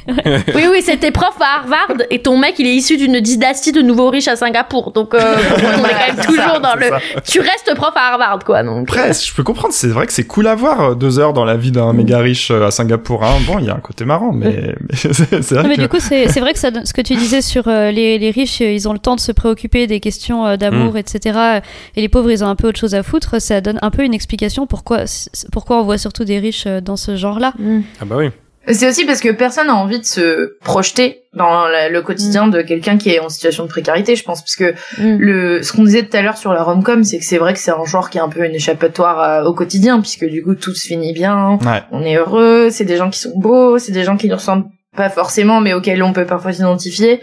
Oui oui, c'était prof à Harvard et ton mec il est issu d'une dynastie de nouveaux riches à Singapour. Donc euh, on est quand même toujours dans le. ça. Tu restes prof à Harvard quoi. Donc. Après, je peux comprendre, c'est vrai que c'est cool à voir euh, deux heures dans la vie d'un méga riche euh, à Singapour. Hein. Bon, il y a un côté marrant, mais, mais c'est vrai Non, mais que... du coup, c'est vrai que ça, ce que tu disais sur euh, les, les riches, ils ont le temps de se préoccuper des questions euh, d'amour, etc. euh, Et les pauvres, ils ont un peu autre chose à foutre. Ça donne un peu une explication pourquoi, pourquoi on voit surtout des riches dans ce genre-là. Mm. Ah bah oui. C'est aussi parce que personne n'a envie de se projeter dans la- le quotidien de quelqu'un qui est en situation de précarité, je pense, parce que Mm. le ce qu'on disait tout à l'heure sur la rom-com, c'est que c'est vrai que c'est un genre qui est un peu une échappatoire euh, au quotidien, puisque du coup tout se finit bien, Ouais. on est heureux, c'est des gens qui sont beaux, c'est des gens qui ne ressemblent pas forcément, mais auxquels on peut parfois s'identifier.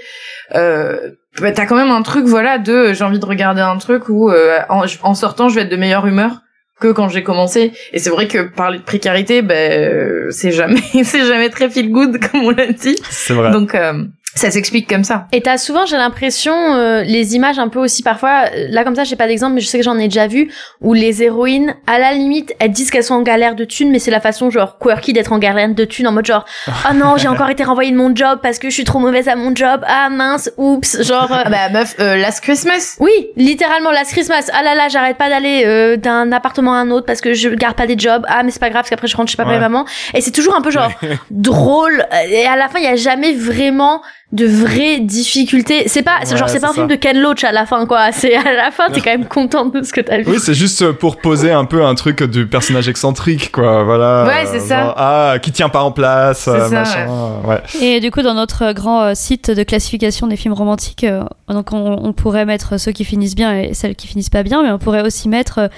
Euh, bah, t'as quand même un truc, voilà, de j'ai envie de regarder un truc où euh, en, en sortant je vais être de meilleure humeur que quand j'ai commencé. Et c'est vrai que parler de précarité, ben euh, c'est jamais, c'est jamais très feel good comme on l'a dit. C'est vrai. Donc euh, ça s'explique comme ça. Et t'as souvent, j'ai l'impression, euh, les images un peu aussi parfois, là comme ça j'ai pas d'exemple, mais je sais que j'en ai déjà vu, où les héroïnes, à la limite, elles disent qu'elles sont en galère de thunes, mais c'est la façon genre quirky d'être en galère de thunes, en mode genre, oh non, j'ai encore été renvoyée de mon job parce que je suis trop mauvaise à mon job, ah mince, oups, genre... euh, Ah bah meuf, euh, Last Christmas. oui, littéralement, last Christmas. Ah là là, j'arrête pas d'aller euh, d'un appartement à un autre parce que je garde pas des jobs. Ah, mais c'est pas grave parce qu'après je rentre chez papa Ouais. et maman. Et c'est toujours un peu genre drôle. Et à la fin, il y a jamais vraiment de vraies difficultés. C'est pas, c'est Ouais, genre, c'est pas un film de Ken Loach à la fin, quoi. C'est à la fin, t'es quand même contente de ce que t'as vu. Oui, c'est juste pour poser un peu un truc du personnage excentrique, quoi. Voilà. Ouais, c'est Euh, ça. ah, qui tient pas en place, euh, ça, machin. Ouais. Et du coup, dans notre grand euh, site de classification des films romantiques, euh, donc on, on pourrait mettre ceux qui finissent bien et celles qui finissent pas bien, mais on pourrait aussi mettre euh,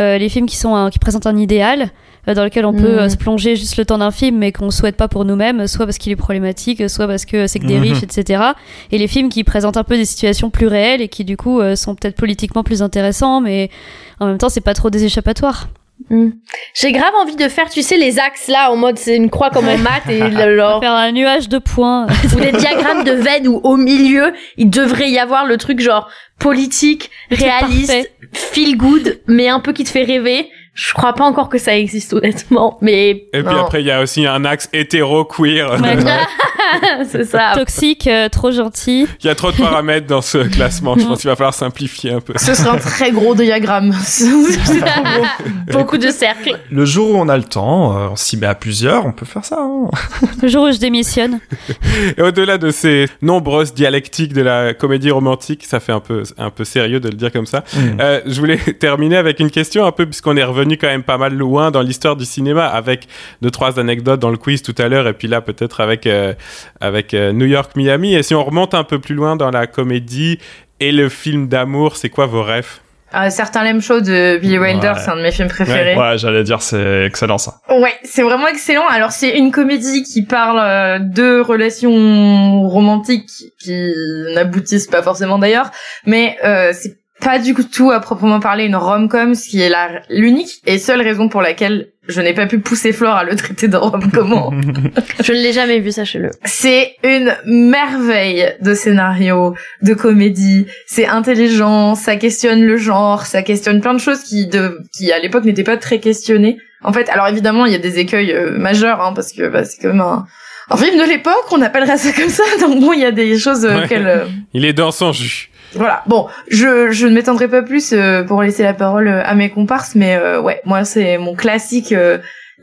euh, les films qui sont un- qui présentent un idéal euh, dans lequel on peut euh, se plonger juste le temps d'un film, mais qu'on souhaite pas pour nous-mêmes, soit parce qu'il est problématique, soit parce que c'est que des Mhm. riches, etc. Et les films qui présentent un peu des situations plus réelles et qui du coup euh, sont peut-être politiquement plus intéressants, mais en même temps, c'est pas trop des échappatoires. Mm. J'ai grave envie de faire, tu sais, les axes là, en mode c'est une croix comme en maths et le- leur- faire un nuage de points. ou des diagrammes de veines où au milieu, il devrait y avoir le truc genre politique, réaliste, feel good, mais un peu qui te fait rêver. Je crois pas encore que ça existe honnêtement, mais Et puis après, il y a aussi un axe hétéro-queer. Ouais. c'est ça. Toxique, euh, trop gentil. Il y a trop de paramètres dans ce classement. Je pense qu'il va falloir simplifier un peu. Ce serait un très gros diagramme. C'est trop gros. Beaucoup de cercles. Le jour où on a le temps, euh, on s'y met à plusieurs, on peut faire ça. hein. Le jour où je démissionne. Et au-delà de ces nombreuses dialectiques de la comédie romantique, ça fait un peu, un peu sérieux de le dire comme ça. Mm. Euh, je voulais terminer avec une question un peu, puisqu'on est revenu quand même pas mal loin dans l'histoire du cinéma, avec deux, trois anecdotes dans le quiz tout à l'heure, et puis là peut-être avec, euh, avec euh, New York, Miami. Et si on remonte un peu plus loin dans la comédie et le film d'amour, c'est quoi vos rêves? Euh, Certains l'aiment chaud de Billy Wilder, Ouais. c'est un de mes films préférés. Ouais, j'allais dire, c'est excellent ça. Ouais, c'est vraiment excellent. Alors c'est une comédie qui parle euh, de relations romantiques qui n'aboutissent pas forcément d'ailleurs, mais euh, c'est pas du tout à proprement parler une rom-com, ce qui est la l'unique et seule raison pour laquelle je n'ai pas pu pousser Flore à le traiter de rom-com. Je ne l'ai jamais vu, sachez-le. C'est une merveille de scénario, de comédie. C'est intelligent, ça questionne le genre, ça questionne plein de choses qui, de, qui à l'époque n'étaient pas très questionnées. En fait, alors évidemment, il y a des écueils euh, majeurs, hein, parce que bah, c'est quand même un, un film de l'époque, on appellerait ça comme ça. Donc bon, il y a des choses euh, Ouais. auxquelles... euh, Il est dans son jus. Voilà. Bon, je, je ne m'étendrai pas plus euh, pour laisser la parole euh, à mes comparses, mais euh, ouais, moi c'est mon classique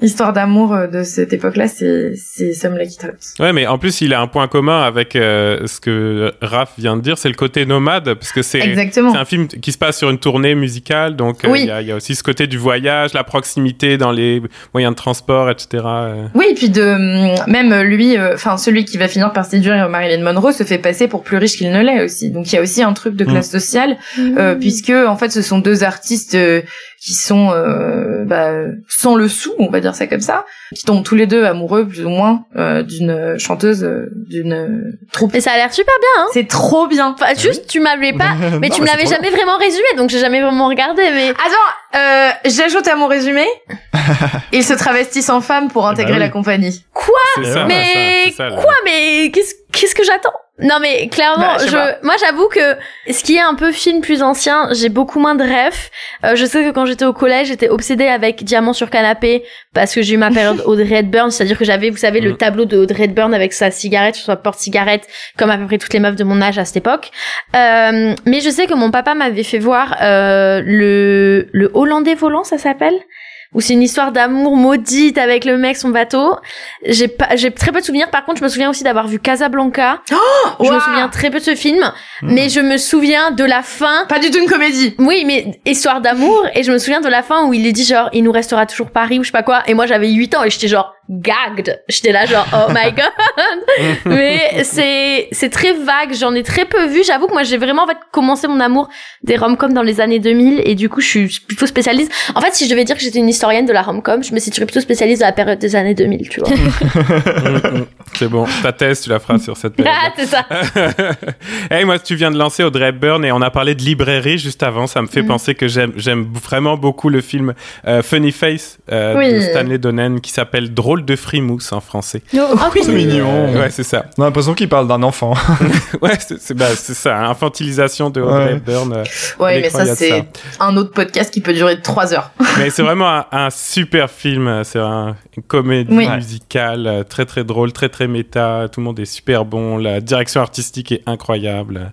histoire d'amour euh, de cette époque-là, c'est c'est Some Like It Hot. Ouais, mais en plus, il a un point commun avec euh, ce que Raph vient de dire, c'est le côté nomade, parce que c'est Exactement. c'est un film qui se passe sur une tournée musicale, donc euh, il Oui. y, a, il y a aussi ce côté du voyage, la proximité dans les moyens de transport, etc. euh. Oui, et puis de hum, même lui, euh, enfin celui qui va finir par séduire Marilyn Monroe se fait passer pour plus riche qu'il ne l'est aussi. Donc il y a aussi un truc de classe sociale, euh, puisque en fait ce sont deux artistes euh, qui sont euh, bah, sans le sou, on va dire ça comme ça, qui tombent tous les deux amoureux plus ou moins euh, d'une chanteuse euh, d'une troupe. Et ça a l'air super bien, hein. C'est trop bien. Enfin, juste, tu m'avais pas, mais Non, tu me l'avais jamais vraiment résumé, donc j'ai jamais vraiment regardé, mais. Attends, euh, j'ajoute à mon résumé. Ils se travestissent en femmes pour intégrer oui. la compagnie. Ça, ouais. Mais ça, ça, Quoi, mais qu'est-ce qu'est-ce que j'attends? Non, mais clairement, Bah, je moi j'avoue que ce qui est un peu film plus ancien, j'ai beaucoup moins de rêves. Euh, je sais que quand j'étais au collège, j'étais obsédée avec Diamant sur canapé parce que j'ai eu ma période Audrey Hepburn, c'est-à-dire que j'avais, vous savez, le Mhm. tableau de Audrey Hepburn avec sa cigarette, sur sa porte-cigarette, comme à peu près toutes les meufs de mon âge à cette époque. Euh, mais je sais que mon papa m'avait fait voir euh, le le Hollandais volant, ça s'appelle? Où c'est une histoire d'amour maudite avec le mec, son bateau. J'ai pas, j'ai très peu de souvenirs. Par contre, je me souviens aussi d'avoir vu Casablanca. je me souviens très peu de ce film, Hmm. mais je me souviens de la fin. Pas du tout une comédie. Oui, mais histoire d'amour, et je me souviens de la fin où il est dit genre, il nous restera toujours Paris ou je sais pas quoi, et moi j'avais 8 ans et j'étais genre, gagged. J'étais là genre oh my god. Mais c'est c'est très vague, j'en ai très peu vu. J'avoue que moi j'ai vraiment en fait commencé mon amour des rom-coms dans les années 2000 et du coup je suis plutôt spécialiste. En fait, si je devais dire que j'étais une historienne de la rom-com, je me situerais plutôt spécialiste de la période des années 2000, tu vois. Mm, mm. c'est bon, ta thèse, tu la feras sur cette période. ah, c'est ça. hey, moi, tu viens de lancer Audrey Hepburn et on a parlé de librairie juste avant. Ça me fait Mhm. penser que j'aime, j'aime vraiment beaucoup le film euh, Funny Face euh, Oui. de Stanley Donen qui s'appelle Drôle de frimousse en français. Ah oui. C'est mignon. Ouais, c'est ça. On a l'impression qu'il parle d'un enfant. Ouais, c'est, bah, c'est ça. Infantilisation de Audrey Ouais. Hepburn. euh, Ouais, mais ça, c'est un autre podcast qui peut durer trois heures. Mais c'est vraiment un, un super film. euh, C'est un- une comédie Oui. musicale euh, très très drôle, très très méta. Tout le monde est super bon. La direction artistique est incroyable.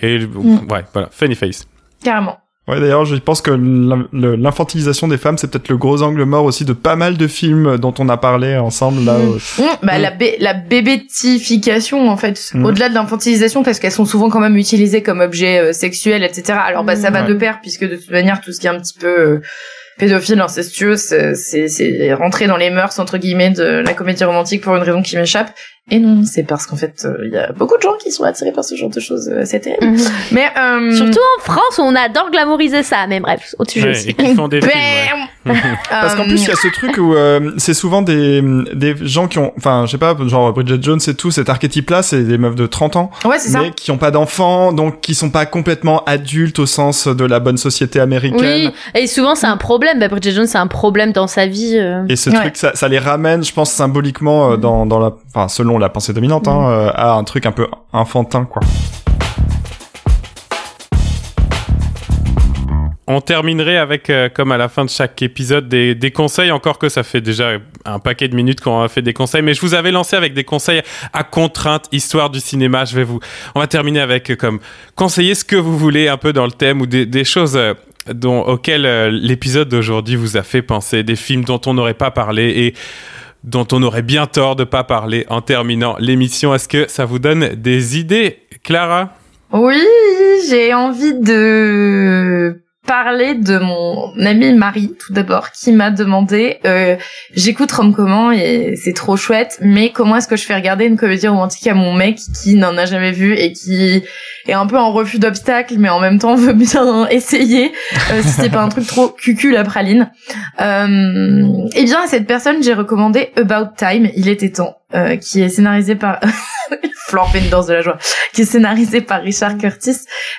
Et le- Mm. ouais, voilà, Funny Face. Carrément. Ouais, d'ailleurs, je pense que l'infantilisation des femmes, c'est peut-être le gros angle mort aussi de pas mal de films dont on a parlé ensemble là. Mm. au- Mmh, bah, Mm. la, bé- la bébétification, en fait, Mm. au-delà de l'infantilisation, parce qu'elles sont souvent quand même utilisées comme objet euh, sexuel, etc. Alors, bah, ça va Ouais. de pair, puisque de toute manière, tout ce qui est un petit peu euh, pédophile, incestueux, c'est c'est- c'est rentré dans les mœurs, entre guillemets, de la comédie romantique pour une raison qui m'échappe. Et non, c'est parce qu'en fait, euh, il y a beaucoup de gens qui sont attirés par ce genre de choses, euh, c'est terrible. Mhm. Mais, euh, Surtout en France, on adore glamouriser ça. Mais bref, au sujet Ouais, aussi. et qui font des films. ouais. Parce qu'en plus, il y a ce truc où euh, c'est souvent des, des gens qui ont, enfin, je sais pas, genre Bridget Jones et tout, cet archétype-là, c'est des meufs de 30 ans, Ouais, c'est ça. mais qui ont pas d'enfants, donc qui sont pas complètement adultes au sens de la bonne société américaine. Oui, et souvent c'est un problème. Bah, Bridget Jones, c'est un problème dans sa vie. euh. Et ce Ouais. truc, ça, ça les ramène, je pense, symboliquement euh, dans, dans la, enfin, selon la pensée dominante, hein, euh, à un truc un peu enfantin, quoi. On terminerait avec, euh, comme à la fin de chaque épisode, des, des conseils, encore que ça fait déjà un paquet de minutes qu'on a fait des conseils, mais je vous avais lancé avec des conseils à contrainte, histoire du cinéma. Je vais vous, on va terminer avec euh, comme conseiller ce que vous voulez un peu dans le thème ou des, des choses euh, dont, auxquelles euh, l'épisode d'aujourd'hui vous a fait penser, des films dont on n'aurait pas parlé et dont on aurait bien tort de pas parler en terminant l'émission. Est-ce que ça vous donne des idées, Clara? Oui, j'ai envie de parler de mon ami Marie tout d'abord qui m'a demandé euh, j'écoute Rom comment et c'est trop chouette mais comment est-ce que je fais regarder une comédie romantique à mon mec qui n'en a jamais vu et qui est un peu en refus d'obstacle mais en même temps veut bien essayer euh, si c'est pas un truc trop cucul la praline. Euh, et bien à cette personne j'ai recommandé About Time. Il était temps euh, qui est scénarisé par fait une danse de la joie qui est scénarisé par Richard Curtis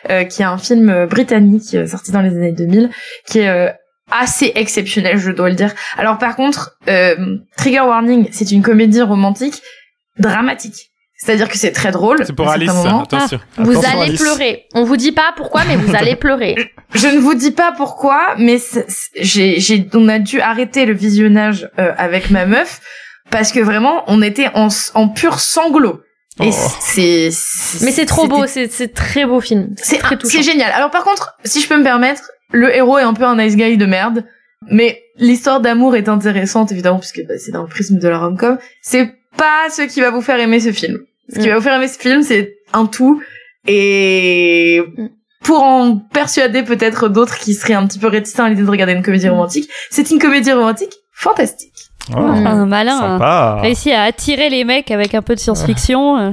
euh, qui est un film euh, britannique euh, sorti dans les années 2000, qui est euh, assez exceptionnel, je dois le dire. Alors par contre, euh, Trigger Warning, c'est une comédie romantique dramatique. C'est-à-dire que c'est très drôle. C'est pour Alice, ça, attention. Vous Attention, allez Alice. pleurer. On vous dit pas pourquoi, mais vous allez pleurer. Je ne vous dis pas pourquoi, mais j'ai, j'ai, on a dû arrêter le visionnage euh, avec ma meuf parce que vraiment, on était en, en pur sanglot. Et Oh. c'est, Mais c'est trop beau, c'est c'est très beau film. C'est très touchant. c'est génial. Alors par contre, si je peux me permettre, le héros est un peu un nice guy de merde, mais l'histoire d'amour est intéressante évidemment puisque bah, c'est dans le prisme de la rom-com. C'est pas ce qui va vous faire aimer ce film. Ce qui Mm. va vous faire aimer ce film, c'est un tout et Mm. pour en persuader peut-être d'autres qui seraient un petit peu réticents à l'idée de regarder une comédie romantique, c'est une comédie romantique fantastique. Oh. Un malin. hein. sympa. Réussi à attirer les mecs avec un peu de science-fiction. euh.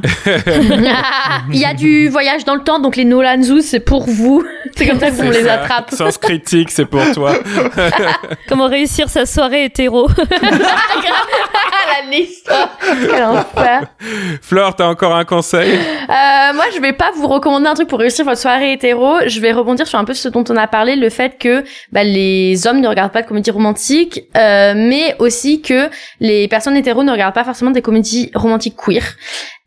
Il y a du voyage dans le temps, donc les Nolan Zoos, c'est pour vous. C'est comme ça qu'on les attrape. Sens critique, c'est pour toi. Comment réussir sa soirée hétéro. Ah, la liste. Quel enfer. Flore, t'as encore un conseil? Euh, moi, je vais pas vous recommander un truc pour réussir votre soirée hétéro. Je vais rebondir sur un peu ce dont on a parlé, le fait que bah, les hommes ne regardent pas de comédies romantiques, euh, mais aussi que les personnes hétéros ne regardent pas forcément des comédies romantiques queer.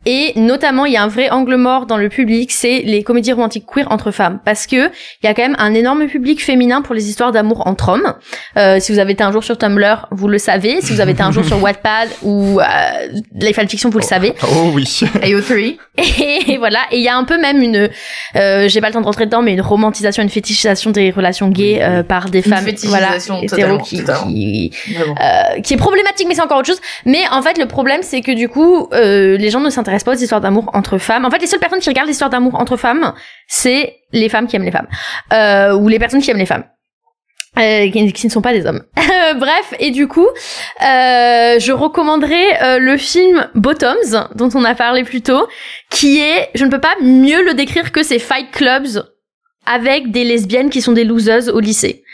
Et notamment, il y a un vrai angle mort dans le public, c'est les comédies romantiques queer entre femmes, parce que il y a quand même un énorme public féminin pour les histoires d'amour entre hommes. Euh, si vous avez été un jour sur Tumblr, vous le savez. Si vous avez été un jour sur Wattpad ou euh, les fanfictions, vous le savez. Oh oui. AO3. Et voilà, et il y a un peu même une, euh, j'ai pas le temps de rentrer dedans, mais une romantisation, une fétichisation des relations gays euh, par des Une femmes, voilà, totalement, qui, qui, euh, qui est problématique, mais c'est encore autre chose. Mais en fait, le problème, c'est que du coup, euh, les gens ne s'intéressent pas aux histoires d'amour entre femmes. En fait, les seules personnes qui regardent les histoires d'amour entre femmes, c'est les femmes qui aiment les femmes, euh, ou les personnes qui aiment les femmes. euh, qui, qui ne sont pas des hommes. Bref, et du coup, euh, je recommanderais euh, le film Bottoms, dont on a parlé plus tôt, qui est, je ne peux pas mieux le décrire que ces fight clubs avec des lesbiennes qui sont des losers au lycée.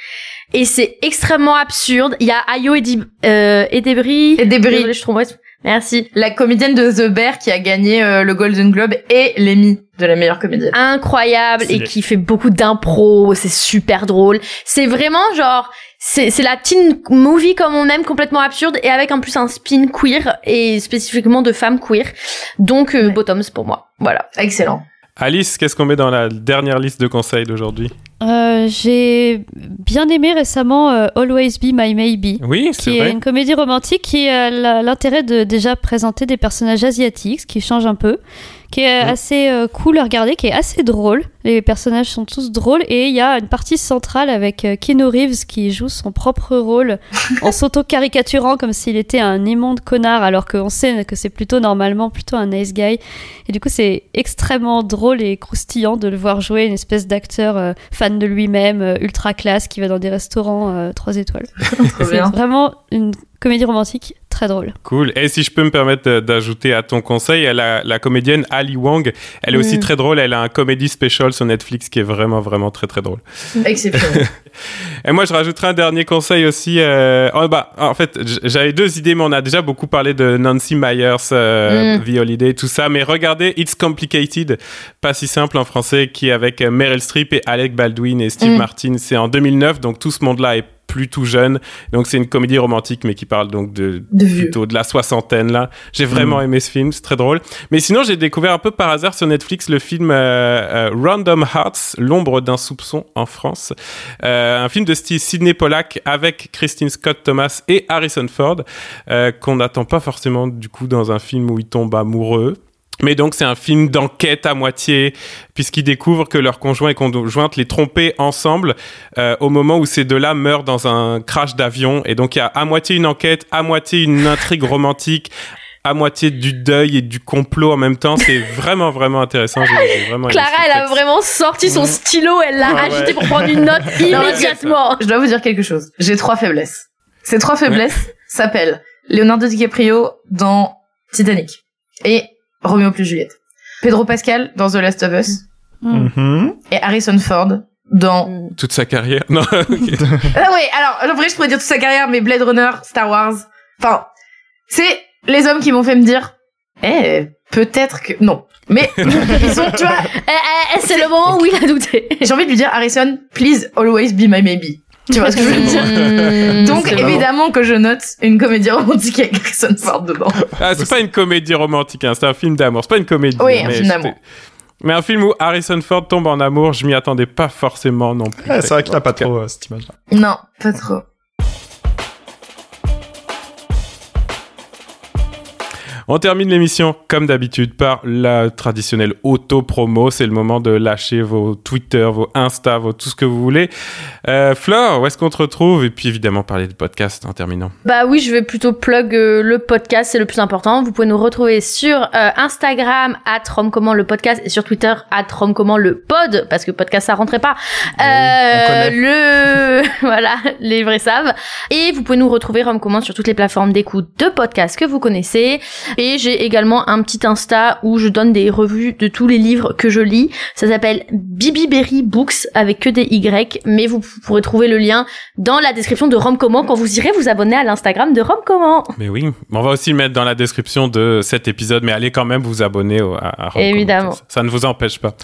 Et c'est extrêmement absurde. Il y a Ayo et, euh, et Debris. Et. Désolée, je. Merci. La comédienne de The Bear qui a gagné euh, le Golden Globe et l'Emmy de la meilleure comédienne. Incroyable et qui fait beaucoup d'impro, c'est super drôle. C'est vraiment genre c'est c'est la teen movie comme on aime complètement absurde et avec en plus un spin queer et spécifiquement de femmes queer. Donc euh, Bottoms pour moi. Voilà. Excellent. Alice, qu'est-ce qu'on met dans la dernière liste de conseils d'aujourd'hui euh, J'ai bien aimé récemment euh, Always Be My Maybe. Oui, c'est Qui est une comédie romantique qui a l'intérêt de déjà présenter des personnages asiatiques, qui change un peu, qui est assez euh, cool à regarder, qui est assez drôle. Les personnages sont tous drôles et il y a une partie centrale avec euh, Keanu Reeves qui joue son propre rôle en s'auto-caricaturant comme s'il était un immonde connard alors qu'on sait que c'est plutôt normalement plutôt un nice guy. Et du coup, c'est extrêmement drôle et croustillant de le voir jouer une espèce d'acteur euh, fan de lui-même, ultra classe, qui va dans des restaurants 3 étoiles. c'est vraiment une comédie romantique très drôle. Cool. Et si je peux me permettre d'ajouter à ton conseil, elle a, la comédienne Ali Wong, elle est aussi mm. très drôle. Elle a un comédie special sur Netflix qui est vraiment, vraiment très, très drôle. Exceptionnel. et moi, je rajouterai un dernier conseil aussi. Euh, oh, bah, en fait, j'avais deux idées, mais on a déjà beaucoup parlé de Nancy Myers, euh, mm. The Holiday, tout ça. Mais regardez It's Complicated, pas si simple en français, qui est avec Meryl Streep et Alec Baldwin et Steve mm. Martin. C'est en 2009, donc tout ce monde-là est plutôt jeune. Donc c'est une comédie romantique, mais qui parle donc de, plutôt de la soixantaine là. J'ai vraiment mm. aimé ce film, c'est très drôle. Mais sinon j'ai découvert un peu par hasard sur Netflix le film euh, euh, Random Hearts, l'ombre d'un soupçon en France, euh, un film de style Sidney Pollack avec Christine Scott Thomas et Harrison Ford qu'on n'attend pas forcément du coup dans un film où ils tombent amoureux. Mais donc c'est un film d'enquête à moitié, puisqu'ils découvrent que leur conjoint et conjointe les trompaient ensemble euh, au moment où ces deux-là meurent dans un crash d'avion. Et donc il y a à moitié une enquête, à moitié une intrigue romantique, à moitié du deuil et du complot en même temps. C'est vraiment, vraiment intéressant. vraiment Clara, elle a vraiment sorti son stylo, elle l'a agité pour prendre une note immédiatement. Je dois vous dire quelque chose. J'ai trois faiblesses. Ces trois faiblesses s'appellent Leonardo DiCaprio dans Titanic et Roméo plus Juliette. Pedro Pascal dans The Last of Us. Mm-hmm. Et Harrison Ford dans mm. toute sa carrière. Non. ah oui, alors en vrai je pourrais dire toute sa carrière, mais Blade Runner, Star Wars. Enfin, c'est les hommes qui m'ont fait me dire, eh, peut-être que non. Mais ils sont, tu vois, eh, eh, c'est le moment où il a douté. J'ai envie de lui dire, Harrison, please always be my maybe. Tu vois ce que je veux dire mm, Donc évidemment que je note une comédie romantique avec Harrison Ford dedans. Ah, c'est pas une comédie romantique, hein, c'est un film d'amour. C'est pas une comédie. Oui, un film d'amour. Mais un film où Harrison Ford tombe en amour, je m'y attendais pas forcément non plus. c'est vrai qu'il n'a pas trop euh, cette image-là. Non, pas trop. On termine l'émission, comme d'habitude, par la traditionnelle auto-promo. C'est le moment de lâcher vos Twitter, vos Insta, vos tout ce que vous voulez. Euh, Flore, où est-ce qu'on te retrouve? Et puis évidemment, parler de podcast en terminant. Bah oui, je vais plutôt plug euh, le podcast, c'est le plus important. Vous pouvez nous retrouver sur euh, Instagram, at Romcommand le podcast, et sur Twitter, at Romcommand le pod, parce que podcast, ça rentrait pas. Euh, le... voilà, les vrais savent. Et vous pouvez nous retrouver Romcommand sur toutes les plateformes d'écoute de podcast que vous connaissez. Et j'ai également un petit Insta où je donne des revues de tous les livres que je lis. Ça s'appelle Bibi Berry Books avec que des Y, mais vous pourrez trouver le lien dans la description de Rome Comment quand vous irez vous abonner à l'Instagram de Rome Comment. Mais oui, on va aussi le mettre dans la description de cet épisode, mais allez quand même vous abonner à, à Évidemment. Ça, ne vous empêche pas.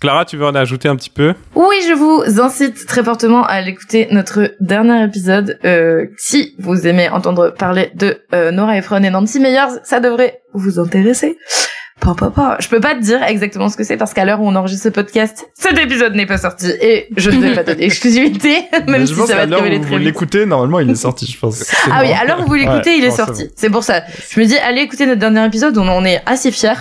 Clara, tu veux en ajouter un petit peu? Oui, je vous incite très fortement à l'écouter notre dernier épisode. Euh, si vous aimez entendre parler de euh, Nora Ephron et Nancy Meyers, ça devrait vous intéresser. Papa, Je peux pas te dire exactement ce que c'est parce qu'à l'heure où on enregistre ce podcast, cet épisode n'est pas sorti et je ne vais pas donner même si ça va te révéler très Vous l'écoutez, normalement il est sorti, je pense. Ah oui, à l'heure où vous l'écoutez, il est sorti. C'est pour ça. Je me dis, allez écouter notre dernier épisode, on en est assez fiers.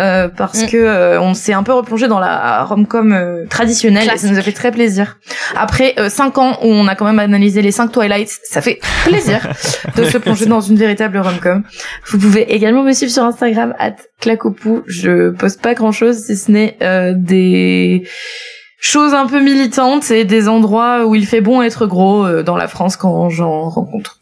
Euh, parce mm. que euh, on s'est un peu replongé dans la romcom euh, traditionnelle et ça nous a fait très plaisir. Après euh, cinq ans où on a quand même analysé les cinq Twilight, ça fait plaisir de se plonger dans une véritable romcom. Vous pouvez également me suivre sur Instagram at clacopou. Je poste pas grand chose si ce n'est des choses un peu militantes et des endroits où il fait bon être gros euh, dans la France quand j'en rencontre.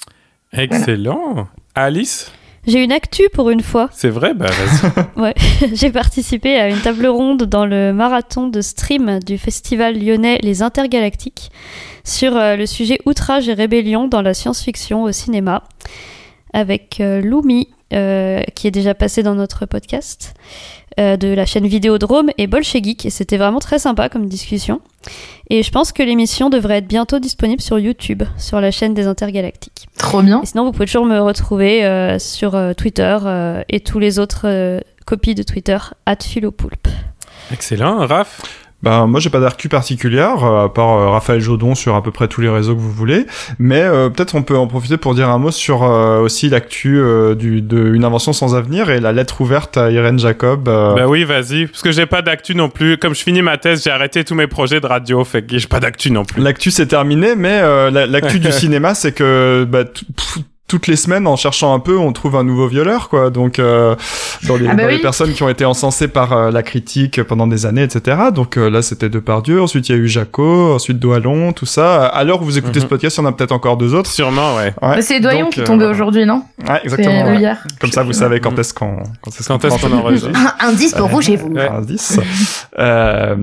Excellent. Alice? J'ai une actu pour une fois. C'est vrai Bah vas-y. J'ai participé à une table ronde dans le marathon de stream du festival lyonnais Les Intergalactiques sur euh, le sujet outrage et rébellion dans la science-fiction au cinéma avec euh, Lumi, euh, qui est déjà passé dans notre podcast, euh, de la chaîne Vidéodrome et Bolchegeek. Et c'était vraiment très sympa comme discussion. Et je pense que l'émission devrait être bientôt disponible sur YouTube, sur la chaîne des Intergalactiques. Trop bien. Et sinon, vous pouvez toujours me retrouver euh, sur euh, Twitter euh, et tous les autres euh, copies de Twitter, philopoulpe. Excellent. Raph Ben moi j'ai pas d'arcu particulière euh, à part euh, Raphaël Jodon sur à peu près tous les réseaux que vous voulez, mais euh, peut-être on peut en profiter pour dire un mot sur euh, aussi l'actu euh, du de une invention sans avenir et la lettre ouverte à Irène Jacob. euh, Bah oui, vas-y. Parce que j'ai pas d'actu non plus. Comme je finis ma thèse, j'ai arrêté tous mes projets de radio. Fait que j'ai pas d'actu non plus. L'actu c'est terminé, mais euh, la- l'actu du cinéma c'est que bah, toutes les semaines, en cherchant un peu, on trouve un nouveau violeur, quoi. Donc, euh, dans, les, Ah bah dans les oui. personnes qui ont été encensées par euh, la critique pendant des années, etc. Donc euh, là, c'était Depardieu. Ensuite, il y a eu Jaco. Ensuite, Doalon, tout ça. À l'heure où vous écoutez Mhm. ce podcast, il y en a peut-être encore deux autres. Sûrement, ouais. C'est Doyon Donc, qui euh, est tombé aujourd'hui, non Ouais, exactement. Ouais. hier. Comme ça, vous savez quand est-ce qu'on quand est-ce qu'on prend enregistre Indice pour rouge et vous. Indice. Euh,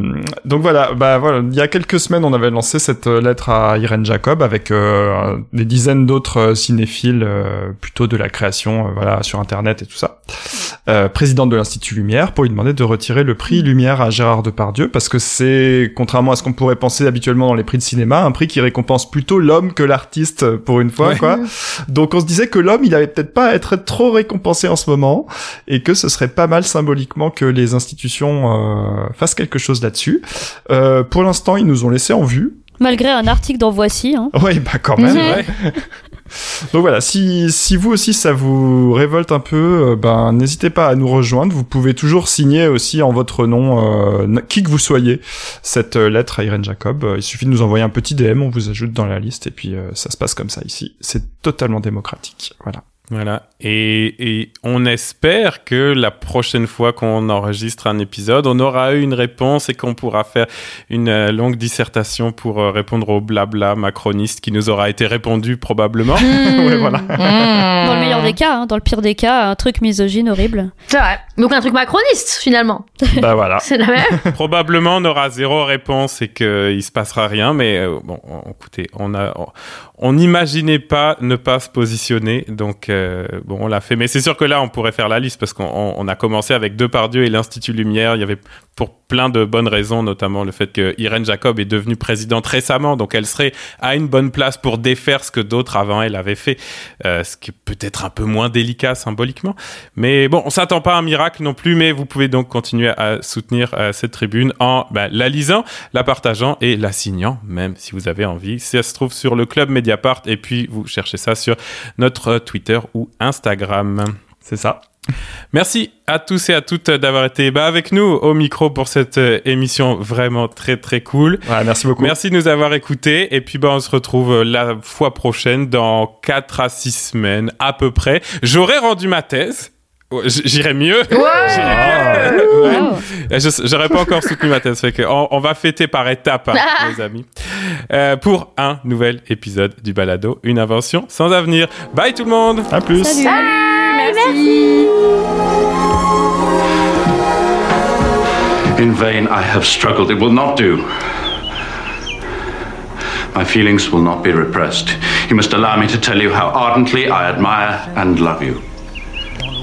donc voilà, bah voilà, il y a quelques semaines, on avait lancé cette lettre à Irène Jacob avec euh, des dizaines d'autres cinéphiles euh, plutôt de la création, euh, voilà, sur Internet et tout ça. Euh, présidente de l'Institut Lumière pour lui demander de retirer le prix Lumière à Gérard Depardieu parce que c'est, contrairement à ce qu'on pourrait penser habituellement dans les prix de cinéma, un prix qui récompense plutôt l'homme que l'artiste pour une fois, Ouais. quoi. Donc on se disait que l'homme, il avait peut-être pas à être trop récompensé en ce moment et que ce serait pas mal symboliquement que les institutions euh, fassent quelque chose là-dessus. Euh, pour l'instant, ils nous ont laissé en vue. Malgré un article dans Voici. Hein. Oui, bah quand même. Ouais. Donc voilà, si, si vous aussi ça vous révolte un peu, euh, ben n'hésitez pas à nous rejoindre. Vous pouvez toujours signer aussi en votre nom, euh, qui que vous soyez, cette euh, lettre à Irène Jacob. Il suffit de nous envoyer un petit DM, on vous ajoute dans la liste et puis ça se passe comme ça ici. C'est totalement démocratique. Voilà. Voilà. Et, et on espère que la prochaine fois qu'on enregistre un épisode, on aura eu une réponse et qu'on pourra faire une euh, longue dissertation pour euh, répondre au blabla macroniste qui nous aura été répondu probablement. Ouais, voilà. Dans le meilleur des cas, hein, dans le pire des cas, un truc misogyne horrible. C'est vrai. Donc un truc macroniste finalement. bah voilà. C'est la même. probablement on aura zéro réponse et qu'il se passera rien. Mais euh, bon, on- écoutez, on a, on- n'imaginait pas ne pas se positionner, donc euh, bon, on l'a fait. Mais c'est sûr que là, on pourrait faire la liste parce qu'on on- on a commencé avec Depardieu et l'Institut Lumière. Il y avait pour plein de bonnes raisons, notamment le fait que Irène Jacob est devenue présidente récemment, donc elle serait à une bonne place pour défaire ce que d'autres avant elle avaient fait, euh, ce qui est peut-être un peu moins délicat symboliquement. Mais bon, on s'attend pas à un miracle non plus, mais vous pouvez donc continuer à soutenir euh, cette tribune en bah, la lisant, la partageant et la signant, même si vous avez envie. Ça se trouve sur le club Mediapart et puis vous cherchez ça sur notre Twitter ou Instagram. C'est ça. Merci à tous et à toutes d'avoir été avec nous au micro pour cette euh, émission vraiment très très cool. Ouais, merci beaucoup. Merci de nous avoir écoutés et puis bah, on se retrouve euh, la fois prochaine dans 4 à 6 semaines à peu près. J'aurai rendu ma thèse. Ouais, j- J'irai mieux. J'irai Ah. mieux. Ouais. Wow. Euh, je- J'aurais pas encore soutenu ma thèse, fait que on, on va fêter par étapes, hein, les amis, Euh, pour un nouvel épisode du Balado, une invention sans avenir. Bye tout le monde. À plus. Salut. Merci. In vain I have struggled. It will not do. My feelings will not be repressed. You must allow me to tell you how ardently I admire and love you.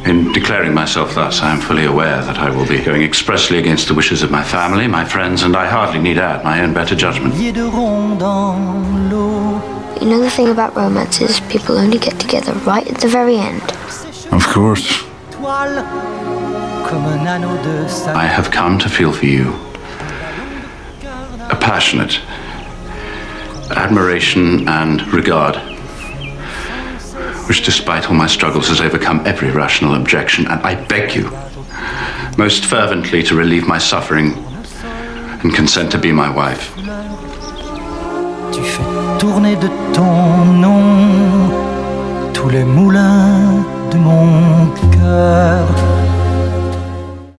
In declaring myself thus, I am fully aware that I will be going expressly against the wishes of my family, my friends, and I hardly need add my own better judgment. milliers de ronds dans l'eau. You know the thing about romance is people only get together right at the very end. Of course. Toile, comme un anneau de sable. I have come to feel for you a passionate admiration and regard, which, despite all my struggles, has overcome every rational objection, and I beg you most fervently to relieve my suffering and consent to be my wife. Tu fais tourner de ton nom tous les moulins de mon cœur.